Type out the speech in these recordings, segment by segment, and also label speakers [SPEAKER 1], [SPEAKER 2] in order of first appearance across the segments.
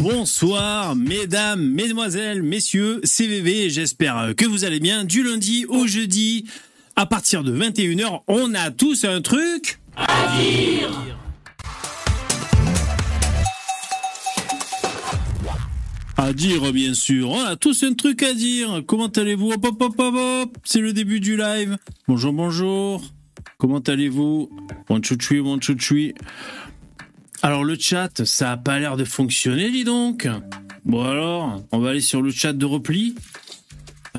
[SPEAKER 1] Bonsoir, mesdames, mesdemoiselles, messieurs, CVV, j'espère que vous allez bien. Du lundi au jeudi, à partir de 21h, on a tous un truc à dire. À dire, bien sûr. On a tous un truc à dire. Comment allez-vous? Hop, hop, hop, hop, hop. C'est le début du live. Bonjour, bonjour. Comment allez-vous? Bon chouchoui, bon chouchoui. Alors le chat, ça a pas l'air de fonctionner, dis donc. Bon alors, on va aller sur le chat de repli.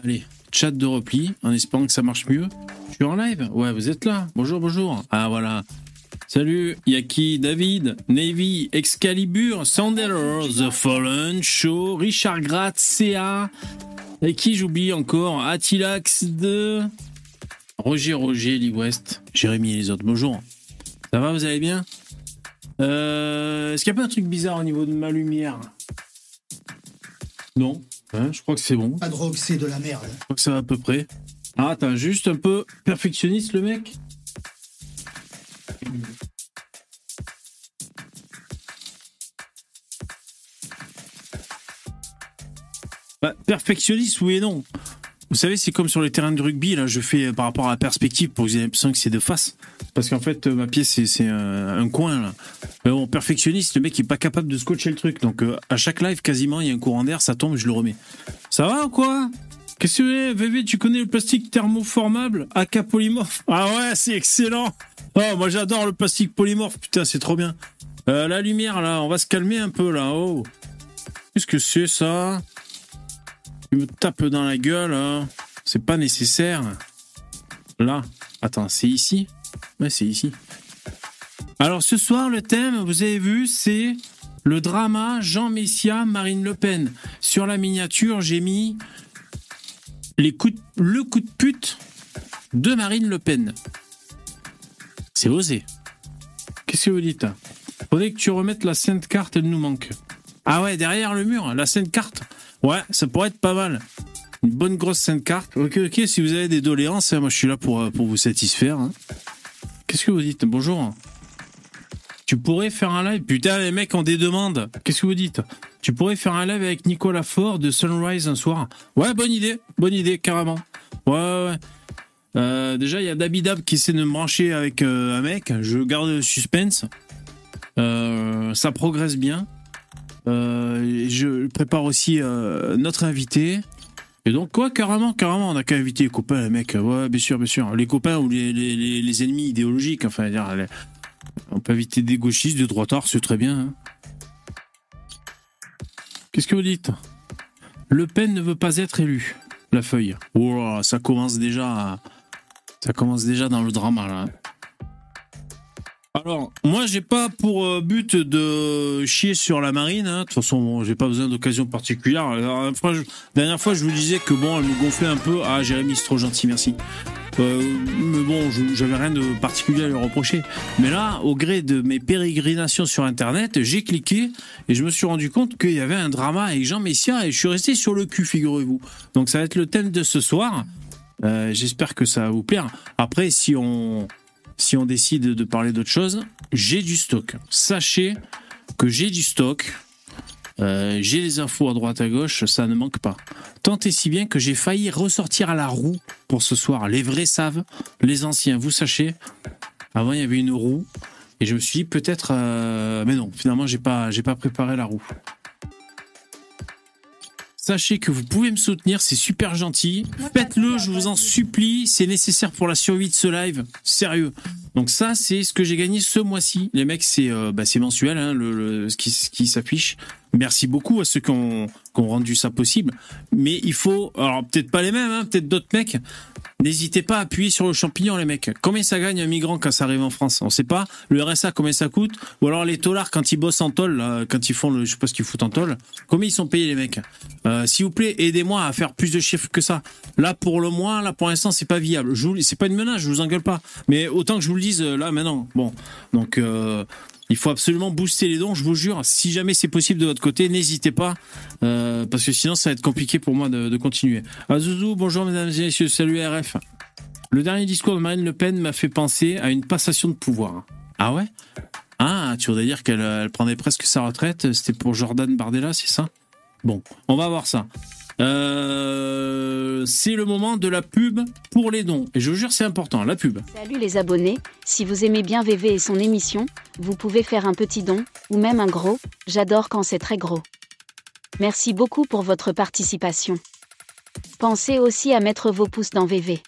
[SPEAKER 1] Allez, chat de repli, en espérant que ça marche mieux. Je suis en live Ouais, vous êtes là. Bonjour, bonjour. Ah voilà. Salut, Yaki, David, Navy, Excalibur, Sandeller, The Fallen, Show, Richard Gratt, CA, et qui j'oublie encore? Atilax de Roger Roger, Lee West, Jérémy et les autres. Bonjour. Ça va, vous allez bien? Euh, Est-ce qu'il n'y a pas un truc bizarre au niveau de ma lumière Non. Hein, je crois que c'est bon.
[SPEAKER 2] Pas de rock, c'est de la merde.
[SPEAKER 1] Je crois que ça va à peu près. Ah, attends, juste un peu perfectionniste le mec bah, perfectionniste, oui et non. Vous savez, c'est comme sur les terrains de rugby, là, je fais euh, par rapport à la perspective pour que vous ayez l'impression que c'est de face. Parce qu'en fait, euh, ma pièce, c'est un, coin, là. Mais bon, perfectionniste, le mec il est pas capable de scotcher le truc. Donc, euh, à chaque live, quasiment, il y a un courant d'air, ça tombe, je le remets. Ça va ou quoi? Qu'est-ce que tu VV, tu connais le plastique thermoformable? AK polymorphe Ah ouais, c'est excellent Oh, moi j'adore le plastique polymorphe, putain, c'est trop bien. la lumière, là, on va se calmer un peu, là. Oh Qu'est-ce que c'est, ça? Tu me tapes dans la gueule, hein. c'est pas nécessaire. Là, attends, c'est ici? Ouais, c'est ici. Alors ce soir, le thème, vous avez vu, c'est le drama Jean Messia, Marine Le Pen. Sur la miniature, j'ai mis le coup de pute de Marine Le Pen. C'est osé. Qu'est-ce que vous dites Faudrait que tu remettes la sainte carte, elle nous manque. Ah ouais, derrière le mur, la sainte carte? Ouais, ça pourrait être pas mal. Une bonne grosse sainte carte. Ok, ok, si vous avez des doléances, hein, moi je suis là pour, euh, vous satisfaire. Hein. Qu'est-ce que vous dites Bonjour. Tu pourrais faire un live Putain, les mecs ont des demandes. Qu'est-ce que vous dites Tu pourrais faire un live avec Nicolas Fort de Sunrise un soir Ouais, bonne idée. Bonne idée, carrément. Ouais, ouais. Euh, déjà, il y a Dabidab qui essaie de me brancher avec euh, un mec. Je garde le suspense. ça progresse bien. Euh, je prépare aussi euh, notre invité. Et donc, quoi, carrément, carrément, on a qu'à inviter les copains, les mecs. Ouais, bien sûr, bien sûr. Les copains ou les, les, ennemis idéologiques, enfin, on peut inviter des gauchistes, des droitards, c'est très bien. Hein. Qu'est-ce que vous dites? Le Pen ne veut pas être élu. La feuille. Oh, ça commence déjà. Ça commence déjà dans le drama là. Alors, moi, j'ai pas pour euh, but de chier sur la marine. Hein. De toute façon, bon, j'ai pas besoin d'occasion particulière. La dernière fois, je vous disais que bon, elle me gonflait un peu. Ah, Jérémy, c'est trop gentil, merci. Euh, mais bon, j'avais rien de particulier à lui reprocher. Mais là, au gré de mes pérégrinations sur Internet, j'ai cliqué et je me suis rendu compte qu'il y avait un drama avec Jean Messia et je suis resté sur le cul, figurez-vous. Donc, ça va être le thème de ce soir. Euh, j'espère que ça va vous plaire. Après, si on si on décide de parler d'autre chose, j'ai du stock. Sachez que j'ai du stock. Euh, j'ai les infos à droite à gauche, ça ne manque pas. Tant et si bien que j'ai failli ressortir à la roue pour ce soir. Les vrais savent, les anciens, vous sachez. Avant, il y avait une roue. Et je me suis dit peut-être, euh, mais non, finalement, j'ai pas, j'ai pas préparé la roue. Sachez que vous pouvez me soutenir, c'est super gentil. Faites-le, je vous en supplie, c'est nécessaire pour la survie de ce live. Sérieux. Donc ça, c'est ce que j'ai gagné ce mois-ci. Les mecs, c'est euh, bah, mensuel, hein, le, ce qui, qui s'affiche. Merci beaucoup à ceux qui ont, rendu ça possible. Mais il faut, alors peut-être pas les mêmes, hein, peut-être d'autres mecs, N'hésitez pas à appuyer sur le champignon, les mecs. Combien ça gagne un migrant quand ça arrive en France? On sait pas. Le RSA, combien ça coûte? Ou alors les tollards quand ils bossent en tôle, quand ils font le, je sais pas ce qu'ils foutent en tôle. Combien ils sont payés, les mecs? Euh, S'il vous plaît, aidez-moi à faire plus de chiffres que ça. Là, pour le moins, là, pour l'instant, c'est pas viable. Je c'est pas une menace, je vous engueule pas. Mais autant que je vous le dise, là, maintenant. Bon, donc. Euh, il faut absolument booster les dons, je vous jure. Si jamais c'est possible de votre côté, n'hésitez pas, euh, parce que sinon ça va être compliqué pour moi de, continuer. Azouzou, bonjour mesdames et messieurs, salut RF. Le dernier discours de Marine Le Pen m'a fait penser à une passation de pouvoir. Ah ouais? Ah. Tu voudrais dire qu'elle elle prendrait presque sa retraite. C'était pour Jordan Bardella, c'est ça? Bon, on va voir ça. Euh, c'est le moment de la pub pour les dons. Et je vous jure, c'est important, la pub.
[SPEAKER 2] Salut les abonnés, si vous aimez bien VV et son émission, vous pouvez faire un petit don, ou même un gros, j'adore quand c'est très gros. Merci beaucoup pour votre participation. Pensez aussi à mettre vos pouces dans VV.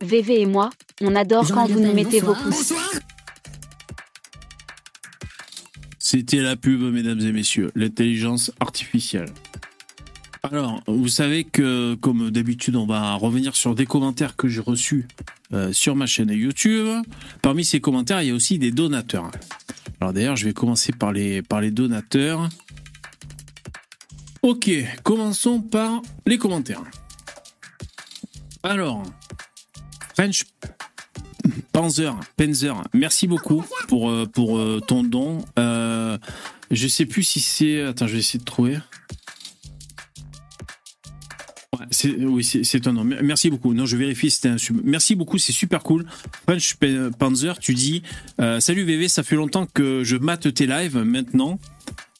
[SPEAKER 2] VV et moi, on adore quand vous nous mettez vos pouces.
[SPEAKER 1] C'était la pub, mesdames et messieurs, l'intelligence artificielle. Alors, vous savez que, comme d'habitude, on va revenir sur des commentaires que j'ai reçus euh, sur ma chaîne YouTube. Parmi ces commentaires, il y a aussi des donateurs. Alors d'ailleurs, je vais commencer par les, par les donateurs. Ok, commençons par les commentaires. Alors, French Panzer, Panzer, merci beaucoup pour, euh, euh, ton don. Euh, je sais plus si c'est. Attends, je vais essayer de trouver. Oui, c'est ton nom. Merci beaucoup. Non, je vérifie. C'était un Merci beaucoup, c'est super cool. French Panzer, tu dis Salut VV, ça fait longtemps que je mate tes lives maintenant.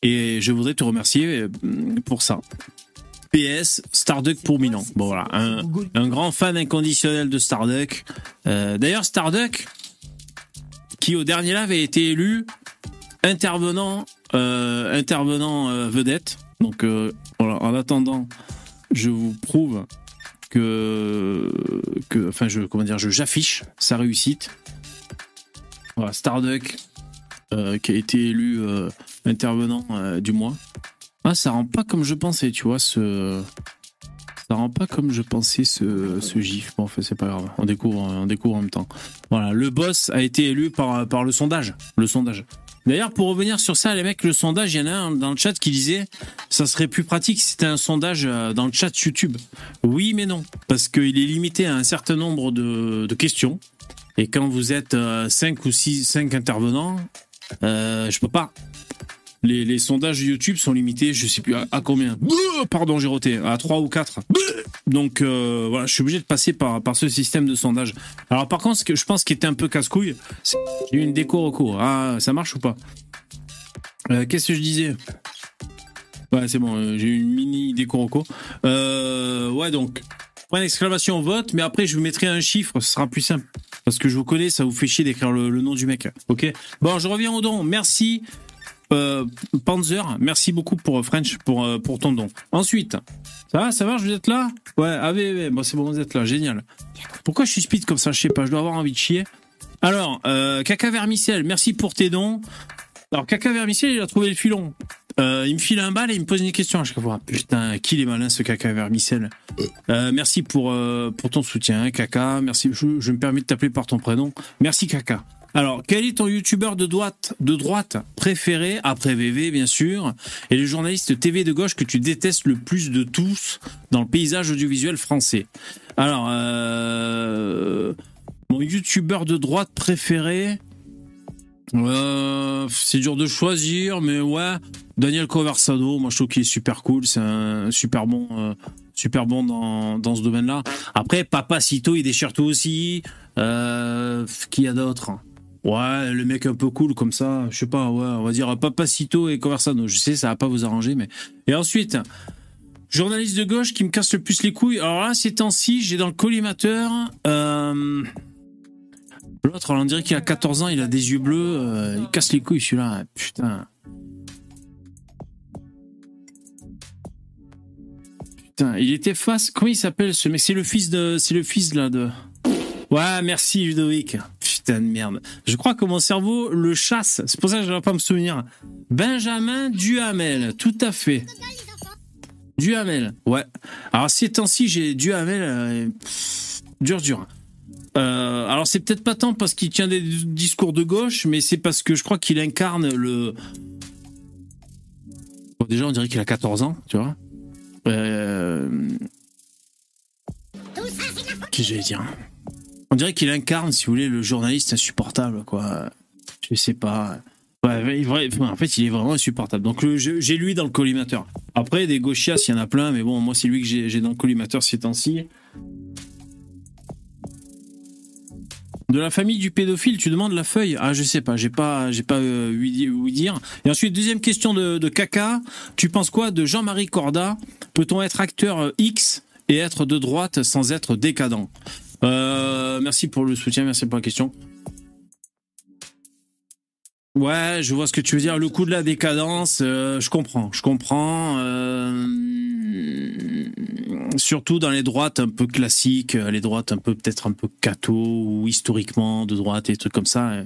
[SPEAKER 1] Et je voudrais te remercier euh, pour ça. PS, Starduck pour Milan. Bon voilà, un, grand fan inconditionnel de Starduck. Euh, d'ailleurs, Starduck, qui au dernier live a été élu intervenant, euh, intervenant vedette. Donc en attendant, je vous prouve que, enfin je comment dire, j'affiche sa réussite. Voilà, Starduck qui a été élu intervenant euh, du mois. Ah, ça rend pas comme je pensais, tu vois, ce. Ça rend pas comme je pensais ce, gif. Bon, en fait, c'est pas grave. On découvre, on découvre en même temps. Voilà, le boss a été élu par le sondage. Le sondage. D'ailleurs, pour revenir sur ça, les mecs, le sondage, il y en a un dans le chat qui disait ça serait plus pratique si c'était un sondage euh, dans le chat YouTube. Oui, mais non. Parce qu'il est limité à un certain nombre de, questions. Et quand vous êtes 5 euh, ou 6, 5 intervenants, euh, je peux pas. Les, sondages YouTube sont limités, je sais plus à, combien. Pardon, j'ai roté, à 3 ou 4. Donc euh, voilà, je suis obligé de passer par, par ce système de sondage. Alors par contre, ce que je pense qui était un peu casse-couille, c'est j'ai une déco recours. Ah, ça marche ou pas? Euh, Qu'est-ce que je disais? Ouais, c'est bon, euh, j'ai une mini déco recours. ouais, donc, point d'exclamation vote, mais après je vous mettrai un chiffre, ce sera plus simple. Parce que je vous connais, ça vous fait chier d'écrire le, le, nom du mec. Ok? Bon, je reviens au don. Merci euh, Panzer, merci beaucoup pour euh, French pour, euh, pour ton don. Ensuite, ça va, ça va, vous êtes là? Ouais, AVV, bon, c'est bon, vous êtes là, génial. Pourquoi je suis speed comme ça? Je sais pas, je dois avoir envie de chier. Alors, euh, Caca Vermicelle, merci pour tes dons. Alors, Caca Vermicelle, il a trouvé le filon. Il me file un bal et il me pose une question à chaque fois. Putain, qu'il est malin ce Caca Vermicelle? Merci pour, pour ton soutien, hein, Caca. Merci, je, je me permets de t'appeler par ton prénom. Merci, Caca. Alors, quel est ton youtubeur de droite, de droite préféré, après VV bien sûr, et le journaliste TV de gauche que tu détestes le plus de tous dans le paysage audiovisuel français? Alors, euh, mon youtubeur de droite préféré, euh, c'est dur de choisir, mais ouais, Daniel Conversado, moi je trouve qu'il est super cool, c'est un super bon, euh, super bon dans, ce domaine-là. Après, Papacito, il déchire tout aussi. Euh, qui y a d'autres Ouais, le mec un peu cool comme ça, je sais pas, ouais, on va dire Papacito et Conversano. Je sais, ça va pas vous arranger, mais. Et ensuite, journaliste de gauche qui me casse le plus les couilles. Alors là, ces temps-ci, j'ai dans le collimateur. Euh... L'autre, on dirait qu'il a 14 ans, il a des yeux bleus, euh, il casse les couilles celui-là, putain. Putain, il était face. Comment il s'appelle ce mec? C'est le fils de. C'est le fils là de. Ouais, merci Ludovic. Putain de merde. Je crois que mon cerveau le chasse. C'est pour ça que je ne vais pas me souvenir. Benjamin Duhamel, tout à fait. Duhamel, ouais. Alors ces temps-ci, j'ai Duhamel, euh, dur, dur. Euh, alors c'est peut-être pas tant parce qu'il tient des discours de gauche, mais c'est parce que je crois qu'il incarne le... Bon, déjà, on dirait qu'il a 14 ans, tu vois. Euh... Qui j'allais dire? On dirait qu'il incarne, si vous voulez, le journaliste insupportable, quoi. Je sais pas. En fait, il est vraiment insupportable. Donc, j'ai lui dans le collimateur. Après, des gauchias, il y en a plein, mais bon, moi, c'est lui que j'ai dans le collimateur ces temps-ci. De la famille du pédophile, tu demandes la feuille? Ah, je sais pas, j'ai pas, pas euh, dire. Et ensuite, deuxième question de, de caca. Tu penses quoi de Jean-Marie Corda? Peut-on être acteur euh, X et être de droite sans être décadent? Euh, Merci pour le soutien, merci pour la question. Ouais, je vois ce que tu veux dire. Le coup de la décadence, euh, je comprends, je comprends. Euh, surtout dans les droites un peu classiques, les droites un peu peut-être un peu catho ou historiquement de droite et trucs comme ça,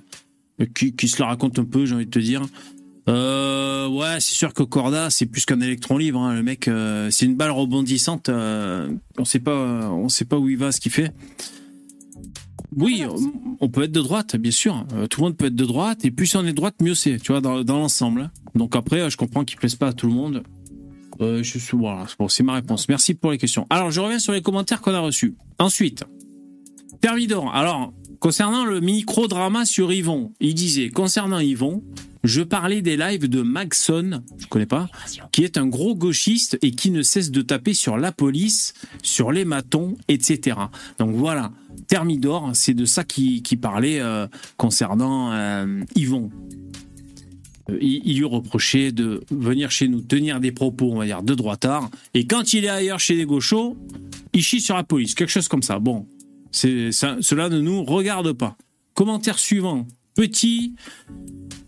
[SPEAKER 1] qui, qui se la racontent un peu, j'ai envie de te dire. Euh, ouais, c'est sûr que Corda, c'est plus qu'un électron libre. Hein. Le mec, c'est une balle rebondissante. on sait pas, on sait pas où il va, ce qu'il fait. Oui, on peut être de droite, bien sûr. Euh, tout le monde peut être de droite, et plus on est de droite, mieux c'est, tu vois, dans, l'ensemble. Donc après, je comprends qu'il ne plaise pas à tout le monde. Euh, je voilà, bon, c'est ma réponse. Merci pour les questions. Alors, je reviens sur les commentaires qu'on a reçus. Ensuite, Thermidor. Alors, concernant le micro-drama sur Yvon, il disait, concernant Yvon, je parlais des lives de Maxon, je connais pas, qui est un gros gauchiste et qui ne cesse de taper sur la police, sur les matons, etc. Donc voilà, Thermidor, c'est de ça qui, parlait euh, concernant euh, Yvon. Euh, il, lui reprochait de venir chez nous tenir des propos, on va dire, de droitard, et quand il est ailleurs chez les gauchos, il chie sur la police, quelque chose comme ça. Bon, c'est cela ne nous regarde pas. Commentaire suivant. Petit,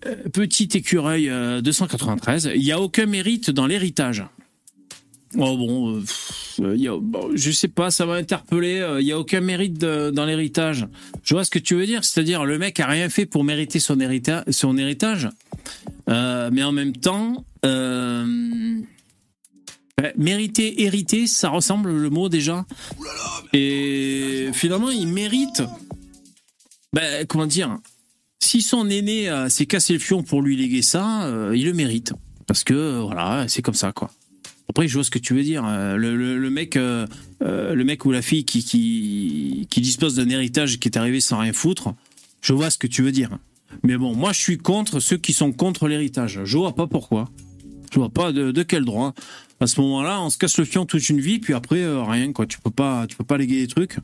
[SPEAKER 1] euh, petit écureuil 293. Euh, il n'y a aucun mérite dans l'héritage. Oh bon, euh, y a, je sais pas, ça m'a interpellé. Il n'y a aucun mérite dans l'héritage. Je vois ce que tu veux dire, c'est-à-dire le mec a rien fait pour mériter son héritage, mais en même temps, mériter, hériter, ça ressemble le mot déjà. Et finalement, il mérite. Ben, comment dire si son aîné euh, s'est cassé le fion pour lui léguer ça, euh, il le mérite. Parce que, euh, voilà, c'est comme ça, quoi. Après, je vois ce que tu veux dire. Le, mec, le mec ou la fille qui, qui, dispose d'un héritage qui est arrivé sans rien foutre, je vois ce que tu veux dire. Mais bon, moi, je suis contre ceux qui sont contre l'héritage. Je vois pas pourquoi. Je vois pas de, quel droit. À ce moment-là, on se casse le fion toute une vie, puis après, rien, quoi. Tu peux pas, tu peux pas léguer des trucs.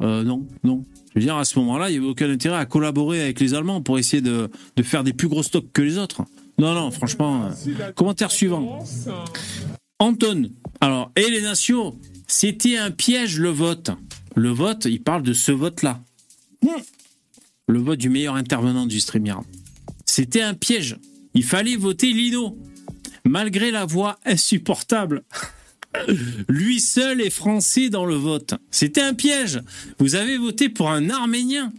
[SPEAKER 1] non, non. Je veux dire, à ce moment-là, il n'y avait aucun intérêt à collaborer avec les Allemands pour essayer de, faire des plus gros stocks que les autres. Non, non, franchement. Euh, commentaire suivant. Anton. Alors, et les nations, c'était un piège le vote. Le vote, il parle de ce vote-là. Le vote du meilleur intervenant du StreamYard. C'était un piège. Il fallait voter Lino. Malgré la voix insupportable lui seul est français dans le vote. C'était un piège. Vous avez voté pour un Arménien,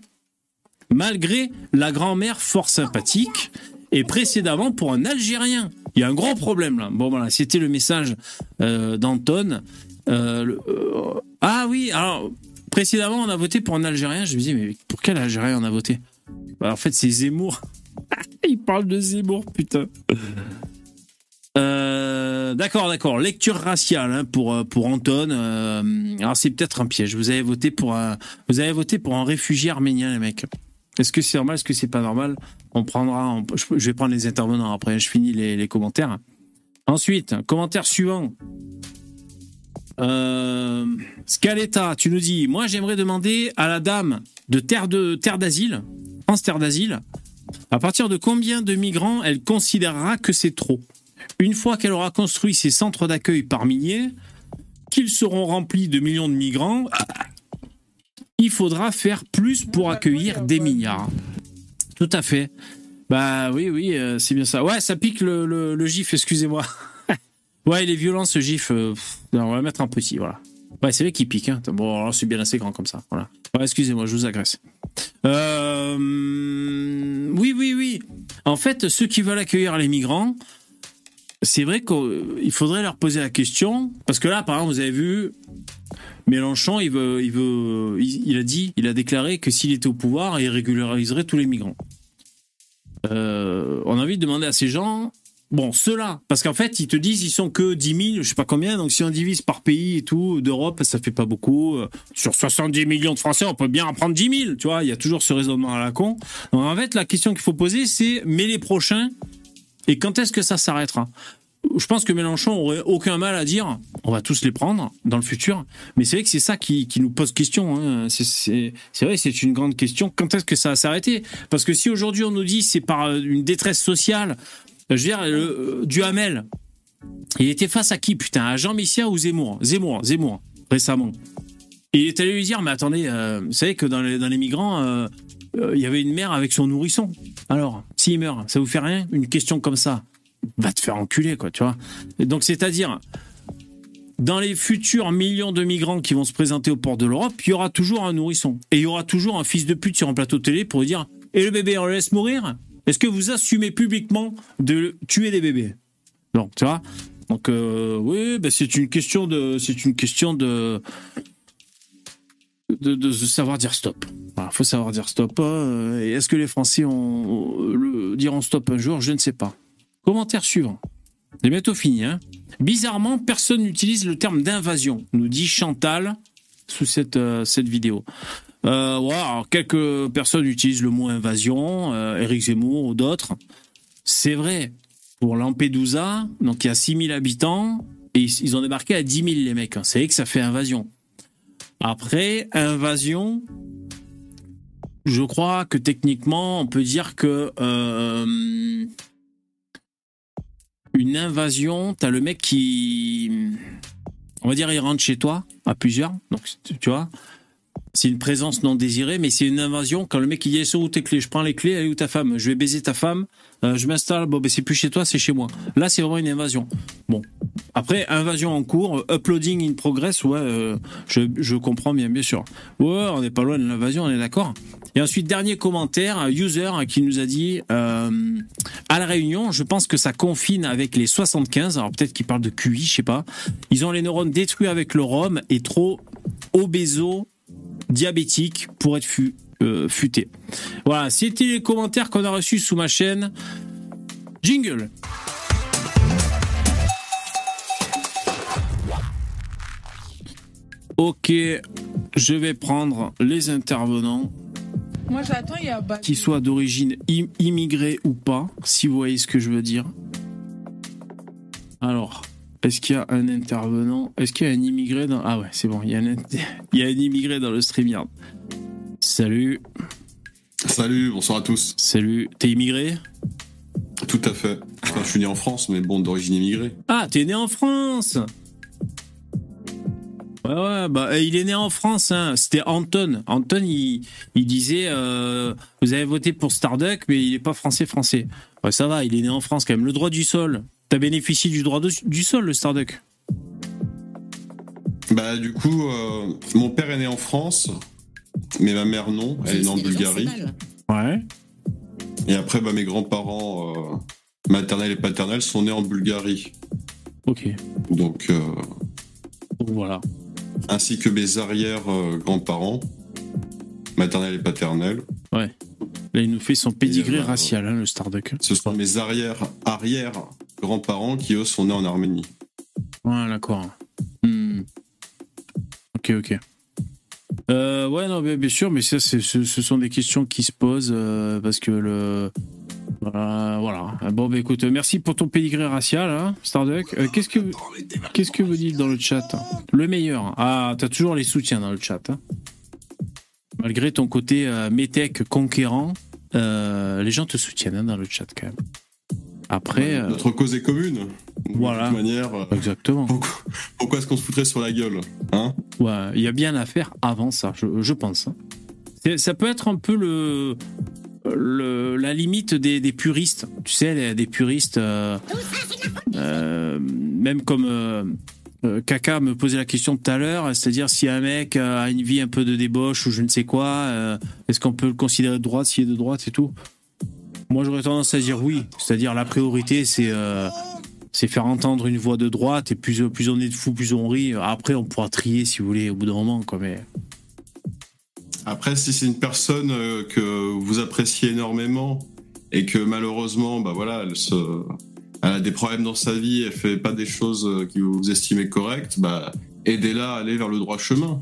[SPEAKER 1] malgré la grand-mère fort sympathique, et précédemment pour un Algérien. Il y a un gros problème là. Bon voilà, c'était le message euh, d'Anton. Euh, euh, ah oui, alors précédemment on a voté pour un Algérien. Je me dis mais pour quel Algérien on a voté? Bah, En fait c'est Zemmour. Il parle de Zemmour, putain. Euh, d'accord, d'accord. Lecture raciale hein, pour euh, pour Anton. Euh, alors c'est peut-être un piège. Vous avez voté pour un réfugié arménien, les mecs. Est-ce que c'est normal Est-ce que c'est pas normal? On prendra. je vais prendre les intervenants après. Je finis les, les commentaires. Ensuite, commentaire suivant. Euh, Scaletta, tu nous dis, moi j'aimerais demander à la dame de terre de terre d'asile, France Terre d'asile, à partir de combien de migrants elle considérera que c'est trop? Une fois qu'elle aura construit ses centres d'accueil par milliers, qu'ils seront remplis de millions de migrants, il faudra faire plus pour accueillir des milliards. Tout à fait. Bah oui, oui, euh, c'est bien ça. Ouais, ça pique le, gif, excusez-moi. ouais, les violences, ce gif, euh, on va mettre un petit, voilà. Ouais, c'est vrai qu'il pique. Hein. Bon, alors c'est bien assez grand comme ça. Ouais, excusez-moi, je vous agresse. Euh, oui, oui, oui. En fait, ceux qui veulent accueillir les migrants, c'est vrai qu'il faudrait leur poser la question, parce que là, par exemple, vous avez vu, Mélenchon, il veut, il veut, il, a dit, il a déclaré que s'il était au pouvoir, il régulariserait tous les migrants. Euh, on a envie de demander à ces gens, bon, ceux-là, parce qu'en fait, ils te disent, ils sont que 10 000, je sais pas combien, donc si on divise par pays et tout, d'Europe, ça fait pas beaucoup. Euh, sur 70 millions de Français, on peut bien en prendre 10 000, tu vois, il y a toujours ce raisonnement à la con. Donc en fait, la question qu'il faut poser, c'est, mais les prochains, et quand est-ce que ça s'arrêtera? Je pense que Mélenchon aurait aucun mal à dire on va tous les prendre dans le futur. Mais c'est vrai que c'est ça qui, nous pose question. Hein. C'est vrai, c'est une grande question. Quand est-ce que ça va s'arrêter? Parce que si aujourd'hui on nous dit c'est par une détresse sociale, je veux dire, le, euh, Duhamel, il était face à qui putain? À Jean Messia ou Zemmour? Zemmour, Zemmour, récemment. Il est allé lui dire mais attendez, euh, vous savez que dans les, migrants, euh, il y avait une mère avec son nourrisson. Alors, s'il meurt, ça vous fait rien Une question comme ça va te faire enculer, quoi, tu vois. donc, c'est-à-dire, dans les futurs millions de migrants qui vont se présenter au port de l'Europe, il y aura toujours un nourrisson. Et il y aura toujours un fils de pute sur un plateau télé pour dire Et le bébé, on le laisse mourir? Est-ce que vous assumez publiquement de tuer des bébés? Donc, tu vois donc euh, oui, ben c'est une question de, c'est une question de, de, savoir dire stop. Il faut savoir dire stop. Hein. est-ce que les Français ont, le, diront stop un jour? Je ne sais pas. Commentaire suivant. C'est bientôt fini. Hein Bizarrement, personne n'utilise le terme d'invasion, nous dit Chantal sous cette, euh, cette vidéo. Euh, quelques personnes utilisent le mot invasion, euh, Eric Zemmour ou d'autres. C'est vrai. Pour Lampedusa, donc il y a 6000 habitants, et ils ont débarqué à 10 000 les mecs. C'est vrai que ça fait invasion. Après, invasion, je crois que techniquement, on peut dire que euh, une invasion, t'as le mec qui, on va dire, il rentre chez toi à plusieurs, donc tu vois, c'est une présence non désirée, mais c'est une invasion quand le mec il dit sur où tes clés, je prends les clés, elle est où ta femme, je vais baiser ta femme, euh, je m'installe, bon ben c'est plus chez toi, c'est chez moi. Là c'est vraiment une invasion. Bon, après invasion en cours, euh, uploading in progress, ouais, euh, je, comprends bien bien sûr. Ouais, on n'est pas loin de l'invasion, on est d'accord. Et ensuite dernier commentaire, user qui nous a dit à la Réunion, je pense que ça confine avec les 75, alors peut-être qu'il parle de QI, je sais pas. Ils ont les neurones détruits avec le rhum et trop obéso diabétique pour être euh, futé. Voilà, c'était les commentaires qu'on a reçus sous ma chaîne. Jingle. Ok, je vais prendre les intervenants.
[SPEAKER 3] Moi j'attends, il y a
[SPEAKER 1] Qui soient d'origine immigrée ou pas, si vous voyez ce que je veux dire. Alors, est-ce qu'il y a un intervenant? Est-ce qu'il y a un immigré dans... Ah ouais, c'est bon, il y, a un... il y a un immigré dans le StreamYard. Salut.
[SPEAKER 4] Salut, bonsoir à tous.
[SPEAKER 1] Salut, t'es immigré?
[SPEAKER 4] Tout à fait. Enfin, je suis né en France, mais bon, d'origine immigrée.
[SPEAKER 1] Ah, t'es né en France? Ouais, ouais, bah, euh, il est né en France. Hein. C'était Anton. Anton, il, il disait euh, Vous avez voté pour Starduck, mais il n'est pas français-français. Ouais, ça va, il est né en France quand même. Le droit du sol. T'as bénéficié du droit du sol, le Starduck
[SPEAKER 4] Bah, du coup, euh, mon père est né en France, mais ma mère non. Elle est née en Bulgarie.
[SPEAKER 1] Ouais.
[SPEAKER 4] Et après, bah, mes grands-parents euh, maternels et paternels sont nés en Bulgarie.
[SPEAKER 1] Ok.
[SPEAKER 4] Donc. Euh,
[SPEAKER 1] voilà.
[SPEAKER 4] Ainsi que mes arrière-grands-parents, maternels et paternels.
[SPEAKER 1] Ouais. Là, il nous fait son pédigré racial, hein, le Starduck.
[SPEAKER 4] Ce sont mes arrière-arrière grands-parents qui, eux, sont nés en Arménie.
[SPEAKER 1] Ouais, d'accord. Hmm. Ok, ok. Euh, ouais, non, bien, sûr, mais ça, ce, sont des questions qui se posent euh, parce que le. voilà. Bon, bah, écoute, merci pour ton pédigré racial, hein, Starduck. Euh, qu'est-ce que qu'est-ce que vous dites dans le chat? Le meilleur. Ah, t'as toujours les soutiens dans le chat. Hein. Malgré ton côté métèque conquérant, les gens te soutiennent hein, dans le chat quand même. Après.
[SPEAKER 4] Euh, Notre cause est commune.
[SPEAKER 1] Voilà.
[SPEAKER 4] De manière. Euh,
[SPEAKER 1] Exactement.
[SPEAKER 4] Pourquoi, est-ce qu'on se foutrait sur la gueule hein?
[SPEAKER 1] Ouais, il y a bien à faire avant ça, je, pense. Hein. Ça peut être un peu le, le la limite des, des, puristes. Tu sais, des puristes. Euh, même comme. Kaka me posait la question tout à l'heure, c'est-à-dire si un mec a une vie un peu de débauche ou je ne sais quoi, est-ce qu'on peut le considérer de droite s'il est de droite et tout? Moi, j'aurais tendance à dire oui. C'est-à-dire, la priorité, c'est euh, faire entendre une voix de droite, et plus, plus on est de fous, plus on rit. Après, on pourra trier, si vous voulez, au bout d'un moment. Quoi, mais...
[SPEAKER 4] Après, si c'est une personne euh, que vous appréciez énormément, et que malheureusement, bah voilà, elle, se, elle a des problèmes dans sa vie, elle fait pas des choses euh, que vous estimez correctes, bah, aidez-la à aller vers le droit chemin.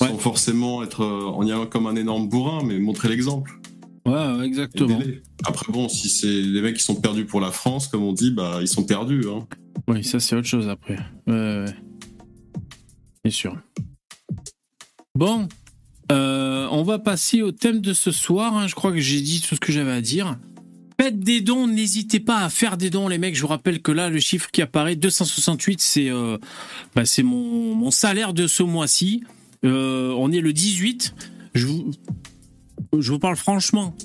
[SPEAKER 4] Sans forcément être en y allant comme un énorme bourrin, mais montrer l'exemple.
[SPEAKER 1] Ouais, exactement.
[SPEAKER 4] Après, bon, si c'est les mecs qui sont perdus pour la France, comme on dit, bah, ils sont perdus. Hein.
[SPEAKER 1] Oui, ça c'est autre chose après. Ouais, ouais, ouais. C'est sûr. Bon, euh, on va passer au thème de ce soir. hein. Je crois que j'ai dit tout ce que j'avais à dire. Faites des dons, n'hésitez pas à faire des dons, les mecs. Je vous rappelle que là, le chiffre qui apparaît, 268, c'est euh, bah, c'est mon, mon salaire de ce mois-ci. Euh, on est le 18. Je vous, je vous parle franchement.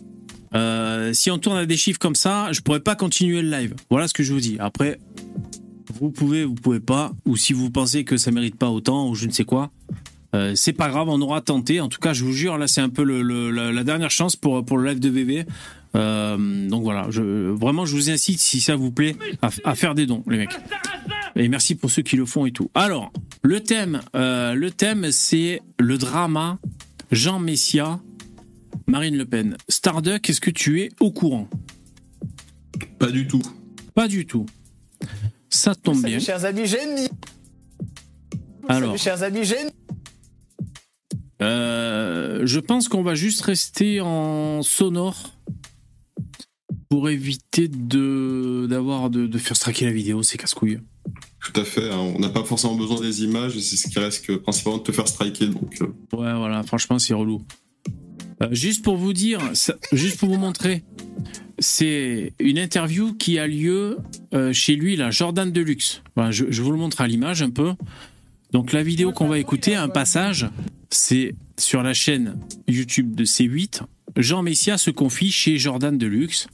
[SPEAKER 1] Euh, si on tourne à des chiffres comme ça, je pourrais pas continuer le live. Voilà ce que je vous dis. Après, vous pouvez, vous pouvez pas, ou si vous pensez que ça mérite pas autant, ou je ne sais quoi, euh, c'est pas grave, on aura tenté. En tout cas, je vous jure, là, c'est un peu la, dernière chance pour, pour le live de VV. Euh, donc voilà, vraiment, je vous incite, si ça vous plaît, à, à faire des dons, les mecs. Et merci pour ceux qui le font et tout. Alors, le thème, euh, le thème, c'est le drama Jean Messia, Marine Le Pen. Starduck, est-ce que tu es au courant?
[SPEAKER 4] Pas du tout.
[SPEAKER 1] Pas du tout. Ça tombe bien.
[SPEAKER 5] Chers amis génies.
[SPEAKER 1] Alors,
[SPEAKER 5] Salut, chers amis génies.
[SPEAKER 1] Euh, je pense qu'on va juste rester en sonore pour éviter de d'avoir de, de faire straquer la vidéo, c'est casse-couille.
[SPEAKER 4] Tout à fait. hein. On n'a pas forcément besoin des images c'est ce qui risque principalement de te faire striker. Donc, euh,
[SPEAKER 1] Ouais, voilà, franchement, c'est relou. Euh, juste pour vous dire, juste pour vous montrer, c'est une interview qui a lieu euh, chez lui, là, Jordan Deluxe. Je vous le montre à l'image un peu. Donc la vidéo qu'on va écouter, un passage, c'est sur la chaîne YouTube de C8. Jean Messia se confie chez Jordan Deluxe.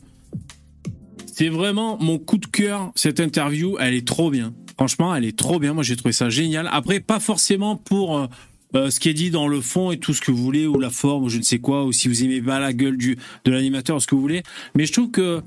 [SPEAKER 1] C'est vraiment mon coup de cœur, cette interview, elle est trop bien. Franchement, elle est trop bien, moi j'ai trouvé ça génial. Après, pas forcément pour... euh, euh, ce qui est dit dans le fond et tout ce que vous voulez, ou la forme, ou je ne sais quoi, ou si vous aimez pas la gueule du, de l'animateur, ce que vous voulez. Mais je trouve que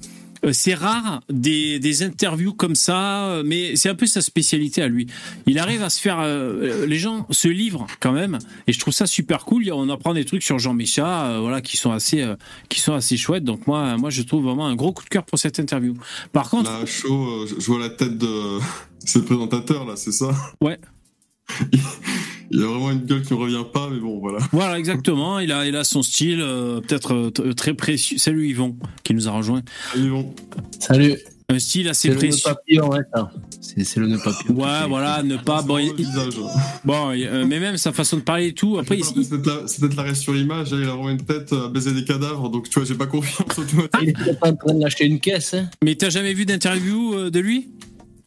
[SPEAKER 1] euh, c'est rare des, des interviews comme ça, euh, mais c'est un peu sa spécialité à lui. Il arrive à se faire... euh, les gens se livrent quand même, et je trouve ça super cool. On apprend des trucs sur Jean Méchat, euh, voilà, qui sont assez, euh, qui sont assez chouettes. Donc moi, moi, je trouve vraiment un gros coup de cœur pour cette interview. Par contre,
[SPEAKER 4] là, chaud, je vois la tête de. Le présentateur, là, c'est ça?
[SPEAKER 1] Ouais.
[SPEAKER 4] Il a vraiment une gueule qui ne revient pas, mais bon, voilà.
[SPEAKER 1] Voilà, exactement. Il a, il a son style, euh, peut-être euh, très précieux. Salut Yvon, qui nous a rejoint.
[SPEAKER 4] Allez, bon.
[SPEAKER 6] Salut.
[SPEAKER 1] Un style assez
[SPEAKER 6] C'est le nœud
[SPEAKER 1] précieux.
[SPEAKER 6] papillon, ouais, ça. C'est le nœud papillon.
[SPEAKER 1] Ouais, voilà, ne pas. Bon, il-
[SPEAKER 4] visage.
[SPEAKER 1] euh, mais même sa façon de parler et tout. Après, il-
[SPEAKER 4] C'est peut-être la- l'arrêt sur image, là, il a vraiment une tête à baiser des cadavres, donc tu vois, j'ai pas confiance.
[SPEAKER 6] Il était pas en train de lâcher une caisse, hein.
[SPEAKER 1] mais t'as jamais vu d'interview euh, de lui?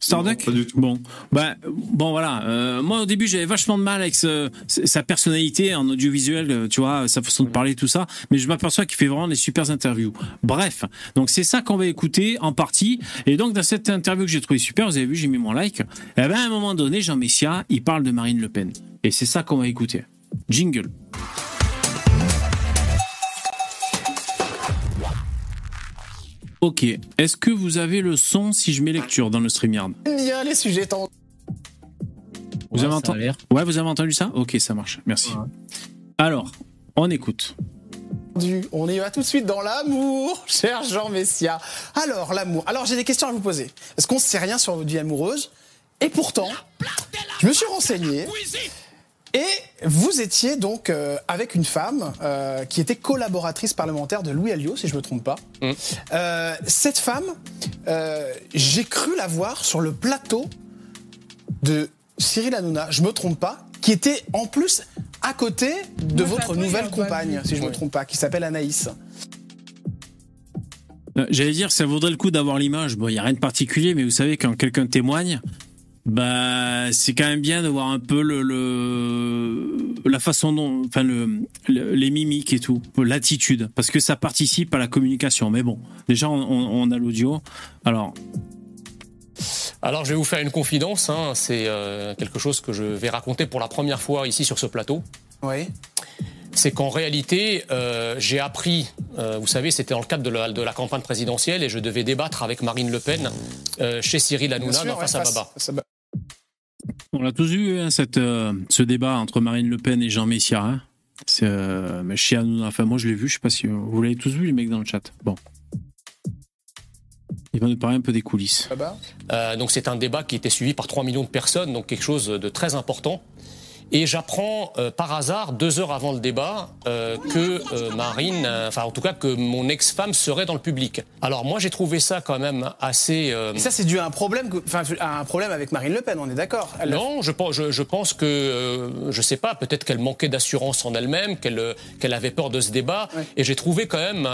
[SPEAKER 1] Starduck
[SPEAKER 4] pas du tout.
[SPEAKER 1] Bon, bah, bon voilà. Euh, moi au début j'avais vachement de mal avec ce- sa personnalité en audiovisuel, euh, tu vois, sa façon de parler, tout ça. Mais je m'aperçois qu'il fait vraiment des super interviews. Bref, donc c'est ça qu'on va écouter en partie. Et donc dans cette interview que j'ai trouvé super, vous avez vu, j'ai mis mon like. Et ben à un moment donné, Jean Messia, il parle de Marine Le Pen. Et c'est ça qu'on va écouter. Jingle. Ok. Est-ce que vous avez le son si je mets lecture dans le StreamYard?
[SPEAKER 5] Bien les sujets tendus.
[SPEAKER 1] Vous
[SPEAKER 6] Ouais,
[SPEAKER 1] avez entendu. Ouais, vous avez entendu ça? Ok, ça marche. Merci.
[SPEAKER 6] Ouais.
[SPEAKER 1] Alors, on écoute.
[SPEAKER 5] On y va tout de suite dans l'amour, cher Jean Messia. Alors, l'amour. Alors, j'ai des questions à vous poser. Est-ce qu'on ne sait rien sur votre vie amoureuse? Et pourtant, je me suis renseigné. Et vous étiez donc euh, avec une femme euh, qui était collaboratrice parlementaire de Louis Alliot, si je me trompe pas. Euh, cette femme, euh, j'ai cru la voir sur le plateau de Cyril Hanouna, je me trompe pas, qui était en plus à côté de
[SPEAKER 3] Moi,
[SPEAKER 5] votre nouvelle compagne, si je me
[SPEAKER 3] Ouais.
[SPEAKER 5] trompe pas, qui s'appelle Anaïs.
[SPEAKER 1] J'allais dire, ça vaudrait le coup d'avoir l'image. Bon, il n'y a rien de particulier, mais vous savez, quand quelqu'un témoigne, bah, c'est quand même bien de voir un peu le, le- la façon dont, enfin, le, le- les mimiques et tout, l'attitude, parce que ça participe à la communication. Mais bon, déjà, on, on- on a l'audio. Alors,
[SPEAKER 7] Alors, je vais vous faire une confidence. hein. C'est euh, quelque chose que je vais raconter pour la première fois ici sur ce plateau.
[SPEAKER 5] Oui.
[SPEAKER 7] C'est qu'en réalité, euh, j'ai appris, euh, vous savez, c'était dans le cadre de la, de la campagne présidentielle et je devais débattre avec Marine Le Pen euh, chez Cyril Hanouna dans Face à Baba.
[SPEAKER 1] On l'a tous vu, hein, euh, ce débat entre Marine Le Pen et Jean Messia. hein. C'est, euh, enfin, moi, je l'ai vu, je sais pas si vous l'avez tous vu, les mecs, dans le chat. Bon. Il va nous parler un peu des coulisses.
[SPEAKER 7] Euh, donc c'est un débat qui était suivi par 3 millions de personnes, donc quelque chose de très important. Et j'apprends euh, par hasard, deux heures avant le débat, euh, que euh, Marine, enfin en tout cas que mon ex-femme serait dans le public. Alors moi j'ai trouvé ça quand même assez...
[SPEAKER 5] Et ça, c'est dû à un problème, enfin, à un problème avec Marine Le Pen, on est d'accord.
[SPEAKER 7] Non, je pense, je, je pense que, je sais pas, peut-être qu'elle manquait d'assurance en elle-même, qu'elle qu'elle avait peur de ce débat.
[SPEAKER 5] Ouais.
[SPEAKER 7] Et j'ai trouvé quand même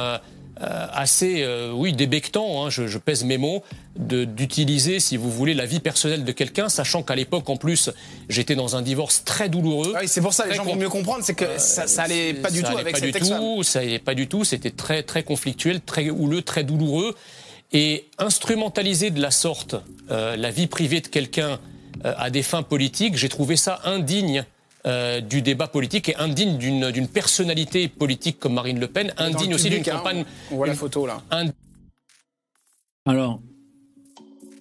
[SPEAKER 7] assez, euh, oui, débectant, hein, je, je pèse mes mots, d'utiliser, si vous voulez, la vie personnelle de quelqu'un, sachant qu'à l'époque, en plus, j'étais dans un divorce très douloureux.
[SPEAKER 5] Ah oui, c'est pour ça, les gens vont mieux comprendre, c'est que ça, ça allait pas du tout avec
[SPEAKER 7] pas
[SPEAKER 5] cette
[SPEAKER 7] du tout, ça allait pas du tout. C'était très très conflictuel, très houleux, très douloureux. Et instrumentaliser de la sorte euh, la vie privée de quelqu'un euh, à des fins politiques, j'ai trouvé ça indigne. Euh, du débat politique et indigne d'une personnalité politique comme Marine Le Pen,
[SPEAKER 5] le
[SPEAKER 7] indigne aussi d'une
[SPEAKER 5] hein,
[SPEAKER 7] campagne.
[SPEAKER 5] On voit la
[SPEAKER 7] une-
[SPEAKER 5] photo là.
[SPEAKER 7] ind-
[SPEAKER 1] Alors,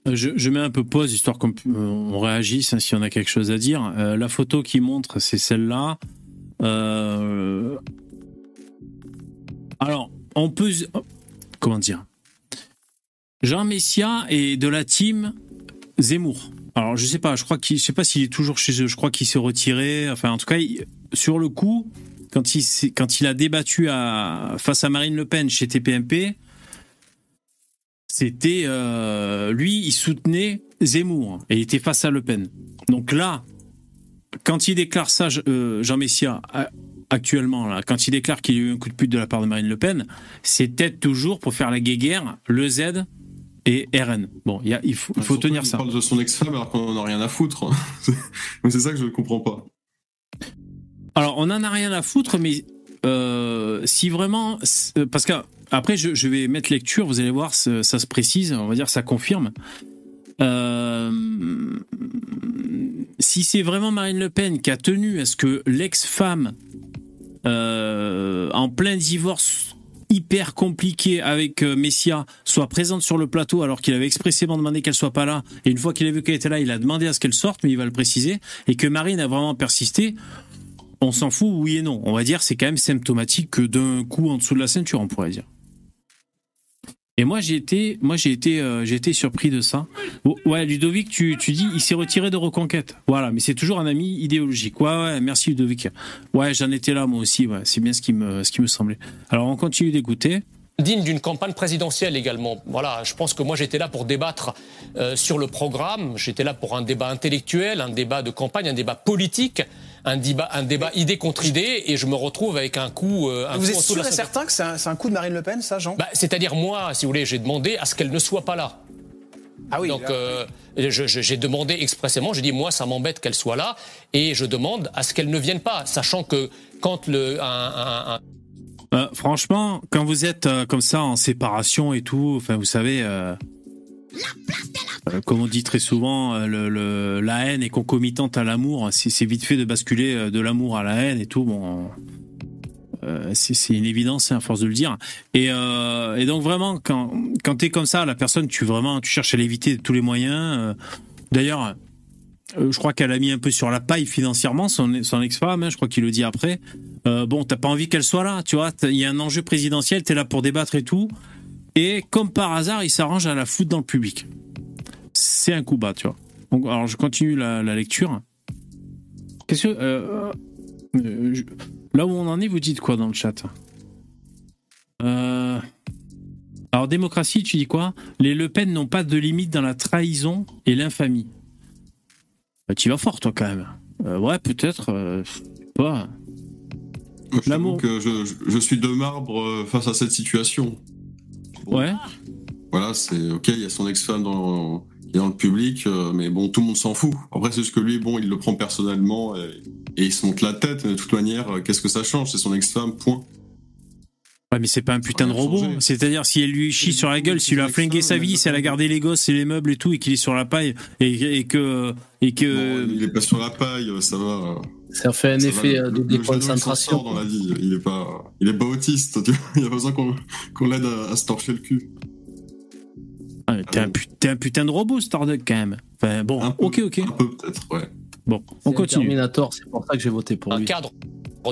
[SPEAKER 1] euh, je, je mets un peu pause histoire qu'on euh, on réagisse hein, si on a quelque chose à dire. Euh, la photo qui montre, c'est celle-là. Euh, Alors, on peut. Comment dire? Jean Messia est de la team Zemmour. Alors, je sais pas, je crois qu'il, je sais pas s'il est toujours chez eux. Je crois qu'il s'est retiré. Enfin, en tout cas, sur le coup, quand il, quand il a débattu à, face à Marine Le Pen chez TPMP, c'était euh, lui, il soutenait Zemmour et il était face à Le Pen. Donc là, quand il déclare ça, euh, Jean Messia, actuellement, là, quand il déclare qu'il y a eu un coup de pute de la part de Marine Le Pen, peut-être toujours pour faire la guéguerre, le Z et RN. Bon, il y a- il faut, il faut
[SPEAKER 4] Surtout
[SPEAKER 1] tenir ça.
[SPEAKER 4] parle de son ex-femme alors qu'on en a rien à foutre. C'est ça que je ne comprends pas.
[SPEAKER 1] Alors, on en a rien à foutre, mais euh, si vraiment, c'est- parce que après, je, je vais mettre lecture, vous allez voir, ça, ça se précise, on va dire, ça confirme. Euh, si c'est vraiment Marine Le Pen qui a tenu à ce que l'ex-femme, euh, en plein divorce hyper compliqué avec euh, Messia, soit présente sur le plateau alors qu'il avait expressément demandé qu'elle soit pas là, et une fois qu'il a vu qu'elle était là, il a demandé à ce qu'elle sorte, mais il va le préciser, et que Marine a vraiment persisté, on s'en fout, oui et non. On va dire c'est quand même symptomatique que d'un coup en dessous de la ceinture, on pourrait dire. Et moi j'ai été, moi j'ai été, euh, j'ai été surpris de ça. Ouais, Ludovic, tu, tu dis, il s'est retiré de Reconquête. Voilà, mais c'est toujours un ami idéologique. Ouais, ouais, merci Ludovic. Ouais, j'en étais là moi aussi. Ouais, c'est bien ce qui me, ce qui me semblait. Alors on continue d'écouter.
[SPEAKER 7] digne d'une campagne présidentielle également. Voilà, je pense que moi j'étais là pour débattre euh, sur le programme, j'étais là pour un débat intellectuel, un débat de campagne, un débat politique, un débat, un débat idée contre idée, et je me retrouve avec un coup. euh, un
[SPEAKER 5] Vous
[SPEAKER 7] coup
[SPEAKER 5] êtes sûr et certain que c'est un, c'est un coup de Marine Le Pen, ça, Jean?
[SPEAKER 7] Bah, C'est-à-dire moi, si vous voulez, j'ai demandé à ce qu'elle ne soit pas là.
[SPEAKER 5] Ah oui.
[SPEAKER 7] Donc
[SPEAKER 5] là.
[SPEAKER 7] euh, je- je- j'ai demandé expressément, j'ai dit moi ça m'embête qu'elle soit là, et je demande à ce qu'elle ne vienne pas, sachant que quand le un- un- un,
[SPEAKER 1] Euh, franchement, quand vous êtes euh, comme ça en séparation et tout, enfin vous savez, comme on dit très souvent, euh, la haine est concomitante à l'amour. C'est c'est vite fait de basculer euh, de l'amour à la haine et tout. Bon, euh, c'est c'est une évidence, hein, à force de le dire. Et, euh, donc vraiment, quand quand t'es comme ça, la personne, tu vraiment, tu cherches à l'éviter de tous les moyens. euh. D'ailleurs. euh, je crois qu'elle a mis un peu sur la paille financièrement son, son ex-femme, hein, je crois qu'il le dit après. Euh, bon, t'as pas envie qu'elle soit là, tu vois. Il y a un enjeu présidentiel, t'es là pour débattre et tout. Et comme par hasard, il s'arrange à la foutre dans le public. C'est un coup bas, tu vois. Donc, alors, je continue la, la lecture. Qu'est-ce que. euh, euh, je- là où on en est, vous dites quoi dans le chat? Euh, Alors, démocratie, tu dis quoi? Les Le Pen n'ont pas de limite dans la trahison et l'infamie. Bah, tu vas fort, toi, quand même. Ouais, peut-être. pas.
[SPEAKER 4] Je
[SPEAKER 1] L'amour.
[SPEAKER 4] que je, je- suis de marbre face à cette situation.
[SPEAKER 1] Ouais.
[SPEAKER 4] Voilà, c'est ok, il y a son ex-femme dans, qui est dans le public, euh, mais bon, tout le monde s'en fout. Après, c'est ce que lui, bon, il le prend personnellement et, et il se monte la tête. De toute manière, euh, qu'est-ce que ça change? C'est son ex-femme, point.
[SPEAKER 1] Ouais, mais c'est pas un putain de robot. C'est-à-dire, si elle lui chie sur la gueule, s'il lui a flingué sa vie, si elle a gardé les gosses et les meubles et tout, et qu'il est sur la paille, et, et que. Et que
[SPEAKER 4] Bon, il est pas sur la paille, ça va.
[SPEAKER 6] Ça fait un
[SPEAKER 4] ça
[SPEAKER 6] effet
[SPEAKER 4] va.
[SPEAKER 6] euh, de déconcentration.
[SPEAKER 4] dans la vie. Il est pas, il est pas autiste. Tu vois il y a pas besoin qu'on qu'on l'aide à, à se torcher le cul.
[SPEAKER 1] Ah, T'es un, t'es un putain de robot, Starduck, quand même. Enfin, bon,
[SPEAKER 4] Un peu,
[SPEAKER 1] ok, ok.
[SPEAKER 4] Un peu peut-être, ouais.
[SPEAKER 1] Bon, on
[SPEAKER 6] un
[SPEAKER 1] continue.
[SPEAKER 6] Terminator, c'est pour ça que j'ai voté pour
[SPEAKER 7] un
[SPEAKER 6] lui.
[SPEAKER 7] cadre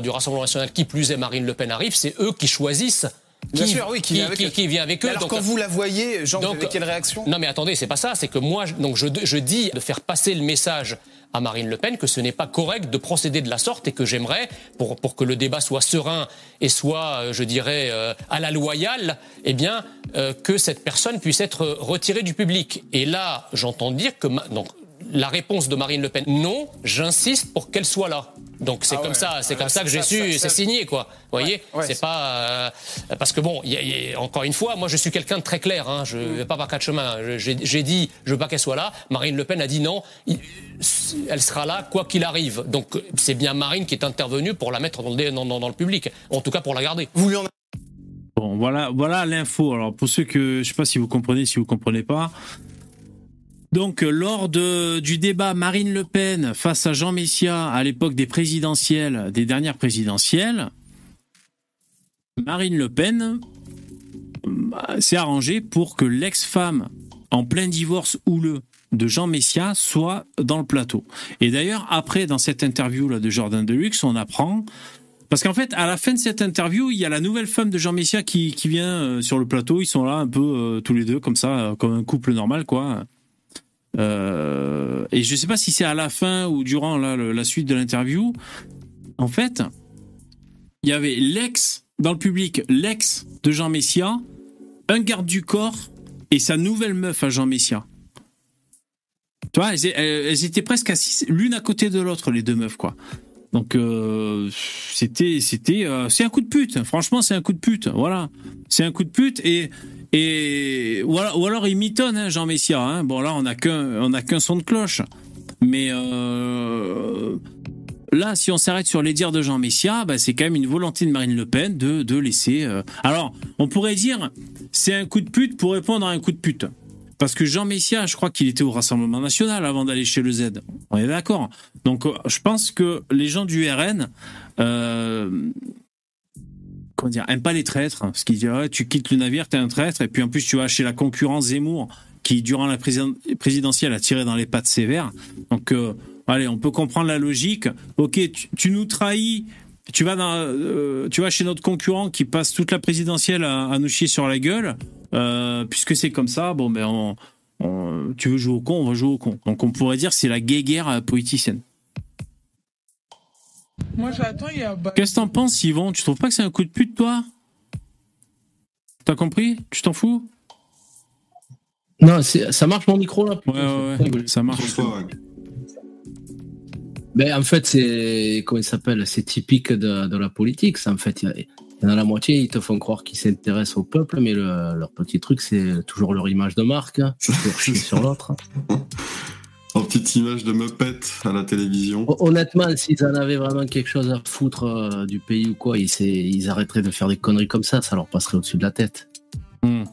[SPEAKER 7] du Rassemblement national, qui plus est Marine Le Pen arrive, c'est eux qui choisissent
[SPEAKER 5] Bien sûr, oui, qui vient avec eux.
[SPEAKER 7] qui vient avec eux.
[SPEAKER 5] Alors,
[SPEAKER 7] Donc,
[SPEAKER 5] quand vous la voyez, Jean, vous
[SPEAKER 7] donc-
[SPEAKER 5] avez quelle réaction?
[SPEAKER 7] Non, mais attendez, c'est pas ça. C'est que moi, donc je, je dis de faire passer le message à Marine Le Pen que ce n'est pas correct de procéder de la sorte et que j'aimerais, pour, pour que le débat soit serein et soit, euh, je dirais, euh, à la loyale, eh bien, euh, que cette personne puisse être retirée du public. Et là, j'entends dire que donc, la réponse de Marine Le Pen, non, j'insiste pour qu'elle soit là. Donc c'est
[SPEAKER 5] Ah
[SPEAKER 7] comme
[SPEAKER 5] ouais.
[SPEAKER 7] ça, c'est
[SPEAKER 5] Ah,
[SPEAKER 7] comme ça que j'ai su, c'est signé quoi. Vous voyez,
[SPEAKER 5] Ouais, ouais,
[SPEAKER 7] c'est pas euh, parce que bon, il y a- il y a- encore une fois, moi je suis quelqu'un de très clair. Hein, je
[SPEAKER 5] Mm.
[SPEAKER 7] vais pas par quatre chemins. J'ai j'ai dit, je veux pas qu'elle soit là. Marine Le Pen a dit non. il- elle sera là quoi qu'il arrive. Donc c'est bien Marine qui est intervenue pour la mettre dans le, dans- dans- dans le public, en tout cas pour la garder.
[SPEAKER 5] Vous lui en
[SPEAKER 1] Bon, voilà, voilà l'info. Alors, pour ceux que je sais pas si vous comprenez, si vous comprenez pas. Donc, euh, lors du débat Marine Le Pen face à Jean Messia à l'époque des présidentielles, des dernières présidentielles, Marine Le Pen euh, s'est arrangée pour que l'ex-femme en plein divorce houleux de Jean Messia soit dans le plateau. Et d'ailleurs, après, dans cette interview là de Jordan Deluxe, on apprend parce qu'en fait, à la fin de cette interview, il y a la nouvelle femme de Jean Messia qui, qui vient euh, sur le plateau. Ils sont là un peu euh, tous les deux, comme ça, comme un couple normal, quoi. Euh, et je sais pas si c'est à la fin ou durant la suite de l'interview. En fait, il y avait l'ex dans le public, l'ex de Jean Messia, un garde du corps et sa nouvelle meuf à Jean Messia. Tu vois, elles étaient presque assises l'une à côté de l'autre, les deux meufs, quoi. Donc euh, c'était c'était euh, c'est un coup de pute. Franchement, c'est un coup de pute. Voilà, c'est un coup de pute et et ou alors, il mitonne hein, Jean Messia. Hein. Bon là, on a qu'un qu'un son de cloche. Mais euh, là, si on s'arrête sur les dires de Jean Messia, bah, c'est quand même une volonté de Marine Le Pen de de laisser. euh, Alors, on pourrait dire c'est un coup de pute pour répondre à un coup de pute. Parce que Jean Messia, je crois qu'il était au Rassemblement National avant d'aller chez le Z. On est d'accord. Donc, je pense que les gens du RN, euh, comment dire, aiment pas les traîtres. qu'ils disent, ouais, tu quittes le navire, t'es un traître. Et puis, en plus, tu vas chez la concurrence Zemmour, qui, durant la président- présidentielle, a tiré dans les pattes sévères. Donc, euh, allez, on peut comprendre la logique. Ok, tu, nous trahis. Tu vas, dans, euh, tu vas chez notre concurrent qui passe toute la présidentielle à, nous chier sur la gueule. Euh, puisque c'est comme ça, bon, ben, on, tu veux jouer au con, on va jouer au con. Donc, on pourrait dire c'est la guéguerre politicienne.
[SPEAKER 3] Moi, j'attends, il y a.
[SPEAKER 1] Qu'est-ce que t'en penses, Yvon? Tu trouves pas que c'est un coup de pute, toi? T'as compris? Tu t'en fous?
[SPEAKER 6] Non, ça marche mon micro là
[SPEAKER 1] Ouais, ouais, ouais, ça marche.
[SPEAKER 4] Ouais.
[SPEAKER 6] Ben, en fait, c'est comment il s'appelle? C'est typique de, de la politique. Ça, en fait, il y, a- il y en a la moitié, ils te font croire qu'ils s'intéressent au peuple, mais le- leur petit truc, c'est toujours leur image de marque, hein. sur l'autre.
[SPEAKER 4] En petite image de Muppet à la télévision.
[SPEAKER 6] Hon- Honnêtement, s'ils en avaient vraiment quelque chose à foutre euh, du pays ou quoi, ils, ils arrêteraient de faire des conneries comme ça, ça leur passerait au-dessus de la tête.
[SPEAKER 1] Hmm.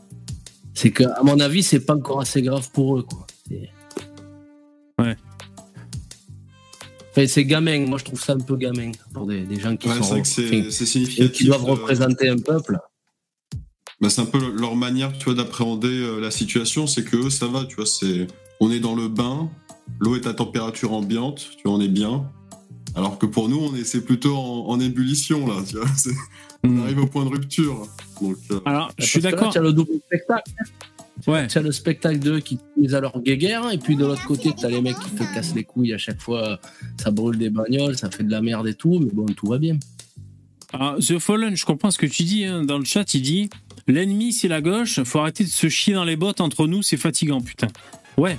[SPEAKER 6] C'est que, à mon avis, c'est pas encore assez grave pour eux, quoi. C'est-
[SPEAKER 1] Ouais.
[SPEAKER 6] Enfin, c'est gamin, moi je trouve ça un peu gamin pour des, des gens qui
[SPEAKER 4] Ouais, c'est
[SPEAKER 6] sont enfin,
[SPEAKER 4] c'est
[SPEAKER 6] qui doivent
[SPEAKER 4] de-
[SPEAKER 6] représenter un peuple.
[SPEAKER 4] Bah, c'est un peu leur manière, tu vois, d'appréhender euh, la situation. C'est que eux, ça va, tu vois, c'est, on est dans le bain, l'eau est à température ambiante, tu vois, on est bien. Alors que pour nous, on est, c'est plutôt en, en ébullition là, tu vois. c'est- On
[SPEAKER 1] Hmm.
[SPEAKER 4] arrive au point de rupture. Donc, euh,
[SPEAKER 1] Alors, je suis d'accord.
[SPEAKER 6] Tu as le double spectacle.
[SPEAKER 1] Ouais.
[SPEAKER 6] Tu as le spectacle d'eux qui disent à leur guéguerre, et puis de l'autre côté, tu as les mecs qui te cassent les couilles à chaque fois. Ça brûle des bagnoles, ça fait de la merde et tout, mais bon, tout va bien.
[SPEAKER 1] Alors, The Fallen, je comprends ce que tu dis. hein. Dans le chat, il dit L'ennemi, c'est la gauche. Faut arrêter de se chier dans les bottes entre nous. C'est fatigant, putain. Ouais.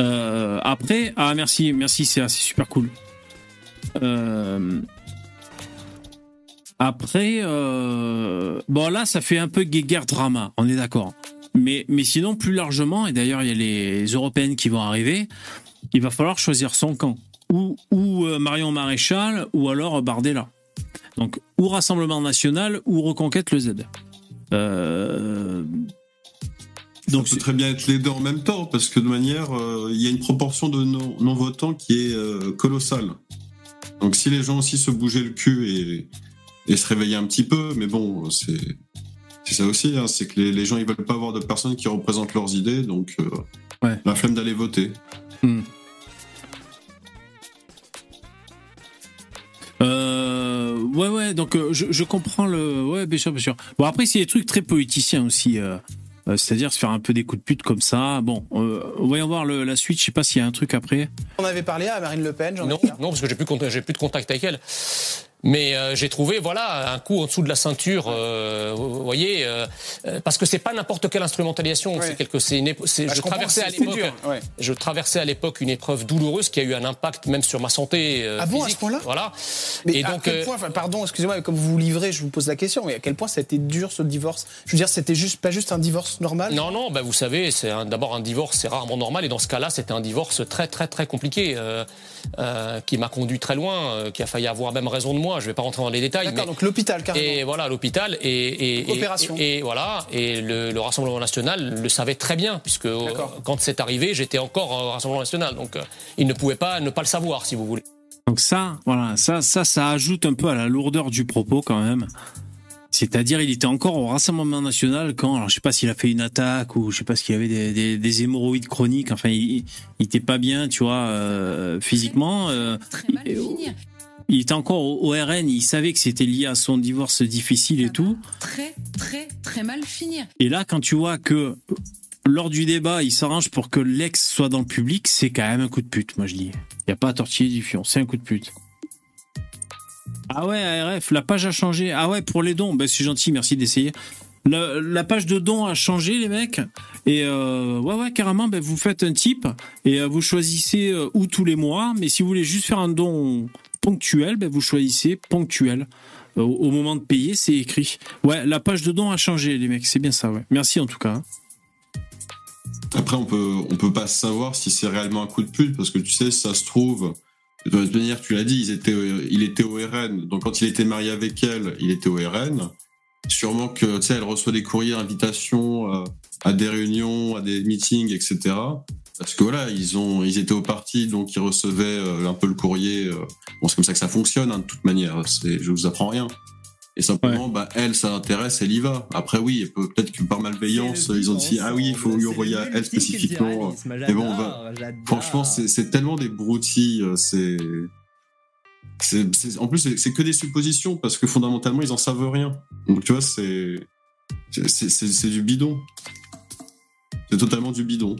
[SPEAKER 1] Euh, après, ah, merci, merci, c'est super cool. Euh, après, euh, bon, là, ça fait un peu guéguerre drama. On est d'accord. Mais, mais sinon, plus largement, et d'ailleurs, il y a les européennes qui vont arriver, il va falloir choisir son camp. Ou, ou Marion Maréchal, ou alors Bardella. Donc, ou Rassemblement National, ou Reconquête le Z. Euh,
[SPEAKER 4] Donc, ça peut très bien être les deux en même temps, parce que de manière, euh, il y a une proportion de non- non-votants qui est euh, colossale. Donc si les gens aussi se bougeaient le cul et, et se réveillaient un petit peu, mais bon, c'est ça aussi, hein, c'est que les, les gens ils veulent pas avoir de personnes qui représentent leurs idées, donc euh,
[SPEAKER 1] Ouais.
[SPEAKER 4] la flemme d'aller voter.
[SPEAKER 1] Euh, ouais, ouais, donc euh, je, je comprends le. Ouais, bien sûr, bien sûr. Bon, après, c'est des trucs très politiciens aussi. Euh, euh, C'est-à-dire se faire un peu des coups de pute comme ça. Bon, euh, on va y voir le- la suite. Je sais pas s'il y a un truc après.
[SPEAKER 5] On avait parlé à Marine Le Pen, j'en ai
[SPEAKER 7] Non, non, parce que j'ai plus, plus de contact avec elle. Mais euh, j'ai trouvé, voilà, un coup en dessous de la ceinture. euh, vous voyez, euh, euh, parce que c'est pas n'importe quelle instrumentalisation. C'est quelque, c'est une c'est-
[SPEAKER 5] Bah,
[SPEAKER 7] je, traversais à l'époque,
[SPEAKER 5] dur, ouais.
[SPEAKER 7] je traversais à l'époque une épreuve douloureuse qui a eu un impact même sur ma santé euh,
[SPEAKER 5] Ah bon, à ce
[SPEAKER 7] physique.
[SPEAKER 5] point-là?
[SPEAKER 7] Voilà.
[SPEAKER 5] Mais
[SPEAKER 7] Et
[SPEAKER 5] à
[SPEAKER 7] donc,
[SPEAKER 5] quel
[SPEAKER 7] euh,
[SPEAKER 5] point, enfin, pardon, excusez-moi, mais comme vous vous livrez, je vous pose la question, mais à quel point ça a été dur ce divorce? Je veux dire, c'était juste pas juste un divorce normal?
[SPEAKER 7] Non, non, bah vous savez, c'est un- d'abord un divorce, c'est rarement normal, et dans ce cas-là, c'était un divorce très, très, très compliqué, euh, euh, qui m'a conduit très loin, euh, qui a failli avoir même raison de moi. Je vais pas rentrer dans les détails.
[SPEAKER 5] D'accord,
[SPEAKER 7] mais-
[SPEAKER 5] donc l'hôpital carrément.
[SPEAKER 7] et voilà, l'hôpital et, et,
[SPEAKER 5] Opération.
[SPEAKER 7] Et, et voilà, et le, le Rassemblement national le savait très bien, puisque euh,
[SPEAKER 5] D'accord.
[SPEAKER 7] quand c'est arrivé, j'étais encore au Rassemblement national, donc euh, il ne pouvait pas ne pas le savoir, si vous voulez.
[SPEAKER 1] Donc ça, voilà, ça, ça, ça ajoute un peu à la lourdeur du propos quand même. C'est-à-dire, il était encore au Rassemblement National quand, alors je sais pas s'il a fait une attaque ou je sais pas s'il y avait des, des, des hémorroïdes chroniques. Enfin, il, il était pas bien, tu vois, euh, physiquement. euh,
[SPEAKER 3] Très mal
[SPEAKER 1] il-
[SPEAKER 3] finir.
[SPEAKER 1] Il était encore au, RN. Il savait que c'était lié à son divorce difficile et tout.
[SPEAKER 3] Très, très, très mal finir.
[SPEAKER 1] Et là, quand tu vois que lors du débat, il s'arrange pour que l'ex soit dans le public, c'est quand même un coup de pute, moi je dis. Il n'y a pas à tortiller du fion, c'est un coup de pute. Ah ouais, ARF, la page a changé. Ah ouais, pour les dons, ben, c'est gentil, merci d'essayer. La, la page de dons a changé, les mecs. Et euh, ouais, ouais, carrément, ben, vous faites un type et euh, vous choisissez euh, ou tous les mois. Mais si vous voulez juste faire un don ponctuel, ben, vous choisissez ponctuel. Euh, au moment de payer, c'est écrit. Ouais, la page de dons a changé, les mecs. C'est bien ça, ouais. Merci en tout cas. hein.
[SPEAKER 4] Après, on peut, on peut pas savoir si c'est réellement un coup de pute parce que tu sais, ça se trouve. De toute manière, tu l'as dit, ils étaient, euh, il était au RN. Donc, quand il était marié avec elle, il était au RN. Sûrement que, tu sais, elle reçoit des courriers, invitations euh, à des réunions, à des meetings, etc. Parce que voilà, ils ont, ils étaient au parti, donc ils recevaient euh, un peu le courrier. euh. Bon, c'est comme ça que ça fonctionne, hein, de toute manière. Je vous apprends rien. Et simplement, bah, elle, ça l'intéresse, elle y va. Après, oui, peut-être que par malveillance, ils ont dit, ah oui, il faut lui envoyer à elle spécifiquement. Mais bon, on va- Franchement, c'est tellement des broutilles. euh, En plus, c'est que des suppositions parce que fondamentalement, ils en savent rien. Donc, tu vois, C'est c'est du bidon. C'est totalement du bidon.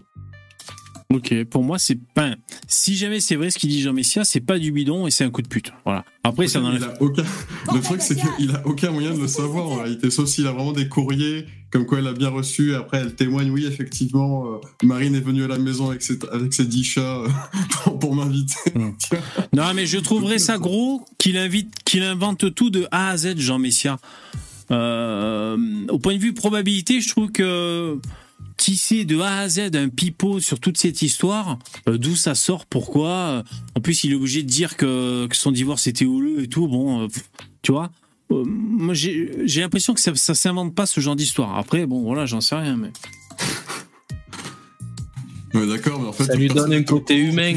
[SPEAKER 1] Ok, pour moi, c'est pas. Si jamais c'est vrai ce qu'il dit Jean Messia, c'est pas du bidon et c'est un coup de pute. Voilà. Après, ça
[SPEAKER 4] il
[SPEAKER 1] n'enlève.
[SPEAKER 4] a aucun... Le truc, c'est qu'il a aucun moyen de le savoir en réalité, sauf s'il a vraiment des courriers, comme quoi elle a bien reçu, et après elle témoigne, oui, effectivement, euh, Marine est venue à la maison avec ses, avec ses dix chats euh, pour, pour m'inviter.
[SPEAKER 1] Mm. Non, mais je trouverais ça gros qu'il invite, qu'il invente tout de A à Z, Jean Messia. Euh, au point de vue probabilité, je trouve que tisser de A à Z un pipeau sur toute cette histoire, euh, d'où ça sort, pourquoi. euh, en plus, il est obligé de dire que, que son divorce était houleux et tout. Bon, euh, pff, tu vois. Euh, moi, j'ai l'impression que ça, ça s'invente pas ce genre d'histoire. Après, bon, voilà, j'en sais rien, mais.
[SPEAKER 4] Ouais, d'accord, mais en fait.
[SPEAKER 6] Ça lui
[SPEAKER 4] personne
[SPEAKER 6] donne un
[SPEAKER 4] n'était au
[SPEAKER 6] côté humain.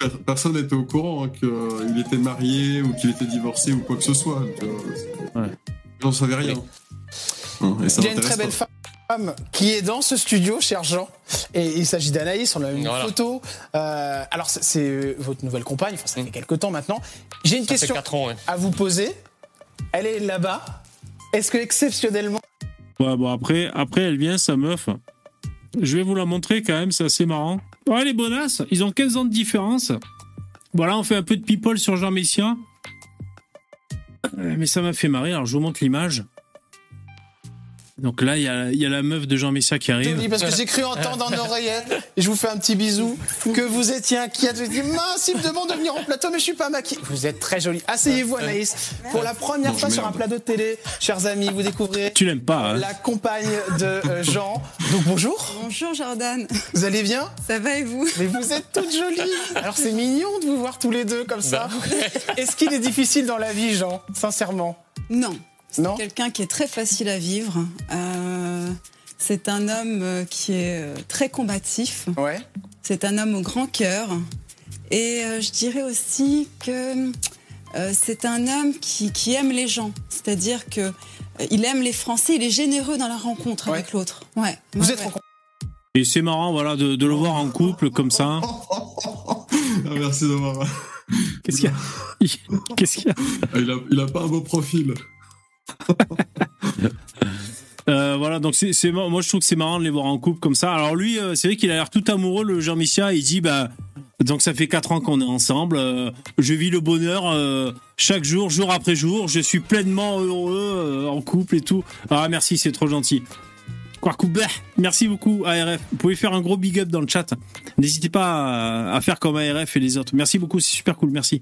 [SPEAKER 4] Per- Personne n'était au courant qu'il était marié ou qu'il était divorcé ou quoi que ce soit. donc, euh,
[SPEAKER 1] Ouais.
[SPEAKER 4] J'en savais rien. Hein, et ça
[SPEAKER 5] Il y a une très belle femme qui est dans ce studio, cher Jean. Et il s'agit d'Anaïs, on a une
[SPEAKER 7] Voilà.
[SPEAKER 5] photo. Euh, alors, c'est- c'est votre nouvelle compagne, enfin, ça fait quelques temps maintenant. J'ai une
[SPEAKER 7] Ça
[SPEAKER 5] question
[SPEAKER 7] 4 ans, ouais.
[SPEAKER 5] à vous poser. Elle est là-bas. Est-ce que exceptionnellement,
[SPEAKER 1] Ouais, bon, après, après, elle vient, sa meuf. Je vais vous la montrer quand même, c'est assez marrant. Ouais, les bonasses, ils ont 15 ans de différence. Voilà, on fait un peu de people sur Jean Messia. Euh, Mais ça m'a fait marrer, alors je vous montre l'image. Donc là, il y a, il y a la meuf de Jean Messia qui
[SPEAKER 5] je vous
[SPEAKER 1] arrive.
[SPEAKER 5] dis parce que j'ai cru entendre dans une oreillette, et je vous fais un petit bisou, que vous étiez inquiète. Je vous dis, mince, il me demande de venir en plateau, mais je suis pas maquillée. Vous êtes très jolie. Asseyez-vous, Anaïs. Pour la première
[SPEAKER 4] Non,
[SPEAKER 5] fois sur un plateau de télé, chers amis, vous découvrez
[SPEAKER 1] Tu l'aimes pas, hein
[SPEAKER 5] la compagne de euh, Jean. Donc bonjour,
[SPEAKER 8] Bonjour Jordan,
[SPEAKER 5] vous allez bien?
[SPEAKER 8] Ça va et vous?
[SPEAKER 5] Mais vous êtes toutes jolies. Alors c'est mignon de vous voir tous les deux comme ça. Est-ce qu'il est difficile dans la vie, Jean Sincèrement?
[SPEAKER 8] Non, c'est quelqu'un qui est très facile à vivre. Euh, c'est un homme euh, qui est euh, très combatif.
[SPEAKER 5] Ouais.
[SPEAKER 8] C'est un homme au grand cœur. Et euh, je dirais aussi que euh, c'est un homme qui, qui aime les gens. C'est-à-dire que euh, il aime les Français, il est généreux dans la rencontre
[SPEAKER 5] Ouais.
[SPEAKER 8] avec l'autre. Ouais.
[SPEAKER 5] Vous
[SPEAKER 8] Ouais,
[SPEAKER 5] êtes
[SPEAKER 1] Et c'est marrant, voilà, de, de le voir en couple comme ça.
[SPEAKER 4] Ah, merci d'avoir.
[SPEAKER 1] Qu'est-ce qu'il y a? Qu'est-ce qu'il y a?
[SPEAKER 4] Ah, il, a, il a pas un beau profil.
[SPEAKER 1] Euh, voilà, donc c'est, moi je trouve que c'est marrant de les voir en couple comme ça. Alors lui, euh, c'est vrai qu'il a l'air tout amoureux, le Jean Missia. Il dit bah donc ça fait quatre ans qu'on est ensemble. euh, je vis le bonheur chaque jour, jour après jour. Je suis pleinement heureux en couple et tout. Ah merci, c'est trop gentil. Quarkouber, merci beaucoup ARF. Vous pouvez faire un gros big up dans le chat. N'hésitez pas à, à faire comme ARF et les autres. Merci beaucoup, c'est super cool, merci.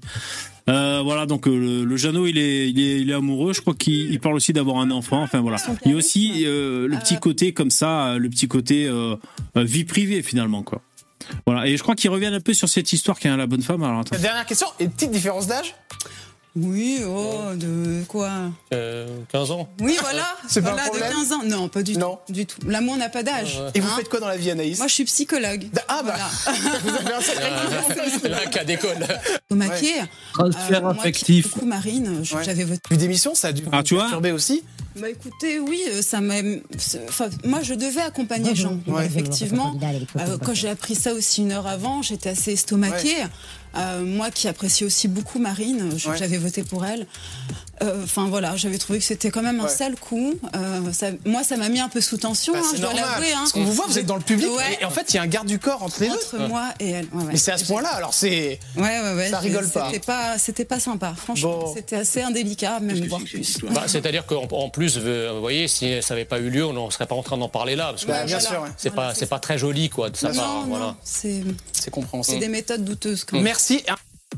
[SPEAKER 1] Euh, voilà, donc euh, le, le Jeannot, il est, il est, il est amoureux. Je crois qu'il il parle aussi d'avoir un enfant. Enfin voilà. Il y a aussi euh, le petit côté comme ça, euh, le petit côté euh, euh, vie privée finalement quoi. Voilà. Et je crois qu'ils reviennent un peu sur cette histoire qui a la bonne femme. Alors attends.
[SPEAKER 5] Dernière question, une petite différence d'âge?
[SPEAKER 8] Oui, oh, de quoi
[SPEAKER 7] Euh, 15 ans.
[SPEAKER 8] Oui, voilà.
[SPEAKER 5] C'est pas un
[SPEAKER 8] voilà, de
[SPEAKER 5] problème
[SPEAKER 8] 15 ans. Non, pas du
[SPEAKER 5] Non.
[SPEAKER 8] tout. Du tout. L'amour n'a pas d'âge.
[SPEAKER 7] Ouais.
[SPEAKER 5] Et vous
[SPEAKER 8] hein.
[SPEAKER 5] faites quoi dans la vie, Anaïs
[SPEAKER 8] Moi, je suis psychologue.
[SPEAKER 5] Ah bah,
[SPEAKER 8] Voilà.
[SPEAKER 5] vous avez un sacré
[SPEAKER 7] C'est là un cas d'école.
[SPEAKER 8] Au maquis.
[SPEAKER 6] Transfert
[SPEAKER 8] moi qui
[SPEAKER 6] affectif.
[SPEAKER 8] beaucoup Marine, je-
[SPEAKER 5] Ouais.
[SPEAKER 8] j'avais voté.
[SPEAKER 5] Puis d'émission, ça a dû vous
[SPEAKER 1] Ah, tu vois
[SPEAKER 5] perturber aussi
[SPEAKER 8] Bah écoutez, oui, euh, ça m'a. Enfin, moi, je devais accompagner Jean.
[SPEAKER 5] Ouais.
[SPEAKER 8] Effectivement. Euh, quand j'ai appris ça aussi une heure avant, j'étais assez estomaquée. Euh, moi qui apprécie aussi beaucoup Marine,
[SPEAKER 5] Ouais.
[SPEAKER 8] j'avais voté pour elle. Euh, Enfin voilà, j'avais trouvé que c'était quand même un
[SPEAKER 5] Ouais.
[SPEAKER 8] sale coup. Euh, ça- moi, ça m'a mis un peu sous tension,
[SPEAKER 5] Bah,
[SPEAKER 8] hein,
[SPEAKER 5] C'est
[SPEAKER 8] je dois
[SPEAKER 5] normal.
[SPEAKER 8] l'avouer. Hein.
[SPEAKER 5] Parce qu'on vous voit, vous êtes dans le public.
[SPEAKER 8] Ouais.
[SPEAKER 5] Et en fait, il y a un garde du corps entre les deux.
[SPEAKER 8] Entre moi et elle. Ouais, ouais.
[SPEAKER 5] Mais c'est à ce point-là, alors c'est.
[SPEAKER 8] Ouais, ouais, ouais.
[SPEAKER 5] Ça rigole pas.
[SPEAKER 8] C'était pas, c'était pas sympa. Franchement,
[SPEAKER 5] Bon.
[SPEAKER 8] c'était assez indélicat, même plus.
[SPEAKER 7] Bah, C'est-à-dire qu'en en plus, vous voyez, si ça n'avait pas eu lieu, on ne serait pas en train d'en parler là. Parce que
[SPEAKER 5] Bah, bien
[SPEAKER 8] voilà.
[SPEAKER 5] sûr, ouais.
[SPEAKER 7] c'est
[SPEAKER 8] Voilà,
[SPEAKER 7] pas, c'est pas très joli, quoi, de sa
[SPEAKER 8] Non,
[SPEAKER 7] part. Voilà.
[SPEAKER 8] c'est
[SPEAKER 5] C'est
[SPEAKER 8] c'est
[SPEAKER 5] compréhensible.
[SPEAKER 8] des méthodes douteuses quand même.
[SPEAKER 5] Merci.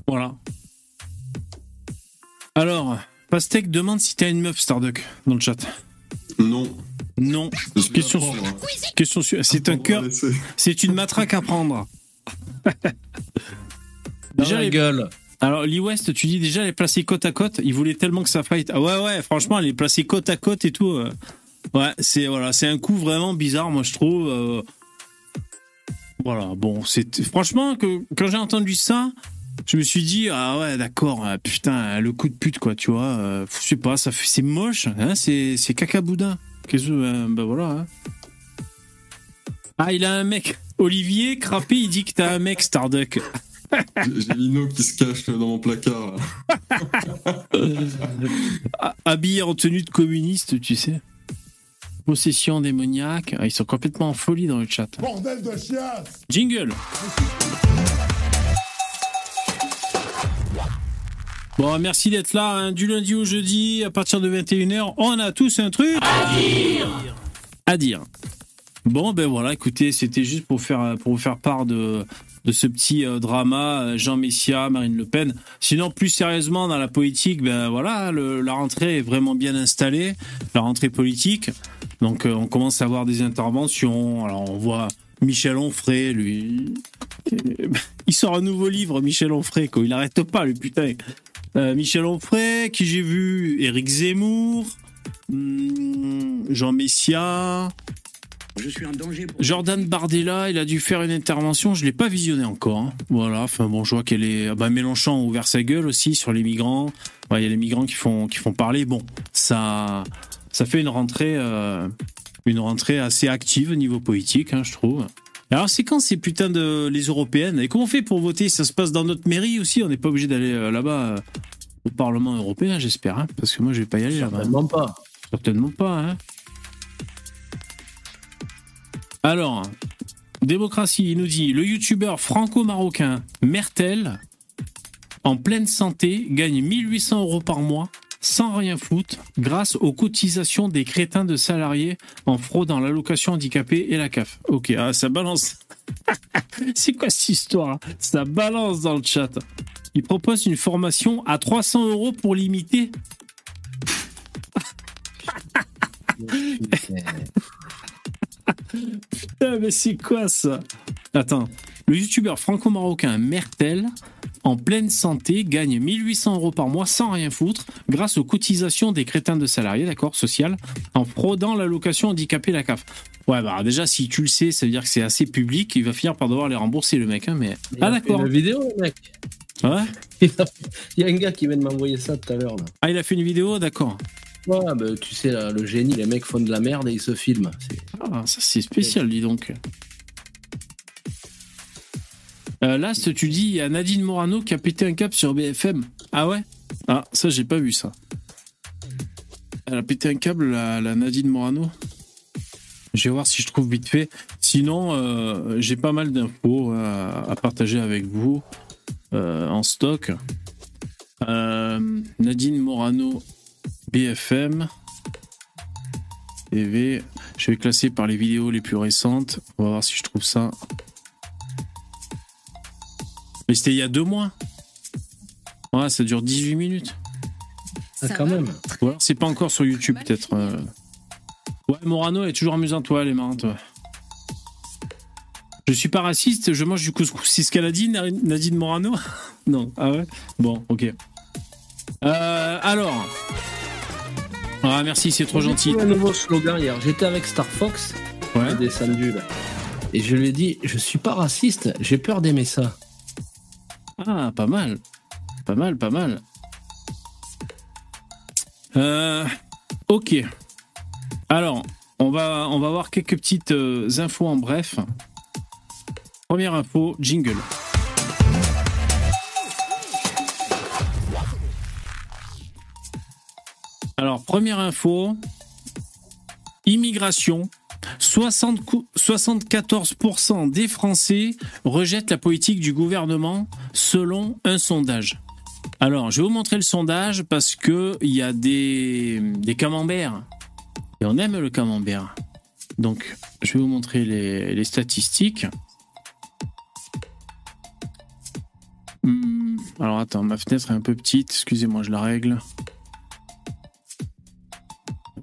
[SPEAKER 1] Voilà. Alors, Pastèque demande si t'as une meuf Starduck dans le chat.
[SPEAKER 4] Non.
[SPEAKER 1] Non. Question,
[SPEAKER 4] prendre, hein.
[SPEAKER 1] question su- C'est un cœur. C'est une matraque à prendre. Déjà,
[SPEAKER 6] la
[SPEAKER 1] les-
[SPEAKER 6] gueule.
[SPEAKER 1] Alors, Lee West, tu dis déjà, elle est placée côte à côte. Il voulait tellement que ça fight. Ah ouais, ouais, franchement, elle est placée côte à côte et tout. euh. Ouais, c'est voilà, c'est un coup vraiment bizarre, moi, je trouve. euh. Voilà, bon, c'est franchement, que, quand j'ai entendu ça, je me suis dit, ah ouais, d'accord, ah, putain, le coup de pute, quoi, tu vois. euh, je sais pas, ça fait, c'est moche, hein, c'est, c'est caca boudin. Qu'est-ce que, euh, bah voilà. hein. Ah, il a un mec. Olivier Crappé, il dit que t'as un mec, Starduck.
[SPEAKER 4] J'ai Lino qui se cache dans mon placard.
[SPEAKER 1] Ah, habillé en tenue de communiste, tu sais. Possession démoniaque. Ah, ils sont complètement en folie dans le chat.
[SPEAKER 9] Bordel de chiasse
[SPEAKER 1] Jingle Bon, merci d'être là. hein. Du lundi au jeudi, à partir de 21h, on a tous un truc à dire. À dire. Bon, ben voilà, écoutez, c'était juste pour, faire, pour vous faire part de, de ce petit euh, drama, euh, Jean Messia, Marine Le Pen. Sinon, plus sérieusement, dans la politique, ben voilà, la rentrée est vraiment bien installée, la rentrée politique. Donc, euh, on commence à avoir des interventions. Alors, on voit Michel Onfray, lui. Il sort un nouveau livre, Michel Onfray, quoi. Il arrête pas, le putain. Michel Onfray, qui j'ai vu, Éric Zemmour, hum, Jean Messia. Jordan Bardella, il a dû faire une intervention, je l'ai pas visionné encore. hein. Voilà, enfin bon, je vois qu'elle est. ah bah, Mélenchon a ouvert sa gueule aussi sur les migrants. Ouais, Il y a les migrants qui font qui font parler. Bon, ça ça fait une rentrée euh, une rentrée assez active au niveau politique, hein, je trouve. Alors c'est quand ces putains de les européennes? Et comment on fait pour voter? Ça se passe dans notre mairie aussi. On n'est pas obligé d'aller euh, là-bas euh, au Parlement européen, j'espère, hein, parce que moi je vais pas y aller là-bas.
[SPEAKER 6] Certainement pas.
[SPEAKER 1] Certainement pas, hein. Alors, démocratie, il nous dit le youtubeur franco-marocain Mertel, en pleine santé, gagne 1800 euros par mois sans rien foutre grâce aux cotisations des crétins de salariés en fraudant l'allocation handicapée et la CAF. Ok, ah, ça balance. C'est quoi cette histoire Ça balance dans le chat. Il propose une formation à 300 euros pour l'imiter. Putain, mais c'est quoi ça? Attends. Le youtubeur franco-marocain Mertel, en pleine santé, gagne 1800 euros par mois sans rien foutre grâce aux cotisations des crétins de salariés, d'accord, social, en fraudant l'allocation handicapée la CAF. Ouais, bah déjà, si tu le sais, ça veut dire que c'est assez public, il va finir par devoir les rembourser, le mec, hein, mais.
[SPEAKER 6] Il
[SPEAKER 1] Ah,
[SPEAKER 6] a fait
[SPEAKER 1] d'accord.
[SPEAKER 6] Une vidéo, le mec.
[SPEAKER 1] Ouais.
[SPEAKER 6] Il y a un gars qui vient de m'envoyer ça tout à l'heure. là.
[SPEAKER 1] Ah, il a fait une vidéo, d'accord.
[SPEAKER 6] Ouais, bah, tu sais, là, le génie, les mecs font de la merde et ils se filment.
[SPEAKER 1] Ah, ça c'est spécial, dis donc. Euh, Last, tu dis, il y a Nadine Morano qui a pété un cap sur BFM. Ah ouais? Ah, ça, j'ai pas vu ça. Elle a pété un câble, la, Nadine Morano. Je vais voir si je trouve vite fait. Sinon, euh, j'ai pas mal d'infos à, partager avec vous euh, en stock. Nadine Morano, BFM. TV. Je vais classer par les vidéos les plus récentes. On va voir si je trouve ça. Mais c'était il y a deux mois. Ouais, ça dure 18 minutes.
[SPEAKER 6] Ah,
[SPEAKER 3] Ça
[SPEAKER 6] quand
[SPEAKER 3] va
[SPEAKER 6] même.
[SPEAKER 1] Ou alors c'est pas encore sur YouTube peut-être. euh. Ouais, Morano est toujours amusant, toi, les marrantes. ouais. Je suis pas raciste, je mange du couscous. C'est ce qu'elle a dit, Na- Nadine Morano? Non. Ah ouais? Bon, ok. Euh, alors. Ah, merci, c'est trop gentil.
[SPEAKER 6] un nouveau slogan hier. J'étais avec Star Fox,
[SPEAKER 1] Ouais.
[SPEAKER 6] descendu là. Et je lui ai dit, je suis pas raciste, j'ai peur d'aimer ça.
[SPEAKER 1] Ah, pas mal. Pas mal, pas mal. Euh, ok. Alors, on va, on va voir quelques petites euh, infos en bref. Première info, jingle. Alors, première info, immigration. 60 cou- 74% des Français rejettent la politique du gouvernement selon un sondage. Alors, je vais vous montrer le sondage parce que il y a des, camemberts. Et on aime le camembert. Donc, je vais vous montrer les, les statistiques. Hmm, alors, attends, ma fenêtre est un peu petite. Excusez-moi, je la règle.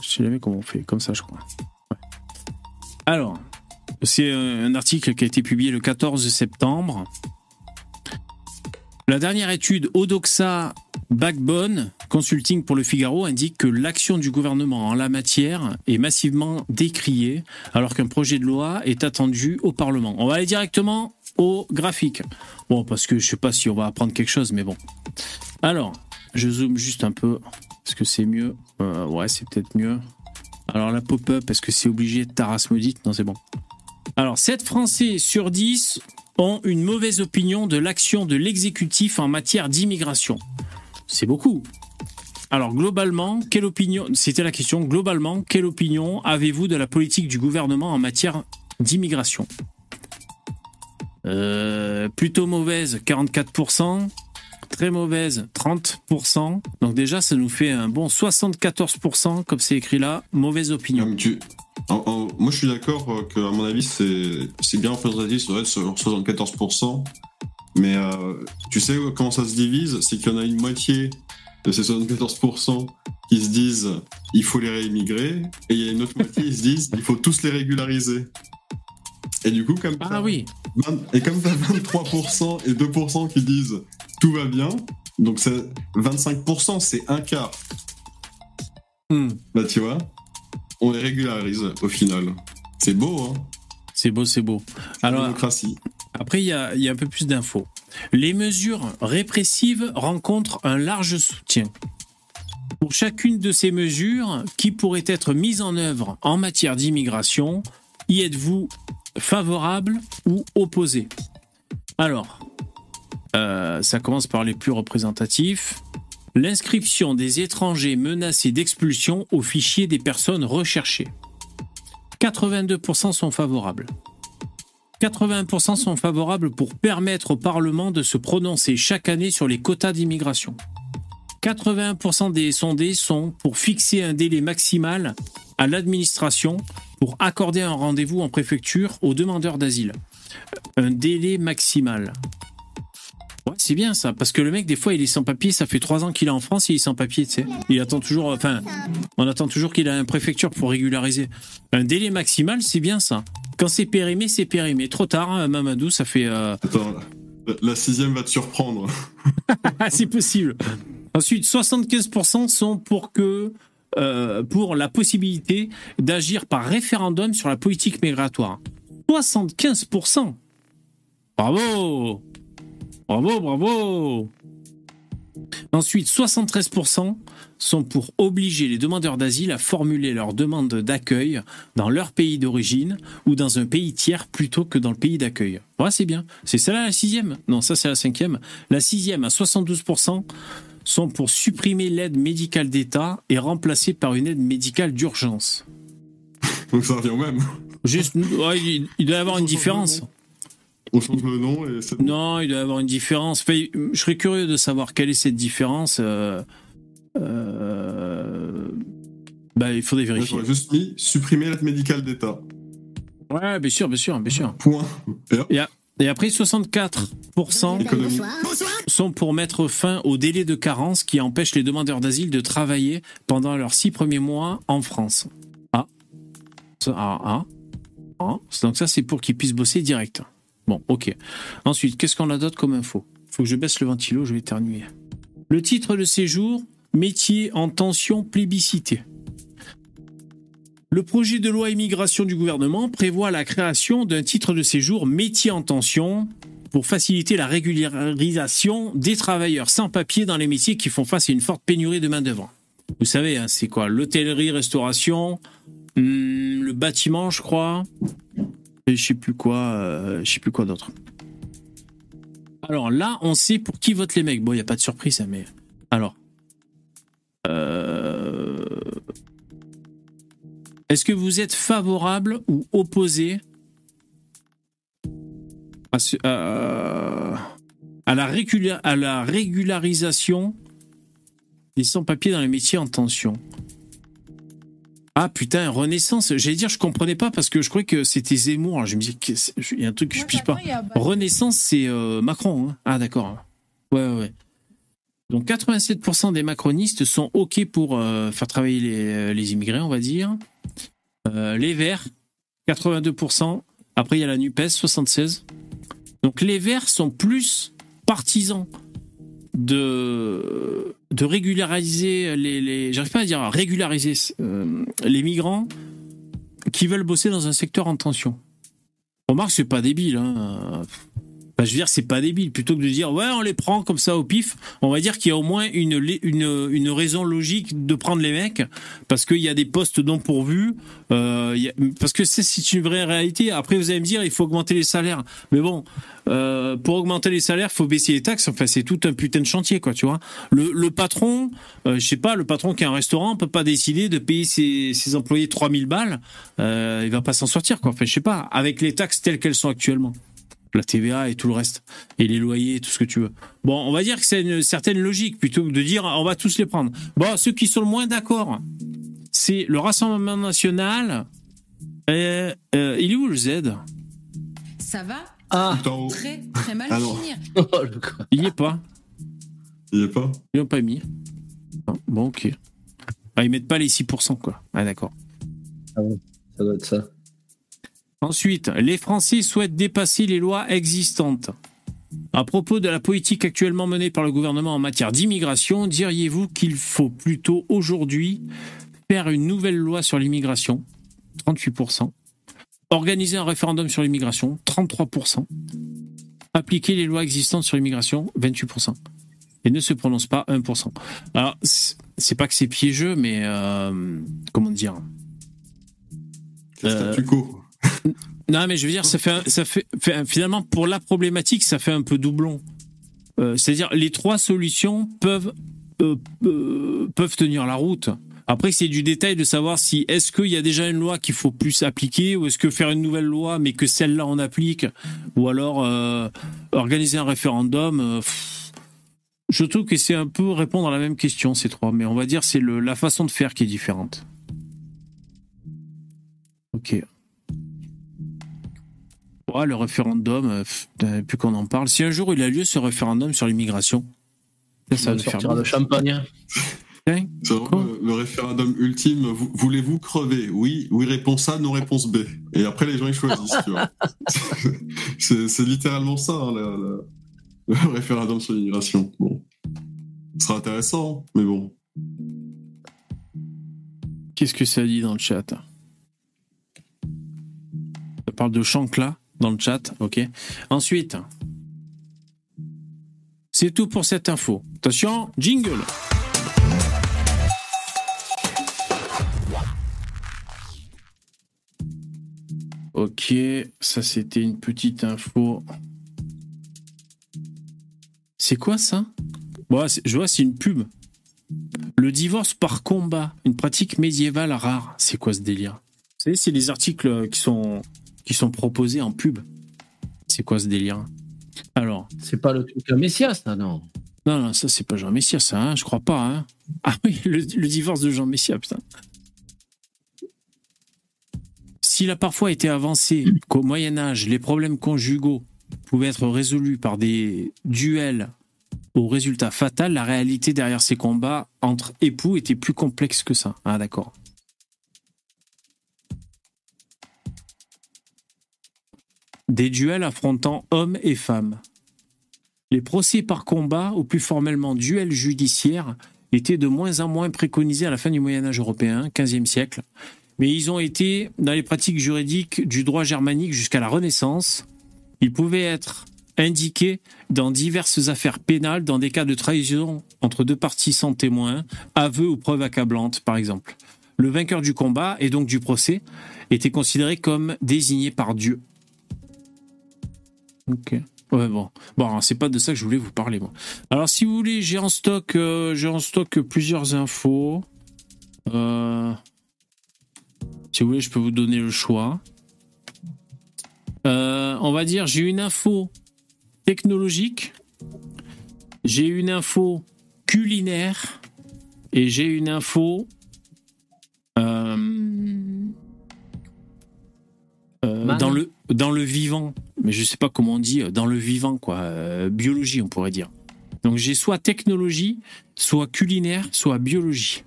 [SPEAKER 1] Sais jamais comment on fait. Comme ça, je crois. Alors, c'est un article qui a été publié le 14 septembre. La dernière étude Odoxa Backbone Consulting pour le Figaro indique que l'action du gouvernement en la matière est massivement décriée alors qu'un projet de loi est attendu au Parlement. On va aller directement au graphique. Bon, parce que je sais pas si on va apprendre quelque chose, mais bon. Alors, je zoome juste un peu. Est-ce que c'est mieux Euh, Ouais, c'est peut-être mieux. Alors la pop-up, est-ce que c'est obligé de Taras maudite Non, c'est bon. Alors, 7 Français sur 10 ont une mauvaise opinion de l'action de l'exécutif en matière d'immigration. C'est beaucoup. Alors, globalement, quelle opinion, c'était la question, globalement, quelle opinion avez-vous de la politique du gouvernement en matière d'immigration? Euh, Plutôt mauvaise, 44%. Très mauvaise, 30%. Donc déjà, ça nous fait un bon 74%, comme c'est écrit là, mauvaise opinion.
[SPEAKER 4] Moi, je suis d'accord euh, que, à mon avis, c'est bien représentatif sur sur 74%. Mais euh, tu sais comment ça se divise? C'est qu'il y en a une moitié de ces 74% qui se disent il faut les réimmigrer, et il y a une autre moitié qui se disent il faut tous les régulariser. Et du coup, comme
[SPEAKER 1] Ah
[SPEAKER 4] t'as
[SPEAKER 1] oui,
[SPEAKER 4] 20 et comme t'as 23% et 2% qui disent tout va bien, donc c'est 25%, c'est un quart.
[SPEAKER 1] Hmm,
[SPEAKER 4] Bah tu vois, on les régularise au final. C'est beau, hein
[SPEAKER 1] c'est beau, c'est beau. Alors,
[SPEAKER 4] démocratie.
[SPEAKER 1] Après, il y a, il y a un peu plus d'infos. Les mesures répressives rencontrent un large soutien. Pour chacune de ces mesures qui pourraient être mises en œuvre en matière d'immigration, y êtes-vous favorable ou opposé Alors, euh, ça commence par les plus représentatifs. L'inscription des étrangers menacés d'expulsion au fichier des personnes recherchées. 82% sont favorables. 81% sont favorables pour permettre au Parlement de se prononcer chaque année sur les quotas d'immigration. 81% des sondés sont pour fixer un délai maximal à l'administration pour accorder un rendez-vous en préfecture aux demandeurs d'asile. Un délai maximal. Ouais, c'est bien ça, parce que le mec, des fois, il est sans papier, ça fait trois ans qu'il est en France, il est sans papier, tu sais. Il attend toujours, enfin, on attend toujours qu'il ait une préfecture pour régulariser. Un délai maximal, c'est bien ça. Quand c'est périmé, c'est périmé. Trop tard, hein, Mamadou, ça fait. euh,
[SPEAKER 4] Attends, la, la sixième va te surprendre.
[SPEAKER 1] Ah, c'est possible. Ensuite, 75% sont pour que. Euh, pour la possibilité d'agir par référendum sur la politique migratoire. 75% Bravo Bravo, bravo Ensuite, 73% sont pour obliger les demandeurs d'asile à formuler leur demande d'accueil dans leur pays d'origine ou dans un pays tiers plutôt que dans le pays d'accueil. Ouais, c'est bien. C'est celle-là la sixième? Non, ça c'est la cinquième. La sixième à 72% sont pour supprimer l'aide médicale d'État et remplacer par une aide médicale d'urgence.
[SPEAKER 4] Donc ça revient au même.
[SPEAKER 1] Juste, ouais, il, il doit y avoir une différence.
[SPEAKER 4] On change le nom et bon.
[SPEAKER 1] Non, il doit y avoir une différence. Enfin, je serais curieux de savoir quelle est cette différence. euh, euh, bah, il faudrait vérifier.
[SPEAKER 4] J'aurais juste mis supprimer l'aide médicale d'État.
[SPEAKER 1] Ouais, bien sûr, bien sûr, bien sûr.
[SPEAKER 4] Point. Et
[SPEAKER 1] Et après, 64%
[SPEAKER 4] économie.
[SPEAKER 1] sont pour mettre fin au délai de carence qui empêche les demandeurs d'asile de travailler pendant leurs six premiers mois en France. Ah. Ah, ah. Ah. Donc ça, c'est pour qu'ils puissent bosser direct. Bon, ok. Ensuite, qu'est-ce qu'on a d'autre comme info? Faut que je baisse le ventilo, je vais éternuer. Le titre de séjour, métier en tension plébiscité. Le projet de loi immigration du gouvernement prévoit la création d'un titre de séjour métier en tension pour faciliter la régularisation des travailleurs sans papier dans les métiers qui font face à une forte pénurie de main-d'œuvre. Vous savez, hein, c'est quoi? L'hôtellerie, restauration, hum, le bâtiment, je crois, et je sais plus quoi, euh, sais plus quoi d'autre. Alors là, on sait pour qui votent les mecs. Bon, il n'y a pas de surprise, hein, mais alors. Euh, Est-ce que vous êtes favorable ou opposé à, ce- à- à la, régula- à la régularisation des sans-papiers dans les métiers en tension? Ah putain, Renaissance. J'allais dire, je comprenais pas parce que je croyais que c'était Zemmour. Je me disais, qu'est-ce- il y a un truc que je pige pas. Renaissance, c'est euh, Macron. hein. Ah d'accord. Ouais, ouais, ouais. Donc 87% des macronistes sont OK pour euh, faire travailler les, les immigrés, on va dire. Euh, les Verts, 82%. Après, il y a la NUPES, 76%. Donc les Verts sont plus partisans de, régulariser les... J'arrive pas à dire euh, les migrants qui veulent bosser dans un secteur en tension. Remarque, c'est pas débile. Hein. Enfin, je veux dire, c'est pas débile. Plutôt que de dire, ouais, on les prend comme ça au pif, on va dire qu'il y a au moins une, une, une raison logique de prendre les mecs, parce qu'il y a des postes non pourvus, euh, parce que c'est c'est une vraie réalité. Après, vous allez me dire, il faut augmenter les salaires. Mais bon, euh, pour augmenter les salaires, faut baisser les taxes. Enfin, c'est tout un putain de chantier, quoi, tu vois. Le, le patron, euh, je sais pas, le patron qui a un restaurant peut pas décider de payer ses, ses employés 3000 balles. Euh, il va pas s'en sortir, quoi. Enfin, je sais pas, avec les taxes telles qu'elles sont actuellement la TVA et tout le reste, et les loyers, tout ce que tu veux. Bon, on va dire que c'est une certaine logique plutôt que de dire on va tous les prendre. Bon, ceux qui sont le moins d'accord, c'est le Rassemblement national. Euh, euh, il est où le Z?
[SPEAKER 3] Ça va?
[SPEAKER 6] Ah
[SPEAKER 3] très très mal
[SPEAKER 4] Ah
[SPEAKER 3] finir.
[SPEAKER 6] Oh, le.
[SPEAKER 1] Il y est pas.
[SPEAKER 4] Il y a pas?
[SPEAKER 1] Ils l'ont pas mis. Bon, ok. Ah, ils mettent pas les 6%, quoi. Ah, d'accord.
[SPEAKER 6] Ça doit être ça.
[SPEAKER 1] Ensuite, les Français souhaitent dépasser les lois existantes. À propos de la politique actuellement menée par le gouvernement en matière d'immigration, diriez-vous qu'il faut plutôt aujourd'hui faire une nouvelle loi sur l'immigration? 38%. Organiser un référendum sur l'immigration? 33%. Appliquer les lois existantes sur l'immigration? 28%. Et ne se prononce pas 1%. Alors, c'est pas que c'est piégeux, mais euh, comment dire?
[SPEAKER 4] Statu quo.
[SPEAKER 1] Non, mais je veux dire, ça fait, ça fait, finalement, pour la problématique, ça fait un peu doublon. Euh, C'est-à-dire, les trois solutions peuvent, euh, euh, peuvent tenir la route. Après, c'est du détail de savoir si est-ce qu'il y a déjà une loi qu'il faut plus appliquer ou est-ce que faire une nouvelle loi mais que celle-là on applique ou alors organiser un référendum. je trouve que c'est un peu répondre à la même question ces trois, mais on va dire c'est la façon de faire qui est différente. Ok. Le référendum, euh, plus qu'on en parle. Si un jour il a lieu ce référendum sur l'immigration, ça, ça va nous faire
[SPEAKER 6] sortira de champagne.
[SPEAKER 1] Hein?
[SPEAKER 4] Le, le référendum ultime. Vou- Voulez-vous crever? Oui, oui, réponse A, non, réponse B. Et après, les gens, ils choisissent, tu vois. C'est c'est littéralement ça, hein, le, le- le référendum sur l'immigration. Bon. Ce sera intéressant, mais bon.
[SPEAKER 1] Qu'est-ce que ça dit dans le chat? Ça parle de Chancla dans le chat, ok. Ensuite, c'est tout pour cette info. Attention, jingle. Ok, ça c'était une petite info. C'est quoi ça? Je vois, c'est une pub. Le divorce par combat, une pratique médiévale rare. C'est quoi ce délire? Vous c'est les articles qui sont, qui sont proposés en pub. C'est quoi ce délire? Alors,
[SPEAKER 6] C'est pas le truc à Messias, ça, non?
[SPEAKER 1] Non, non, ça, c'est pas Jean Messia, ça, hein, je crois pas. Hein. Ah oui, le, le divorce de Jean Messia, putain. S'il a parfois été avancé qu'au Moyen-Âge, les problèmes conjugaux pouvaient être résolus par des duels au résultat fatal, la réalité derrière ces combats entre époux était plus complexe que ça. Ah, d'accord. Des duels affrontant hommes et femmes. Les procès par combat, ou plus formellement duels judiciaires, étaient de moins en moins préconisés à la fin du Moyen Âge européen, 15e siècle, mais ils ont été dans les pratiques juridiques du droit germanique jusqu'à la Renaissance. Ils pouvaient être indiqués dans diverses affaires pénales, dans des cas de trahison entre deux parties sans témoin, aveux ou preuves accablantes, par exemple. Le vainqueur du combat, et donc du procès, était considéré comme désigné par Dieu. Ok. Ouais, bon. Bon, c'est pas de ça que je voulais vous parler, moi. Alors, si vous voulez, j'ai en stock, euh, j'ai en stock plusieurs infos. Euh, Si vous voulez, je peux vous donner le choix. Euh, on va dire, j'ai une info technologique, j'ai une info culinaire et j'ai une info euh, dans le dans le vivant, mais je sais pas comment on dit, dans le vivant quoi, euh, biologie on pourrait dire. Donc j'ai soit technologie, soit culinaire, soit biologie.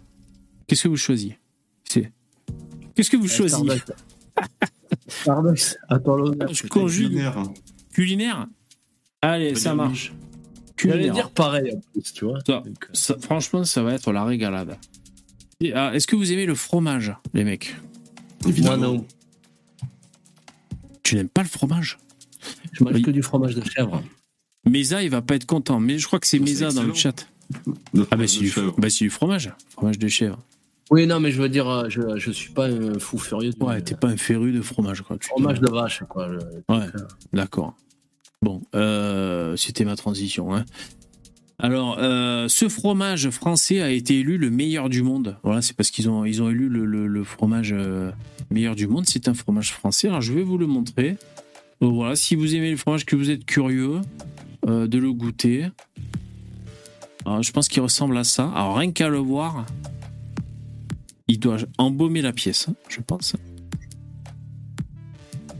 [SPEAKER 1] Qu'est-ce que vous choisissez? C'est Qu'est-ce que vous choisissez?
[SPEAKER 6] Starbucks. Toi l'honneur.
[SPEAKER 1] Je conjugue
[SPEAKER 4] Culinaire.
[SPEAKER 1] culinaire? Allez, ça
[SPEAKER 4] Culinaire.
[SPEAKER 1] marche.
[SPEAKER 6] J'allais
[SPEAKER 1] Culinaire.
[SPEAKER 6] dire pareil en plus, tu vois.
[SPEAKER 1] Ça,
[SPEAKER 6] Donc, euh,
[SPEAKER 1] ça- franchement, ça va être la régalade. Ah, Est-ce que vous aimez le fromage, les mecs?
[SPEAKER 6] Moi
[SPEAKER 4] Évidemment.
[SPEAKER 6] non.
[SPEAKER 1] Tu n'aimes pas le fromage
[SPEAKER 6] Je mange
[SPEAKER 1] Oui.
[SPEAKER 6] que du fromage de chèvre.
[SPEAKER 1] Mesa, il va pas être content. Mais je crois que c'est Mesa dans le chat. Ah bah c'est du, bah, du fromage. Fromage de chèvre.
[SPEAKER 6] Oui, non, mais je veux dire, euh, je, je suis pas un fou furieux
[SPEAKER 1] Ouais, t'es pas un féru de fromage, quoi. Tu-
[SPEAKER 6] fromage de vache, quoi. le-
[SPEAKER 1] Ouais, d'accord. Bon, euh, c'était ma transition. Hein. Alors, euh, ce fromage français a été élu le meilleur du monde. Voilà, c'est parce qu'ils ont, ils ont élu le, le- fromage euh, meilleur du monde. C'est un fromage français. Alors, je vais vous le montrer. Voilà, si vous aimez le fromage, que vous êtes curieux euh, de le goûter. Alors, je pense qu'il ressemble à ça. Alors, rien qu'à le voir, il doit embaumer la pièce, hein, je pense.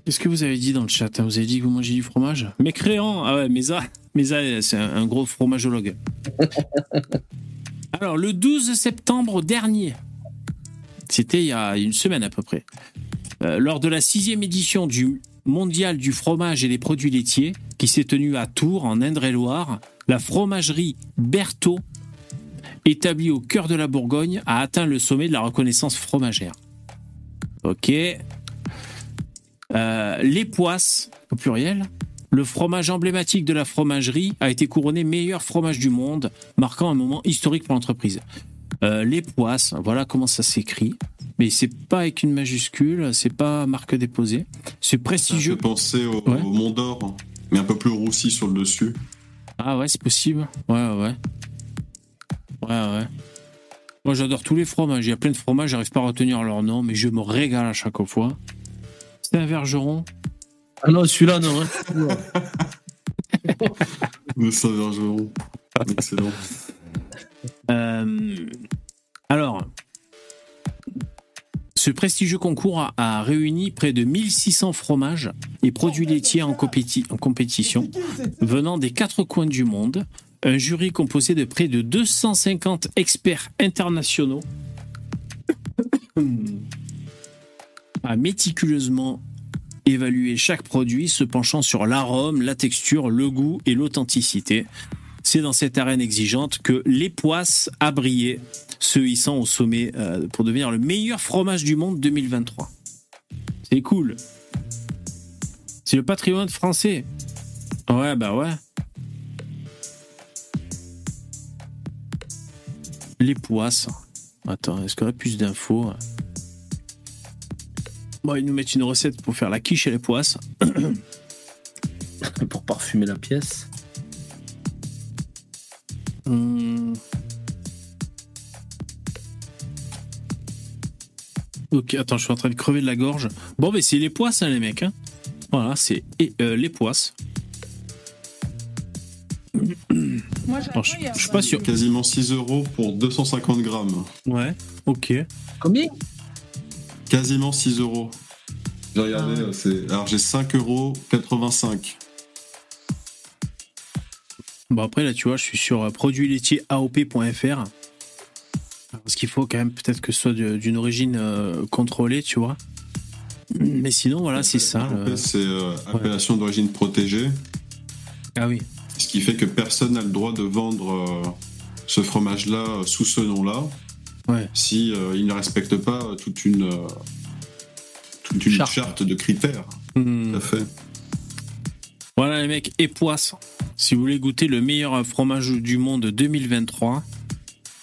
[SPEAKER 1] Qu'est-ce que vous avez dit dans le chat hein? Vous avez dit que vous mangez du fromage? Mécréant Ah ouais, Mesa c'est un, gros fromagologue. Alors, le 12 septembre dernier, c'était il y a une semaine à peu près, euh, lors de la sixième édition du Mondial du fromage et des produits laitiers, qui s'est tenue à Tours, en Indre-et-Loire, la fromagerie Berthaud, établie au cœur de la Bourgogne, a atteint le sommet de la reconnaissance fromagère. Ok. Euh, les poisses, au pluriel, le fromage emblématique de la fromagerie a été couronné meilleur fromage du monde, marquant un moment historique pour l'entreprise. Euh, les poisses, voilà comment ça s'écrit. Mais c'est pas avec une majuscule, c'est pas marque déposée. C'est
[SPEAKER 4] Ça
[SPEAKER 1] prestigieux.
[SPEAKER 4] fait penser au,
[SPEAKER 1] Ouais.
[SPEAKER 4] au Mont d'Or, mais un peu plus roussi sur le dessus.
[SPEAKER 1] Ah ouais, c'est possible. Ouais, ouais. Ouais, ouais. Moi, j'adore tous les fromages. Il y a plein de fromages, j'arrive pas à retenir leur nom, mais je me régale à chaque fois. C'est un vergeron.
[SPEAKER 6] Ah non, celui-là, non. hein.
[SPEAKER 4] Le Saint-Vergeron. Excellent.
[SPEAKER 1] Euh, alors, ce prestigieux concours a, a réuni près de 1600 fromages et produits laitiers en, compéti- en compétition venant des quatre coins du monde. Un jury composé de près de 250 experts internationaux a méticuleusement évalué chaque produit, se penchant sur l'arôme, la texture, le goût et l'authenticité. C'est dans cette arène exigeante que les poisses a brillé, se hissant au sommet euh, pour devenir le meilleur fromage du monde 2023. C'est cool. C'est le patrimoine français. Ouais, bah ouais. Les poisses. Attends, est-ce qu'on a plus d'infos? Bon, ils nous mettent une recette pour faire la quiche et les poisses.
[SPEAKER 6] Pour parfumer la pièce.
[SPEAKER 1] Hum. Ok, attends, je suis en train de crever de la gorge. Bon, mais c'est les poisses, hein, les mecs. hein. Voilà, c'est et, euh, les poisses.
[SPEAKER 9] Moi,
[SPEAKER 1] Alors, je, je suis pas sûr.
[SPEAKER 4] Quasiment 6 euros pour 250 grammes.
[SPEAKER 1] Ouais, ok.
[SPEAKER 6] Combien?
[SPEAKER 4] Quasiment 6 euros. J'ai regardé, euh, c'est... alors j'ai 5,85 euros.
[SPEAKER 1] Bon, après, là, tu vois, je suis sur euh, produitslaitier.aop.fr. Parce qu'il faut quand même peut-être que ce soit d'une origine euh, contrôlée, tu vois. Mais sinon, voilà, c'est ça. Le-
[SPEAKER 4] c'est euh, appellation d'origine protégée,
[SPEAKER 1] Ah oui.
[SPEAKER 4] ce qui fait que personne n'a le droit de vendre euh, ce fromage-là euh, sous ce nom-là,
[SPEAKER 1] Ouais.
[SPEAKER 4] si euh, ne respecte pas toute une euh, toute une
[SPEAKER 6] Charte.
[SPEAKER 4] charte, de critères.
[SPEAKER 1] Hmm.
[SPEAKER 4] Tout à fait.
[SPEAKER 1] Voilà, les mecs, et poisse. Si vous voulez goûter le meilleur fromage du monde 2023.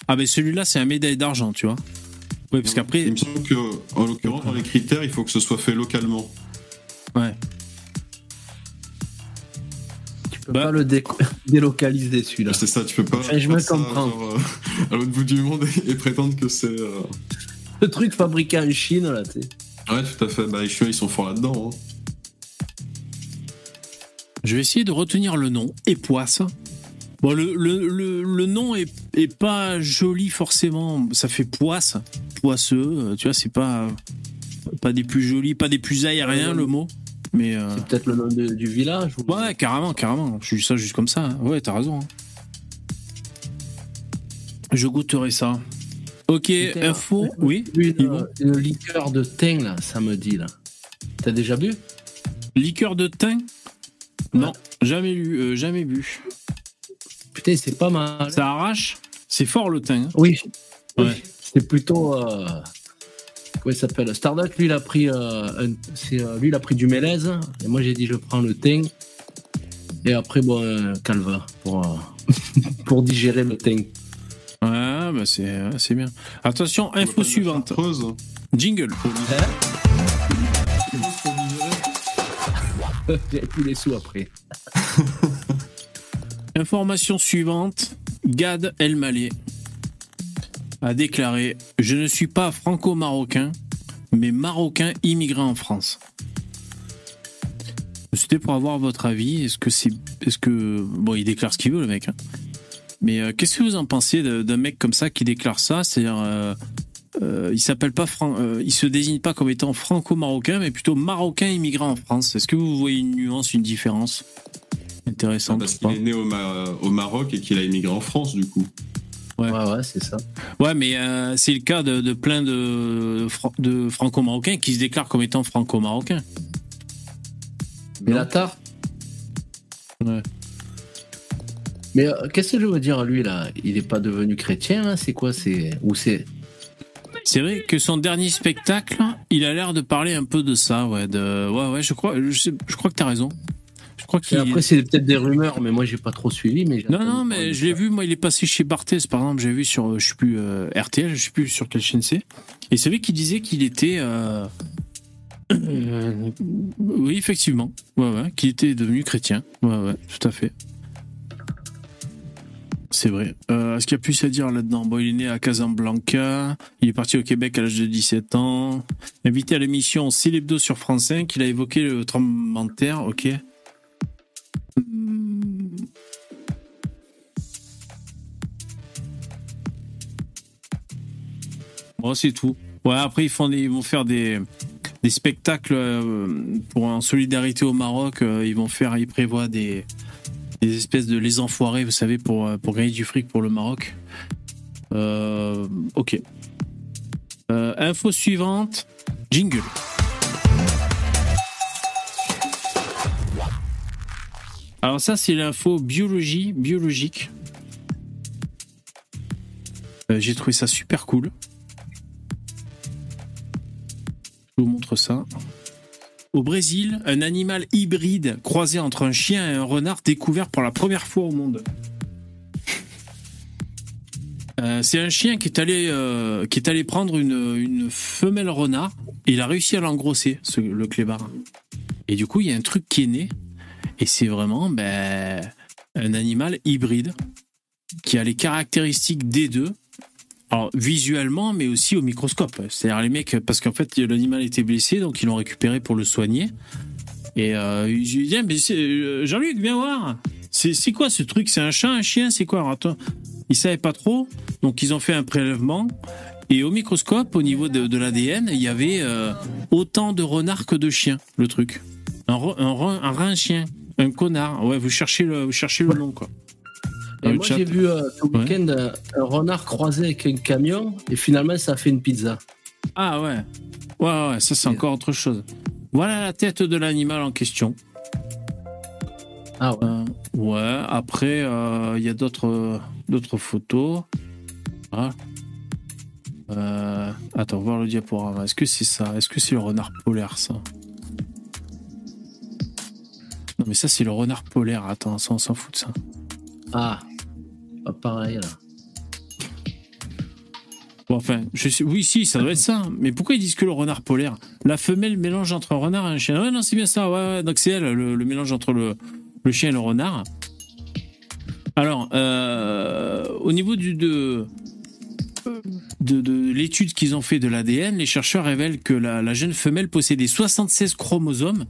[SPEAKER 1] Ah, ben celui-là, c'est un médaille d'argent, tu vois. Oui, parce qu'après.
[SPEAKER 4] Il me semble que, en l'occurrence, dans les critères, il faut que ce soit fait localement.
[SPEAKER 1] Ouais.
[SPEAKER 6] Peux
[SPEAKER 1] Bah.
[SPEAKER 6] pas le dé- délocaliser celui-là.
[SPEAKER 4] C'est ça, tu peux pas
[SPEAKER 6] Enfin, je me comprends.
[SPEAKER 4] genre, euh, à l'autre bout du monde et, et prétendre que c'est. euh,
[SPEAKER 6] Le truc fabriqué en Chine, là, tu sais.
[SPEAKER 4] Ouais, tout à fait. Bah, les Chinois, ils sont forts là-dedans. hein.
[SPEAKER 1] Je vais essayer de retenir le nom. Époisse. Bon, le, le, le, le nom est, est pas joli forcément. Ça fait poisse, poisseux. Tu vois, c'est pas, pas des plus jolis, pas des plus aériens le mot. Mais. euh,
[SPEAKER 6] C'est peut-être le nom de- du village. ou-
[SPEAKER 1] Ouais, carrément, carrément. Je dis ça juste comme ça. Ouais, t'as raison. hein. Je goûterai ça. Ok, info. Oui,
[SPEAKER 6] Une, euh, une liqueur de thym, là, samedi, là. T'as déjà bu?
[SPEAKER 1] Liqueur de thym? Non, jamais lu, euh, jamais bu.
[SPEAKER 6] Putain, c'est pas mal.
[SPEAKER 1] Ça arrache? C'est fort le thym. hein.
[SPEAKER 6] Oui.
[SPEAKER 1] Ouais.
[SPEAKER 6] Oui. C'est plutôt. euh, Comment il s'appelle Starduck, lui, il a pris. euh, un- c'est, euh, lui, il a pris du mélèze. Et moi, j'ai dit, je prends le thym. Et après, bon, un calva pour, euh, pour digérer le thym.
[SPEAKER 1] Ouais, bah c'est ouais, c'est bien. Attention, info suivante. Jingle.
[SPEAKER 6] J'ai tous les sous après.
[SPEAKER 1] Information suivante. Gad Elmaleh a déclaré Je ne suis pas franco-marocain, mais marocain immigré en France. C'était pour avoir votre avis. Est-ce que c'est. Est-ce que. Bon, il déclare ce qu'il veut, le mec. hein. Mais euh, qu'est-ce que vous en pensez d'un mec comme ça qui déclare ça? C'est-à-dire. euh, euh, il s'appelle pas Fran- il se désigne pas comme étant franco-marocain, mais plutôt marocain immigré en France. Est-ce que vous voyez une nuance, une différence? Intéressante
[SPEAKER 4] Parce
[SPEAKER 1] ou pas
[SPEAKER 4] qu'il est né au, Ma- au Maroc et qu'il a immigré en France, du coup.
[SPEAKER 1] Ouais.
[SPEAKER 6] Ouais, ouais, c'est ça.
[SPEAKER 1] Ouais, mais euh, c'est le cas de, de plein de, de franco-marocains qui se déclarent comme étant franco-marocains.
[SPEAKER 6] Mais la tare
[SPEAKER 1] Ouais.
[SPEAKER 6] Mais euh, qu'est-ce que je veux dire, lui, là? Il n'est pas devenu chrétien, hein? C'est quoi? C'est Ou c'est.
[SPEAKER 1] C'est vrai que son dernier spectacle, il a l'air de parler un peu de ça, ouais. De, ouais, ouais, je crois, je, sais- je crois que t'as raison. Crois qu'il.
[SPEAKER 6] après, c'est peut-être des rumeurs, mais moi, j'ai pas trop suivi. Mais
[SPEAKER 1] Non, non, mais je l'ai vu, moi, il est passé chez Barthez, par exemple, j'ai vu sur, je sais plus, euh, RTL, je sais plus sur quelle chaîne c'est. Et c'est vrai qu'il disait qu'il était. euh, euh, oui, effectivement. Ouais, ouais, qu'il était devenu chrétien. Ouais, ouais, tout à fait. C'est vrai. Euh, Est-ce qu'il y a plus à dire là-dedans? Bon, il est né à Casablanca. Il est parti au Québec à l'âge de 17 ans. Invité à l'émission C'est l'hebdo sur France 5. Il a évoqué le tremblement de terre. Ok. Hmm. Bon, c'est tout. Ouais, après, ils, font ils vont faire des, des spectacles euh, pour en solidarité au Maroc. euh, ils vont faire, ils prévoient des, des espèces de les enfoirés, vous savez, pour, euh, pour gagner du fric pour le Maroc. Ok. Info suivante. Jingle. Alors ça, c'est l'info biologie, biologique. Euh, J'ai trouvé ça super cool. Je vous montre ça. Au Brésil, un animal hybride croisé entre un chien et un renard découvert pour la première fois au monde. Euh, c'est un chien qui est allé, euh, prendre une, femelle renard il a réussi à l'engrosser, le clébard. Et du coup, il y a un truc qui est né et c'est vraiment ben, un animal hybride. qui a les caractéristiques des deux. Alors, visuellement, mais aussi au microscope. C'est-à-dire les mecs, parce qu'en fait, l'animal était blessé, donc ils l'ont récupéré pour le soigner. Et euh, je lui dis, mais euh, Jean-Luc, viens voir. C'est quoi ce truc? C'est un chat, un chien? C'est quoi? Alors, attends. Ils savaient pas trop, donc ils ont fait un prélèvement. Et au microscope, au niveau de, de l'ADN, il y avait euh, autant de renards que de chiens, le truc. Un, un, un rein chien, un connard. Ouais, vous cherchez le, vous cherchez le nom, quoi.
[SPEAKER 6] Et moi, j'ai vu euh, ce week-end euh, un renard croisé avec un camion et finalement, ça a fait une pizza.
[SPEAKER 1] Ah ouais. Ouais, ouais, ça c'est encore autre chose. Voilà la tête de l'animal en question.
[SPEAKER 6] Ah ouais.
[SPEAKER 1] Euh, ouais, après, euh, il y a d'autres d'autres photos. Ah. Attends, voir le diaporama. Est-ce que c'est ça? Est-ce que c'est le renard polaire, ça? Non, mais ça, c'est le renard polaire. Attends, ça, on s'en fout de ça.
[SPEAKER 6] Ah, pas pareil là.
[SPEAKER 1] Bon, enfin, je sais, oui, si, ça doit être ça. Mais pourquoi ils disent que le renard polaire? La femelle mélange entre un renard et un chien. Ouais, non, c'est bien ça. Ouais, ouais. Donc c'est elle, le, le mélange entre le, le chien et le renard. Alors, euh, au niveau du, de, de, de l'étude qu'ils ont fait de l'ADN, les chercheurs révèlent que la, la jeune femelle possédait 76 chromosomes,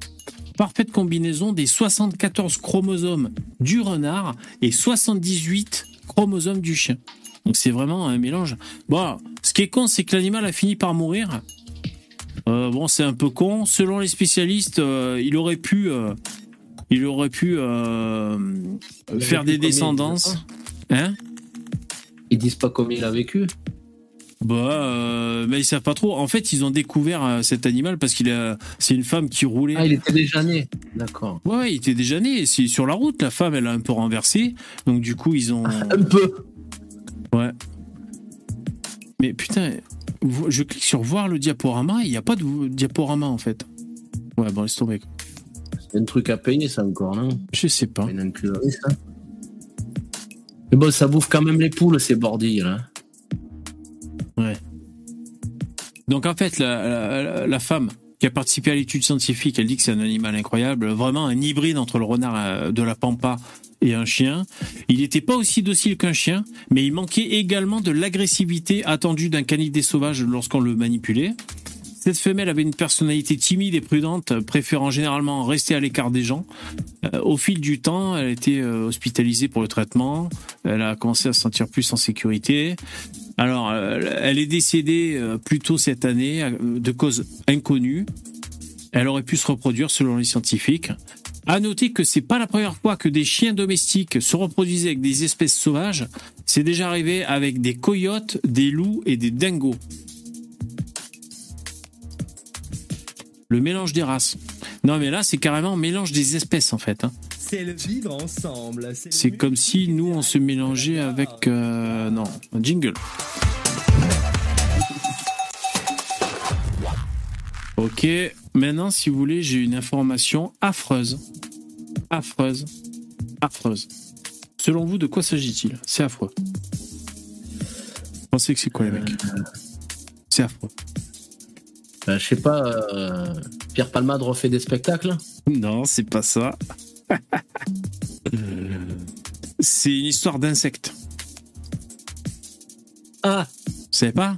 [SPEAKER 1] parfaite combinaison des 74 chromosomes du renard et 78 chromosomes du chien. Donc c'est vraiment un mélange. Bon, ce qui est con, c'est que l'animal a fini par mourir. Euh, bon, c'est un peu con. Selon les spécialistes, euh, il aurait pu, euh, il aurait pu faire des descendances. Hein?
[SPEAKER 6] Ils disent pas combien il a vécu.
[SPEAKER 1] Bah, euh, mais ils savent pas trop. En fait, ils ont découvert euh, cet animal parce qu'il a, c'est une femme qui roulait.
[SPEAKER 6] Ah, il était déjà né. D'accord.
[SPEAKER 1] Ouais, ouais, il était déjà né. C'est sur la route. La femme, elle a un peu renversé. Donc du coup, ils ont.
[SPEAKER 6] Un peu.
[SPEAKER 1] Ouais. Mais putain, je clique sur voir le diaporama. Il n'y a pas de diaporama en fait. Ouais, bon, laisse tomber.
[SPEAKER 6] C'est un truc à payer, ça encore, non?
[SPEAKER 1] Je sais pas.
[SPEAKER 6] Une incluserie, ça? Mais bon, ça bouffe quand même les poules, ces bordilles, là.
[SPEAKER 1] Ouais. Donc en fait, la, femme qui a participé à l'étude scientifique, elle dit que c'est un animal incroyable, vraiment un hybride entre le renard euh, de la pampa et un chien. Il n'était pas aussi docile qu'un chien, mais il manquait également de l'agressivité attendue d'un canidé sauvage lorsqu'on le manipulait. Cette femelle avait une personnalité timide et prudente, préférant généralement rester à l'écart des gens. Euh, au fil du temps, elle a été euh, hospitalisée pour le traitement. Elle a commencé à se sentir plus en sécurité. Alors, euh, elle est décédée plus tôt cette année de cause inconnue. Elle aurait pu se reproduire selon les scientifiques. À noter que c'est pas la première fois que des chiens domestiques se reproduisaient avec des espèces sauvages. C'est déjà arrivé avec des coyotes, des loups et des dingos. Le mélange des races. Non, mais là, c'est carrément un mélange des espèces, en fait. hein.
[SPEAKER 10] C'est le vivre ensemble. le
[SPEAKER 1] C'est comme si nous, on se mélangeait avec... euh, non, un jingle. Ok, maintenant, si vous voulez, j'ai une information affreuse. Affreuse. Affreuse. Selon vous, de quoi s'agit-il? C'est affreux. Pensez que c'est quoi, les mecs? C'est affreux.
[SPEAKER 6] Euh, je sais pas, euh, Pierre Palmade refait des spectacles
[SPEAKER 1] Non, c'est pas ça. c'est une histoire d'insectes.
[SPEAKER 6] Ah
[SPEAKER 1] Vous savez pas?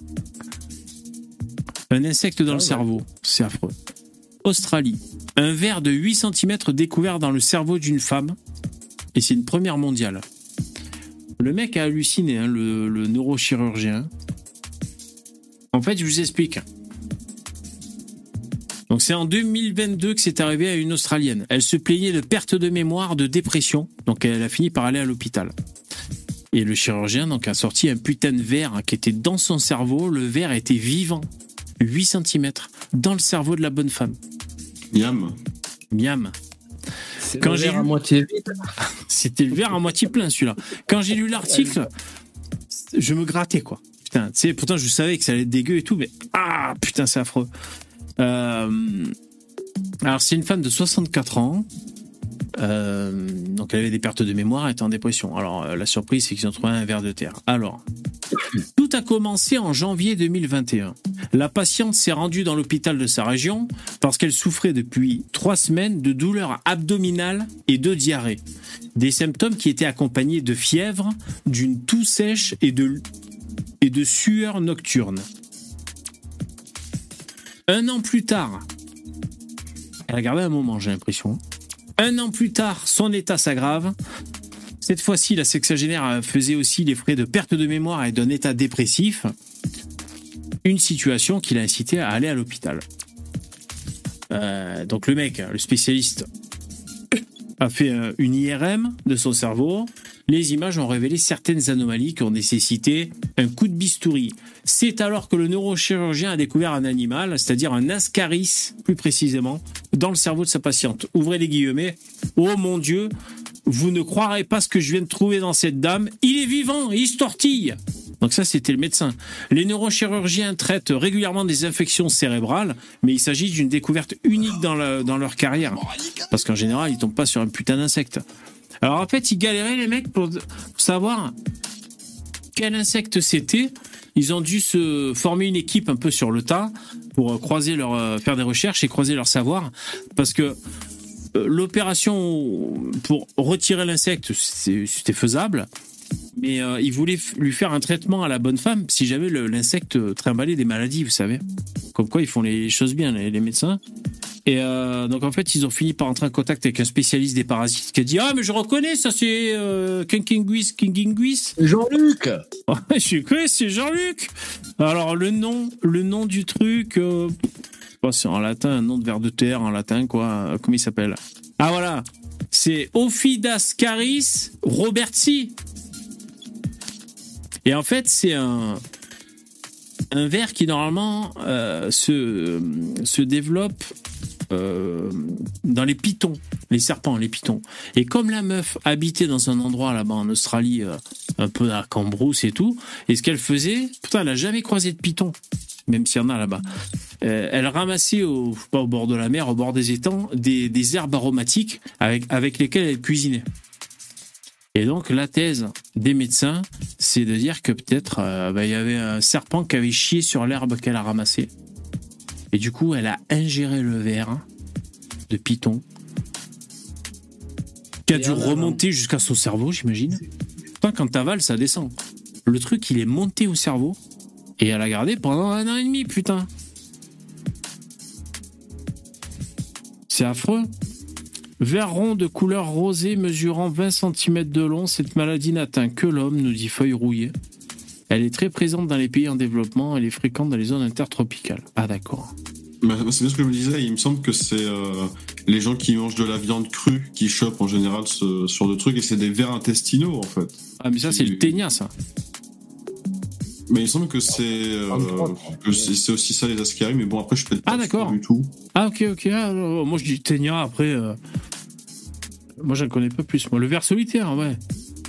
[SPEAKER 1] Un insecte dans
[SPEAKER 6] Ah
[SPEAKER 1] le
[SPEAKER 6] ouais.
[SPEAKER 1] cerveau. C'est affreux. Australie. Un ver de 8 cm découvert dans le cerveau d'une femme. Et c'est une première mondiale. Le mec a halluciné, hein, le, le neurochirurgien. En fait, je vous explique. Donc c'est en 2022 que c'est arrivé à une Australienne. Elle se plaignait de perte de mémoire, de dépression. Donc elle a fini par aller à l'hôpital. Et le chirurgien donc a sorti un putain de verre qui était dans son cerveau. Le verre était vivant, 8 cm, dans le cerveau de la bonne femme.
[SPEAKER 4] Miam.
[SPEAKER 1] Miam.
[SPEAKER 6] C'est
[SPEAKER 1] Quand
[SPEAKER 6] le
[SPEAKER 1] j'ai
[SPEAKER 6] verre à
[SPEAKER 1] lu-
[SPEAKER 6] moitié vide.
[SPEAKER 1] C'était le verre à moitié plein celui-là. Quand j'ai lu l'article, je me grattais quoi. Putain, tu sais, pourtant je savais que ça allait être dégueu et tout, mais ah putain, c'est affreux. Euh, alors c'est une femme de 64 ans. Euh, donc elle avait des pertes de mémoire, elle était en dépression. Alors euh, la surprise c'est qu'ils ont trouvé un verre de terre. Alors tout a commencé en janvier 2021. La patiente s'est rendue dans l'hôpital de sa région parce qu'elle souffrait depuis trois semaines de douleurs abdominales et de diarrhée. Des symptômes qui étaient accompagnés de fièvre, d'une toux sèche et de, et de sueur nocturne. Un an plus tard, elle a gardé un moment, j'ai l'impression. Un an plus tard, son état s'aggrave. Cette fois-ci, la sexagénaire faisait aussi les frais de perte de mémoire et d'un état dépressif. Une situation qui l'a incité à aller à l'hôpital. Euh, donc le mec, le spécialiste, a fait euh, une IRM de son cerveau. Les images ont révélé certaines anomalies qui ont nécessité un coup de bistouri. C'est alors que le neurochirurgien a découvert un animal, c'est-à-dire un ascaris, plus précisément, dans le cerveau de sa patiente. Ouvrez les guillemets. Oh mon Dieu, vous ne croirez pas ce que je viens de trouver dans cette dame. Il est vivant, il se tortille. Donc ça, c'était le médecin. Les neurochirurgiens traitent régulièrement des infections cérébrales, mais il s'agit d'une découverte unique dans, leur carrière. Parce qu'en général, ils tombent pas sur un putain d'insecte. Alors en fait, ils galéraient les mecs pour, savoir quel insecte c'était. Ils ont dû se former une équipe un peu sur le tas pour euh, croiser leur, euh, faire des recherches et croiser leur savoir. Parce que euh, l'opération pour retirer l'insecte, c'était faisable. Mais euh, ils voulaient f- lui faire un traitement à la bonne femme si jamais l'insecte euh, trimballait des maladies, vous savez. Comme quoi, ils font les choses bien, les, les médecins. Et euh, donc, en fait, ils ont fini par entrer en contact avec un spécialiste des parasites qui a dit Ah, mais je reconnais, ça c'est euh, Kinkinguis, Kinkinguis.
[SPEAKER 6] Jean-Luc
[SPEAKER 1] je connais, c'est Jean-Luc. Alors, le nom, le nom du truc, euh, oh, c'est en latin, un nom de ver de terre en latin, quoi. Euh, Comment il s'appelle? Ah, voilà. C'est Ophidascaris robertsi. Et en fait, c'est un, un ver qui normalement euh, se, se développe euh, dans les pitons, les serpents, les pitons. Et comme la meuf habitait dans un endroit là-bas en Australie, euh, un peu à Cambrousse et tout, et ce qu'elle faisait, putain, elle a jamais croisé de pitons, même s'il y en a là-bas. Elle ramassait au, au bord de la mer, au bord des étangs, des, des herbes aromatiques avec, avec lesquelles elle cuisinait. Et donc la thèse des médecins, c'est de dire que peut-être euh, bah, il y avait un serpent qui avait chié sur l'herbe qu'elle a ramassée. Et du coup, elle a ingéré le verre de python, qui a
[SPEAKER 6] Et
[SPEAKER 1] dû remonter jusqu'à son cerveau, j'imagine. Putain, quand t'avales, ça descend. Le truc, il est monté au cerveau, et elle a gardé pendant un an et demi, putain. C'est affreux. Vert rond de couleur rosée mesurant 20 cm de long, cette maladie n'atteint que l'homme, nous dit Feuille rouillée. Elle est très présente dans les pays en développement, elle est fréquente dans les zones intertropicales. Ah d'accord.
[SPEAKER 4] Bah, c'est bien ce que je me disais, il me semble que c'est euh, les gens qui mangent de la viande crue qui chopent en général ce genre de truc et c'est des vers intestinaux en fait.
[SPEAKER 1] Ah mais ça c'est le ténia ça.
[SPEAKER 4] Mais il semble que c'est euh, c'est aussi ça les ascaris, mais bon après je peut-être
[SPEAKER 1] Ah,
[SPEAKER 4] pas
[SPEAKER 1] d'accord.
[SPEAKER 4] du tout.
[SPEAKER 1] Ah ok ok, ah, euh, moi je dis ténia après... euh, Moi j'en connais pas plus. Moi le ver solitaire, ouais.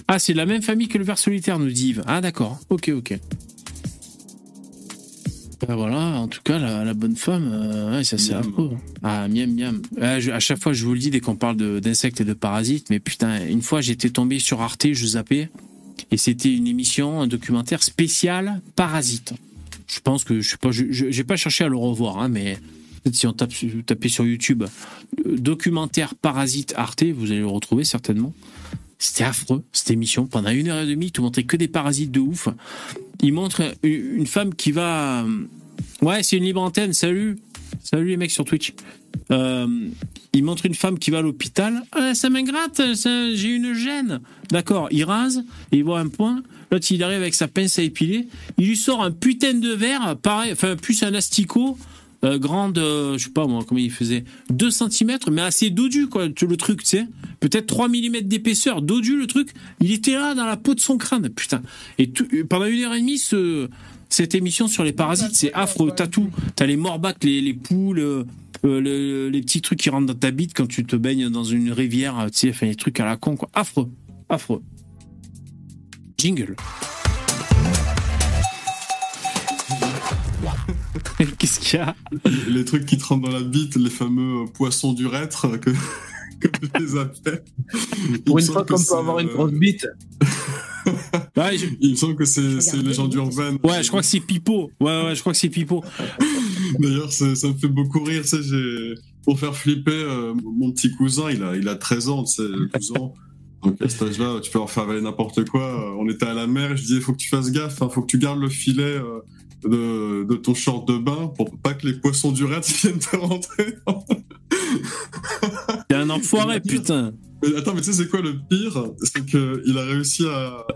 [SPEAKER 1] Ah c'est de la même famille que le ver solitaire, nous dit Yves. Ah d'accord, ok ok. Ben voilà, en tout cas, la, la bonne femme, euh, ouais, ça c'est
[SPEAKER 4] Miam.
[SPEAKER 1] affreux. Ah, miam miam. Je- à chaque fois, je vous le dis dès qu'on parle d'insectes et de parasites, mais putain, une fois j'étais tombé sur Arte, je zappais, et c'était une émission, un documentaire spécial parasite. Je pense que, je sais pas, cherché à le revoir, hein, mais si on tape, sur- YouTube, euh, documentaire parasite Arte, vous allez le retrouver certainement. C'était affreux, cette émission. Pendant une heure et demie, tout montrait que des parasites de ouf. Il montre une une femme qui va. Ouais, c'est une libre antenne, salut. Salut les mecs sur Twitch. Euh, il montre une femme qui va à l'hôpital. Ah, ça m'ingratte, ça- j'ai une gêne. D'accord, il rase, il voit un point. L'autre, il arrive avec sa pince à épiler. Il lui sort un putain de verre, pareil, enfin, plus un asticot, euh, grande, euh, je sais pas moi, comment il faisait, 2 cm, mais assez dodu, quoi, le truc, tu sais. Peut-être 3 mm d'épaisseur, dodu, le truc. Il était là, dans la peau de son crâne, putain. Et tout- pendant une heure et demie, ce, cette émission sur les parasites, c'est affreux. T'as tout. T'as les morbacs, les, les poules, euh, euh, le- les petits trucs qui rentrent dans ta bite quand tu te baignes dans une rivière, euh, tu sais, enfin, les trucs à la con, quoi. Affreux. Affreux. Jingle. Qu'est-ce qu'il y a
[SPEAKER 4] Les trucs qui te rentrent dans la bite, les fameux euh, poissons d'urètre euh, que, que je les appelle.
[SPEAKER 6] Pour une fois qu'on peut avoir une
[SPEAKER 4] euh,
[SPEAKER 6] grosse bite.
[SPEAKER 1] Ouais, je-
[SPEAKER 4] Il me semble que c'est c'est une légende urbaine.
[SPEAKER 1] ouais, je crois que c'est Pipo. Ouais, ouais, je crois que c'est Pipo.
[SPEAKER 4] D'ailleurs, ça, me fait beaucoup rire. Tu sais, j'ai- pour faire flipper, euh, mon petit cousin, il a, il a 13 ans, tu sais, 12 ans. Donc à cet âge-là, tu peux leur faire avaler n'importe quoi. On était à la mer, je disais, faut que tu fasses gaffe, hein, faut que tu gardes le filet euh, de, de ton short de bain pour pas que les poissons du raid viennent te rentrer.
[SPEAKER 1] T'es un enfoiré, putain.
[SPEAKER 4] Mais attends, mais tu sais, c'est quoi le pire? C'est qu'il a réussi à,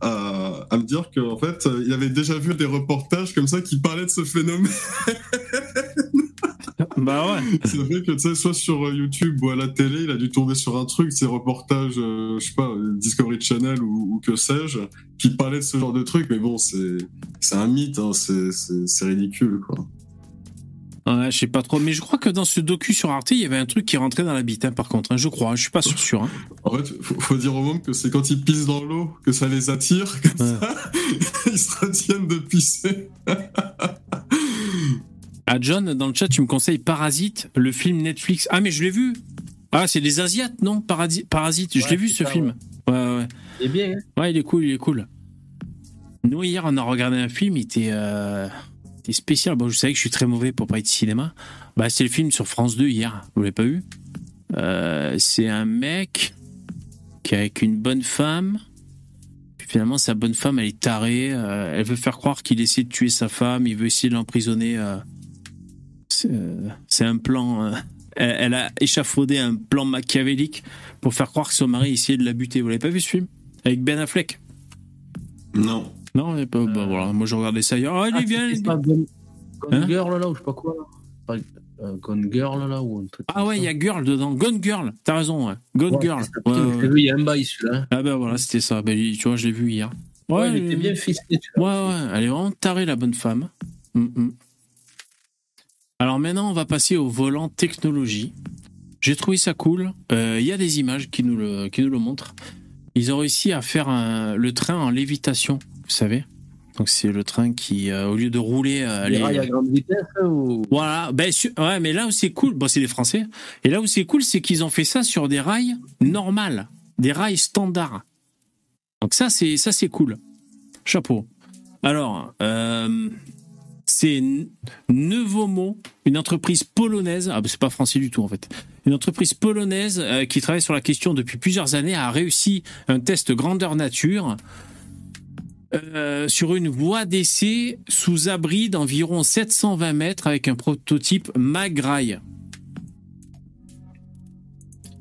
[SPEAKER 4] à, à me dire qu'en fait, il avait déjà vu des reportages comme ça qui parlaient de ce phénomène.
[SPEAKER 1] Bah ouais.
[SPEAKER 4] C'est vrai que, tu sais, soit sur euh, YouTube ou à la télé, il a dû tomber sur un truc, ces reportages, euh, je sais pas, Discovery Channel ou, ou que sais-je, qui parlaient de ce genre de truc. Mais bon, c'est un mythe, hein, c'est- ridicule, quoi.
[SPEAKER 1] Ouais, je sais pas trop. Mais je crois que dans ce docu sur Arte, il y avait un truc qui rentrait dans l'habit, hein, par contre. hein, je crois, je suis pas sûr. sûr hein.
[SPEAKER 4] En fait, faut, faut dire au monde que c'est quand ils pissent dans l'eau que ça les attire, comme
[SPEAKER 1] Ouais.
[SPEAKER 4] ça, ils se retiennent de pisser.
[SPEAKER 1] Ah, John, dans le chat, tu me conseilles Parasite, le film Netflix. Ah, mais je l'ai vu. Ah, c'est des Asiates, non? Parasi- Parasite, je l'ai vu ce
[SPEAKER 6] ça,
[SPEAKER 1] film. Ouais, ouais, ouais.
[SPEAKER 6] C'est bien, hein?
[SPEAKER 1] Ouais, il est cool, il est cool. Nous, hier, on a regardé un film, il était, euh, il était spécial. Bon, je savais que je suis très mauvais pour parler de cinéma. Bah, c'est le film sur France 2 hier. Vous l'avez pas vu? Euh, C'est un mec qui est avec une bonne femme. Puis finalement, sa bonne femme, elle est tarée. euh, elle veut faire croire qu'il essaie de tuer sa femme. Il veut essayer de l'emprisonner. Euh. C'est un plan. euh, elle, elle a échafaudé un plan machiavélique pour faire croire que son mari essayait de la buter. Vous l'avez pas vu ce film? Avec Ben Affleck?
[SPEAKER 4] Non.
[SPEAKER 1] non, pas, bah, voilà, moi je regardais ça hier. Ah, il
[SPEAKER 6] Ah,
[SPEAKER 1] est bien.
[SPEAKER 6] c'était
[SPEAKER 1] il est
[SPEAKER 6] pas
[SPEAKER 1] bien.
[SPEAKER 6] Gone, Gone
[SPEAKER 1] Hein?
[SPEAKER 6] Girl, là, ou je sais pas quoi, là. Pas, euh, Gone Girl, là, ou un truc.
[SPEAKER 1] Ah ouais, il y a Girl dedans. Gone Girl, t'as raison, ouais. Gone
[SPEAKER 6] Ouais,
[SPEAKER 1] Girl. Ouais, ouais,
[SPEAKER 6] il y a un bail, celui-là.
[SPEAKER 1] Ah ben voilà, c'était ça. Ben, tu vois, je l'ai vu hier.
[SPEAKER 6] Ouais, il était bien ficelé,
[SPEAKER 1] Ouais, ouais, elle est vraiment tarée, la bonne femme. Mm, mm. Alors maintenant, on va passer au volant technologie. J'ai trouvé ça cool. Euh, Il y a des images qui nous le, qui nous le montrent. Ils ont réussi à faire un- le train en lévitation, vous savez. Donc c'est le train qui, euh, au lieu de rouler, euh,
[SPEAKER 6] Les
[SPEAKER 1] les-
[SPEAKER 6] rails à grande vitesse, hein, ou.
[SPEAKER 1] Voilà, ben, su- ouais, mais là où c'est cool, bon, c'est des Français, et là où c'est cool, c'est qu'ils ont fait ça sur des rails normales, des rails standards. Donc ça, c'est ça, c'est cool. Chapeau. Alors, euh, c'est Nevomo, une entreprise polonaise. Ah, ben, c'est pas français du tout en fait. Une entreprise polonaise euh, qui travaille sur la question depuis plusieurs années a réussi un test grandeur nature euh, sur une voie d'essai sous abri d'environ 720 mètres avec un prototype Magrail.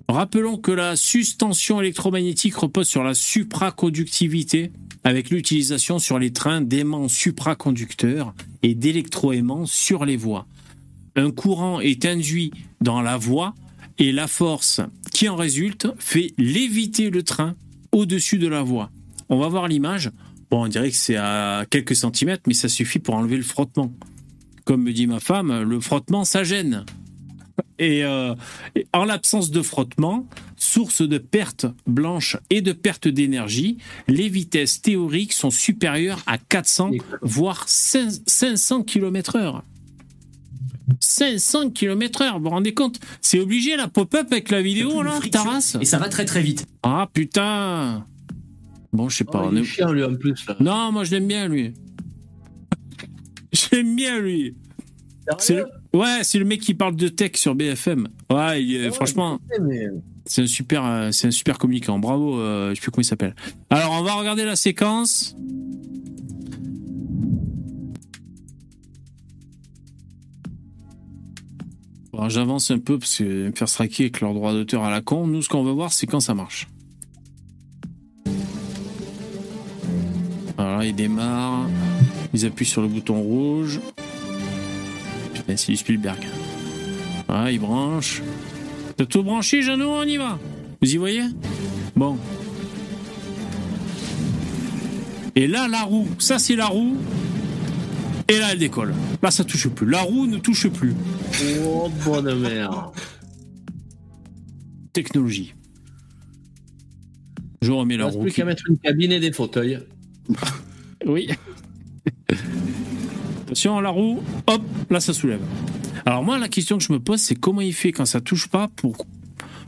[SPEAKER 1] Rappelons que la suspension électromagnétique repose sur la supraconductivité avec l'utilisation sur les trains d'aimants supraconducteurs et d'électroaimants sur les voies. Un courant est induit dans la voie et la force qui en résulte fait léviter le train au-dessus de la voie. On va voir l'image. Bon, on dirait que c'est à quelques centimètres, mais ça suffit pour enlever le frottement. Comme me dit ma femme, le frottement, ça gêne. Et, euh, et en l'absence de frottement, source de perte blanche et de perte d'énergie, les vitesses théoriques sont supérieures à 400, voire 5- 500 km heure. 500 km heure, vous vous rendez compte? C'est obligé la pop-up avec la vidéo là, Taras?
[SPEAKER 11] Et ça va très très vite.
[SPEAKER 1] Ah putain Bon, je sais pas.
[SPEAKER 6] Oh,
[SPEAKER 1] on
[SPEAKER 6] il
[SPEAKER 1] est-
[SPEAKER 6] est chiant, lui, en plus, là.
[SPEAKER 1] Non, moi je l'aime bien lui. Je l'aime bien lui. Le- Ouais, c'est le mec qui parle de tech sur BFM. Ouais, il est- franchement,
[SPEAKER 6] Mais...
[SPEAKER 1] c'est un super, euh, c'est un communicant. Bravo, euh, je sais plus comment il s'appelle. Alors, on va regarder la séquence. J'avance un peu parce que me faire striker avec leur droit d'auteur à la con. Nous, ce qu'on veut voir, c'est quand ça marche. Voilà, il démarre. Ils appuient sur le bouton rouge. Putain, c'est du Spielberg. Voilà, il branche. T'as tout branché, Jeannot On y va. Vous y voyez? Bon. Et là, la roue. Ça, c'est la roue. Et là, elle décolle. Là, ça touche plus. La roue ne touche plus.
[SPEAKER 6] Oh, bonne mère.
[SPEAKER 1] Technologie. Je remets
[SPEAKER 6] Il
[SPEAKER 1] la
[SPEAKER 6] reste
[SPEAKER 1] roue.
[SPEAKER 6] plus
[SPEAKER 1] qui-
[SPEAKER 6] qu'à mettre une cabine et des fauteuils.
[SPEAKER 1] Oui. Attention, la roue, hop, là ça soulève. Alors moi, la question que je me pose, c'est comment il fait quand ça touche pas pour,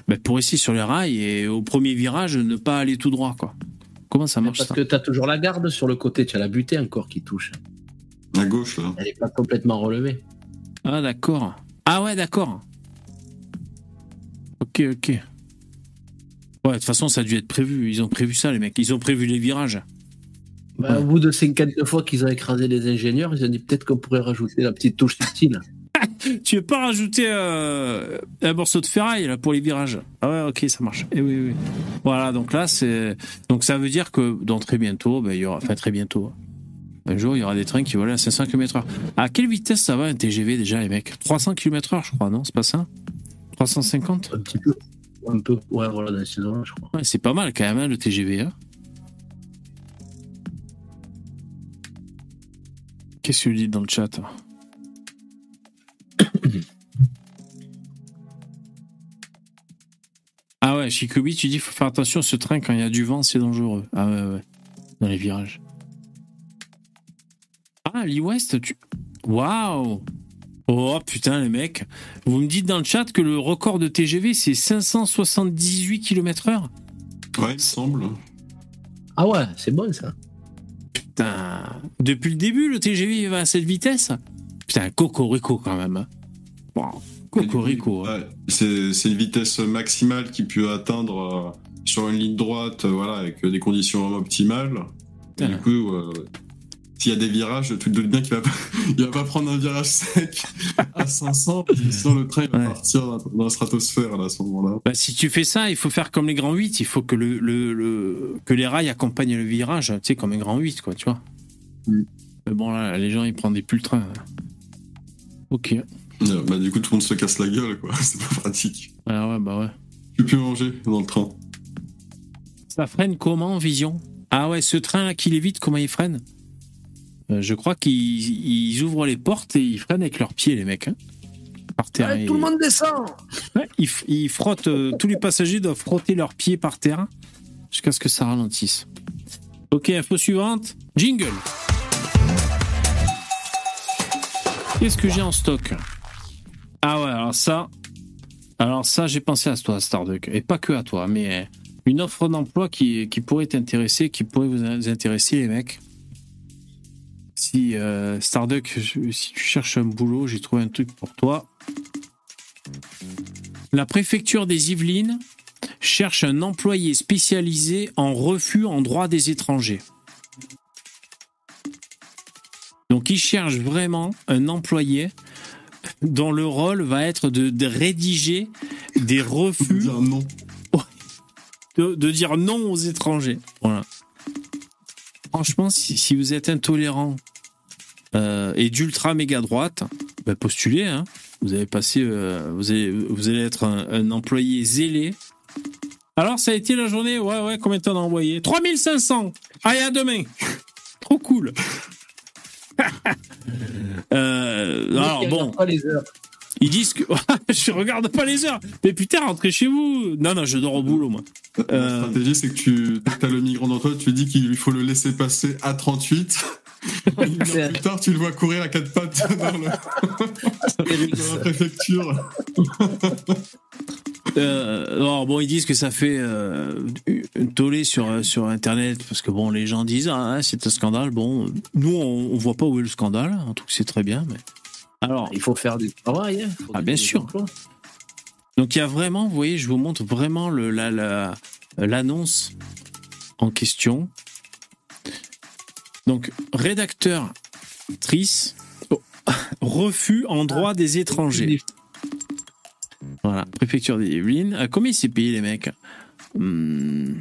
[SPEAKER 1] ben, pour essayer sur les rails et au premier virage ne pas aller tout droit, quoi. Comment ça marche
[SPEAKER 6] Parce
[SPEAKER 1] ça
[SPEAKER 6] que t'as toujours la garde sur le côté, tu as la butée encore qui touche.
[SPEAKER 4] À gauche, là.
[SPEAKER 6] Elle est pas complètement relevée.
[SPEAKER 1] Ah d'accord. Ah ouais, d'accord. Ok, ok. Ouais, de toute façon, ça a dû être prévu. Ils ont prévu ça, les mecs. Ils ont prévu les virages.
[SPEAKER 6] Bah, Au bout de 50 fois qu'ils ont écrasé les ingénieurs, ils ont dit peut-être qu'on pourrait rajouter la petite touche subtile.
[SPEAKER 1] Tu veux pas rajouter euh, un morceau de ferraille là pour les virages? Ah ouais, ok, ça marche. Et oui, oui. Voilà, donc là, c'est donc ça veut dire que dans très bientôt, ben, il y aura, enfin très bientôt, un jour, il y aura des trains qui volent à 500 km/h. À quelle vitesse ça va un TGV déjà, les mecs? 300 km/h, je crois, non? C'est pas ça? 350
[SPEAKER 6] Un petit peu. Un peu. Ouais, voilà, dans ces zones-là, je crois.
[SPEAKER 1] Ouais, c'est pas mal quand même, hein, le TGV. hein. Qu'est-ce que tu dis dans le chat Ah ouais, Shikobi, tu dis faut faire attention, ce train, quand il y a du vent, c'est dangereux. Ah ouais, ouais. Dans les virages. Ah, l'E-West, tu. Waouh Oh putain, les mecs. Vous me dites dans le chat que le record de TGV, c'est 578 km/h
[SPEAKER 4] Ouais, il semble.
[SPEAKER 6] Ah ouais, c'est bon ça.
[SPEAKER 1] Putain. Depuis le début, le TGV va à cette vitesse Putain, cocorico quand même. hein. Wow. Cocorico. hein.
[SPEAKER 4] Ouais, c'est c'est une vitesse maximale qui peut atteindre euh, sur une ligne droite, euh, voilà, avec des conditions vraiment optimales. Et du coup, euh, s'il y a des virages, tu te doutes bien qu'il va, pas- il va pas prendre un virage sec à 500, parce que sinon le train va
[SPEAKER 1] Ouais.
[SPEAKER 4] partir dans la stratosphère là, à ce moment-là.
[SPEAKER 1] Bah, si tu fais ça, il faut faire comme les grands 8. Il faut que, le, le- le- que les rails accompagnent le virage, tu sais, comme un grand 8, quoi, tu vois.
[SPEAKER 6] Mm.
[SPEAKER 1] Mais bon, là, les gens, ils prennent des plus le train. Ok.
[SPEAKER 4] Euh, Bah, du coup, tout le monde se casse la gueule, quoi. C'est pas pratique.
[SPEAKER 1] Ah ouais, bah ouais.
[SPEAKER 4] Tu peux plus manger dans le train.
[SPEAKER 1] Ça freine comment en vision? Ah ouais, ce train-là qui l'évite, comment il freine? Euh, Je crois qu'ils ils ouvrent les portes et ils freinent avec leurs pieds, les mecs. hein. Par terre.
[SPEAKER 6] Allez,
[SPEAKER 1] Et-
[SPEAKER 6] tout le monde descend
[SPEAKER 1] Ouais, ils, ils frottent, euh, tous les passagers doivent frotter leurs pieds par terre jusqu'à ce que ça ralentisse. Ok, info suivante. Jingle. Qu'est-ce que j'ai en stock Ah ouais, alors ça, alors ça, j'ai pensé à toi, Starduck, et pas que à toi, mais une offre d'emploi qui, qui pourrait t'intéresser, qui pourrait vous intéresser, les mecs. Si euh, Starduck, si tu cherches un boulot, j'ai trouvé un truc pour toi. La préfecture des Yvelines cherche un employé spécialisé en refus en droit des étrangers. Donc il cherche vraiment un employé dont le rôle va être de, de rédiger des refus,
[SPEAKER 4] Dire non.
[SPEAKER 1] de, de dire non aux étrangers. Voilà. Franchement, si, si vous êtes intolérant euh, et d'ultra méga droite, bah, postulez. Hein. Vous allez passer, euh, vous allez, vous allez être un, un employé zélé. Alors, ça a été la journée Ouais, ouais, combien t'en as envoyé 3500 Allez, à demain Trop cool Euh, alors, bon,
[SPEAKER 6] regarde pas les heures.
[SPEAKER 1] ils disent que. je regarde pas les heures Mais putain, rentrez chez vous Non, non, je dors au boulot, moi.
[SPEAKER 4] La
[SPEAKER 1] Euh.
[SPEAKER 4] stratégie, c'est que tu as le migrant dans toi, tu lui dis qu'il lui faut le laisser passer à 38. Une heure plus tard, tu le vois courir à quatre pattes dans, le- dans la préfecture.
[SPEAKER 1] Euh, alors bon, ils disent que ça fait euh, tollé sur, sur Internet parce que bon, les gens disent ah hein, c'est un scandale. Bon, nous on, on voit pas où est le scandale. En tout cas, c'est très bien. Mais alors,
[SPEAKER 6] Il faut faire du travail. hein.
[SPEAKER 1] Ah, bien sûr.
[SPEAKER 6] emplois.
[SPEAKER 1] donc il y a vraiment, vous voyez, je vous montre vraiment le la la- l'annonce en question. Donc rédacteur trice oh, refus en droit des étrangers. Voilà, préfecture des Yvelines. À combien c'est payé les mecs? Hmm.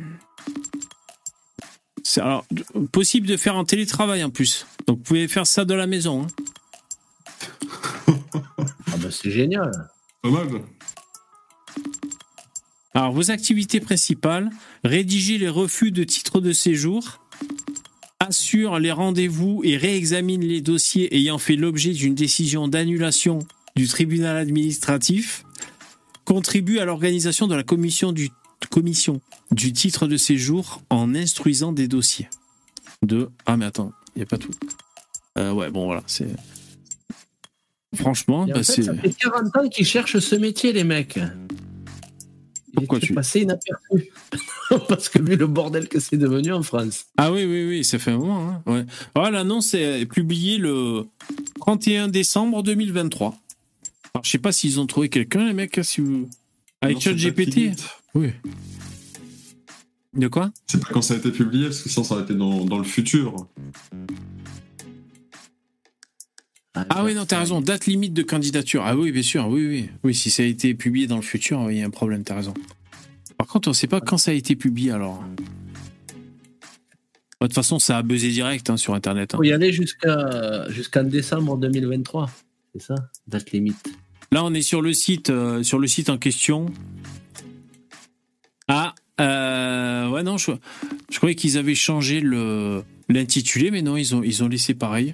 [SPEAKER 1] C'est alors possible de faire en télétravail en plus. Donc vous pouvez faire ça de la maison. hein.
[SPEAKER 6] Ah bah, c'est génial.
[SPEAKER 4] Pas mal.
[SPEAKER 1] Alors vos activités principales rédiger les refus de titres de séjour, assure les rendez-vous et réexamine les dossiers ayant fait l'objet d'une décision d'annulation du tribunal administratif, contribue à l'organisation de la commission du, commission du titre de séjour en instruisant des dossiers. De ah mais attends, il n'y a pas tout. Euh, ouais bon voilà c'est franchement bah, c'est
[SPEAKER 6] ça fait 40 ans qu'ils cherchent ce métier, les mecs.
[SPEAKER 1] Pourquoi tu
[SPEAKER 6] passé inaperçu. Parce que vu le bordel que c'est devenu en France.
[SPEAKER 1] Ah oui, oui, oui, ça fait un moment. Hein. Ouais. L'annonce est publiée le 31 décembre 2023. Alors, je sais pas s'ils ont trouvé quelqu'un, les mecs, si vous... avec ChatGPT. Oui. De quoi?
[SPEAKER 4] C'est pas quand ça a été publié, parce que sinon ça aurait été dans, dans le futur.
[SPEAKER 1] Ah oui, non, t'as raison. Date limite de candidature. Ah oui, bien sûr. Oui, oui. Oui, si ça a été publié dans le futur, oui, il y a un problème, t'as raison. Par contre, on sait pas quand ça a été publié, alors. De toute façon, ça a buzzé direct hein, sur Internet. hein.
[SPEAKER 6] faut y aller jusqu'à jusqu'en décembre 2023. C'est ça? Date limite.
[SPEAKER 1] Là, on est sur le site, euh, sur le site en question. Ah, euh, ouais, non, je, je croyais qu'ils avaient changé le l'intitulé, mais non, ils ont, ils ont laissé pareil.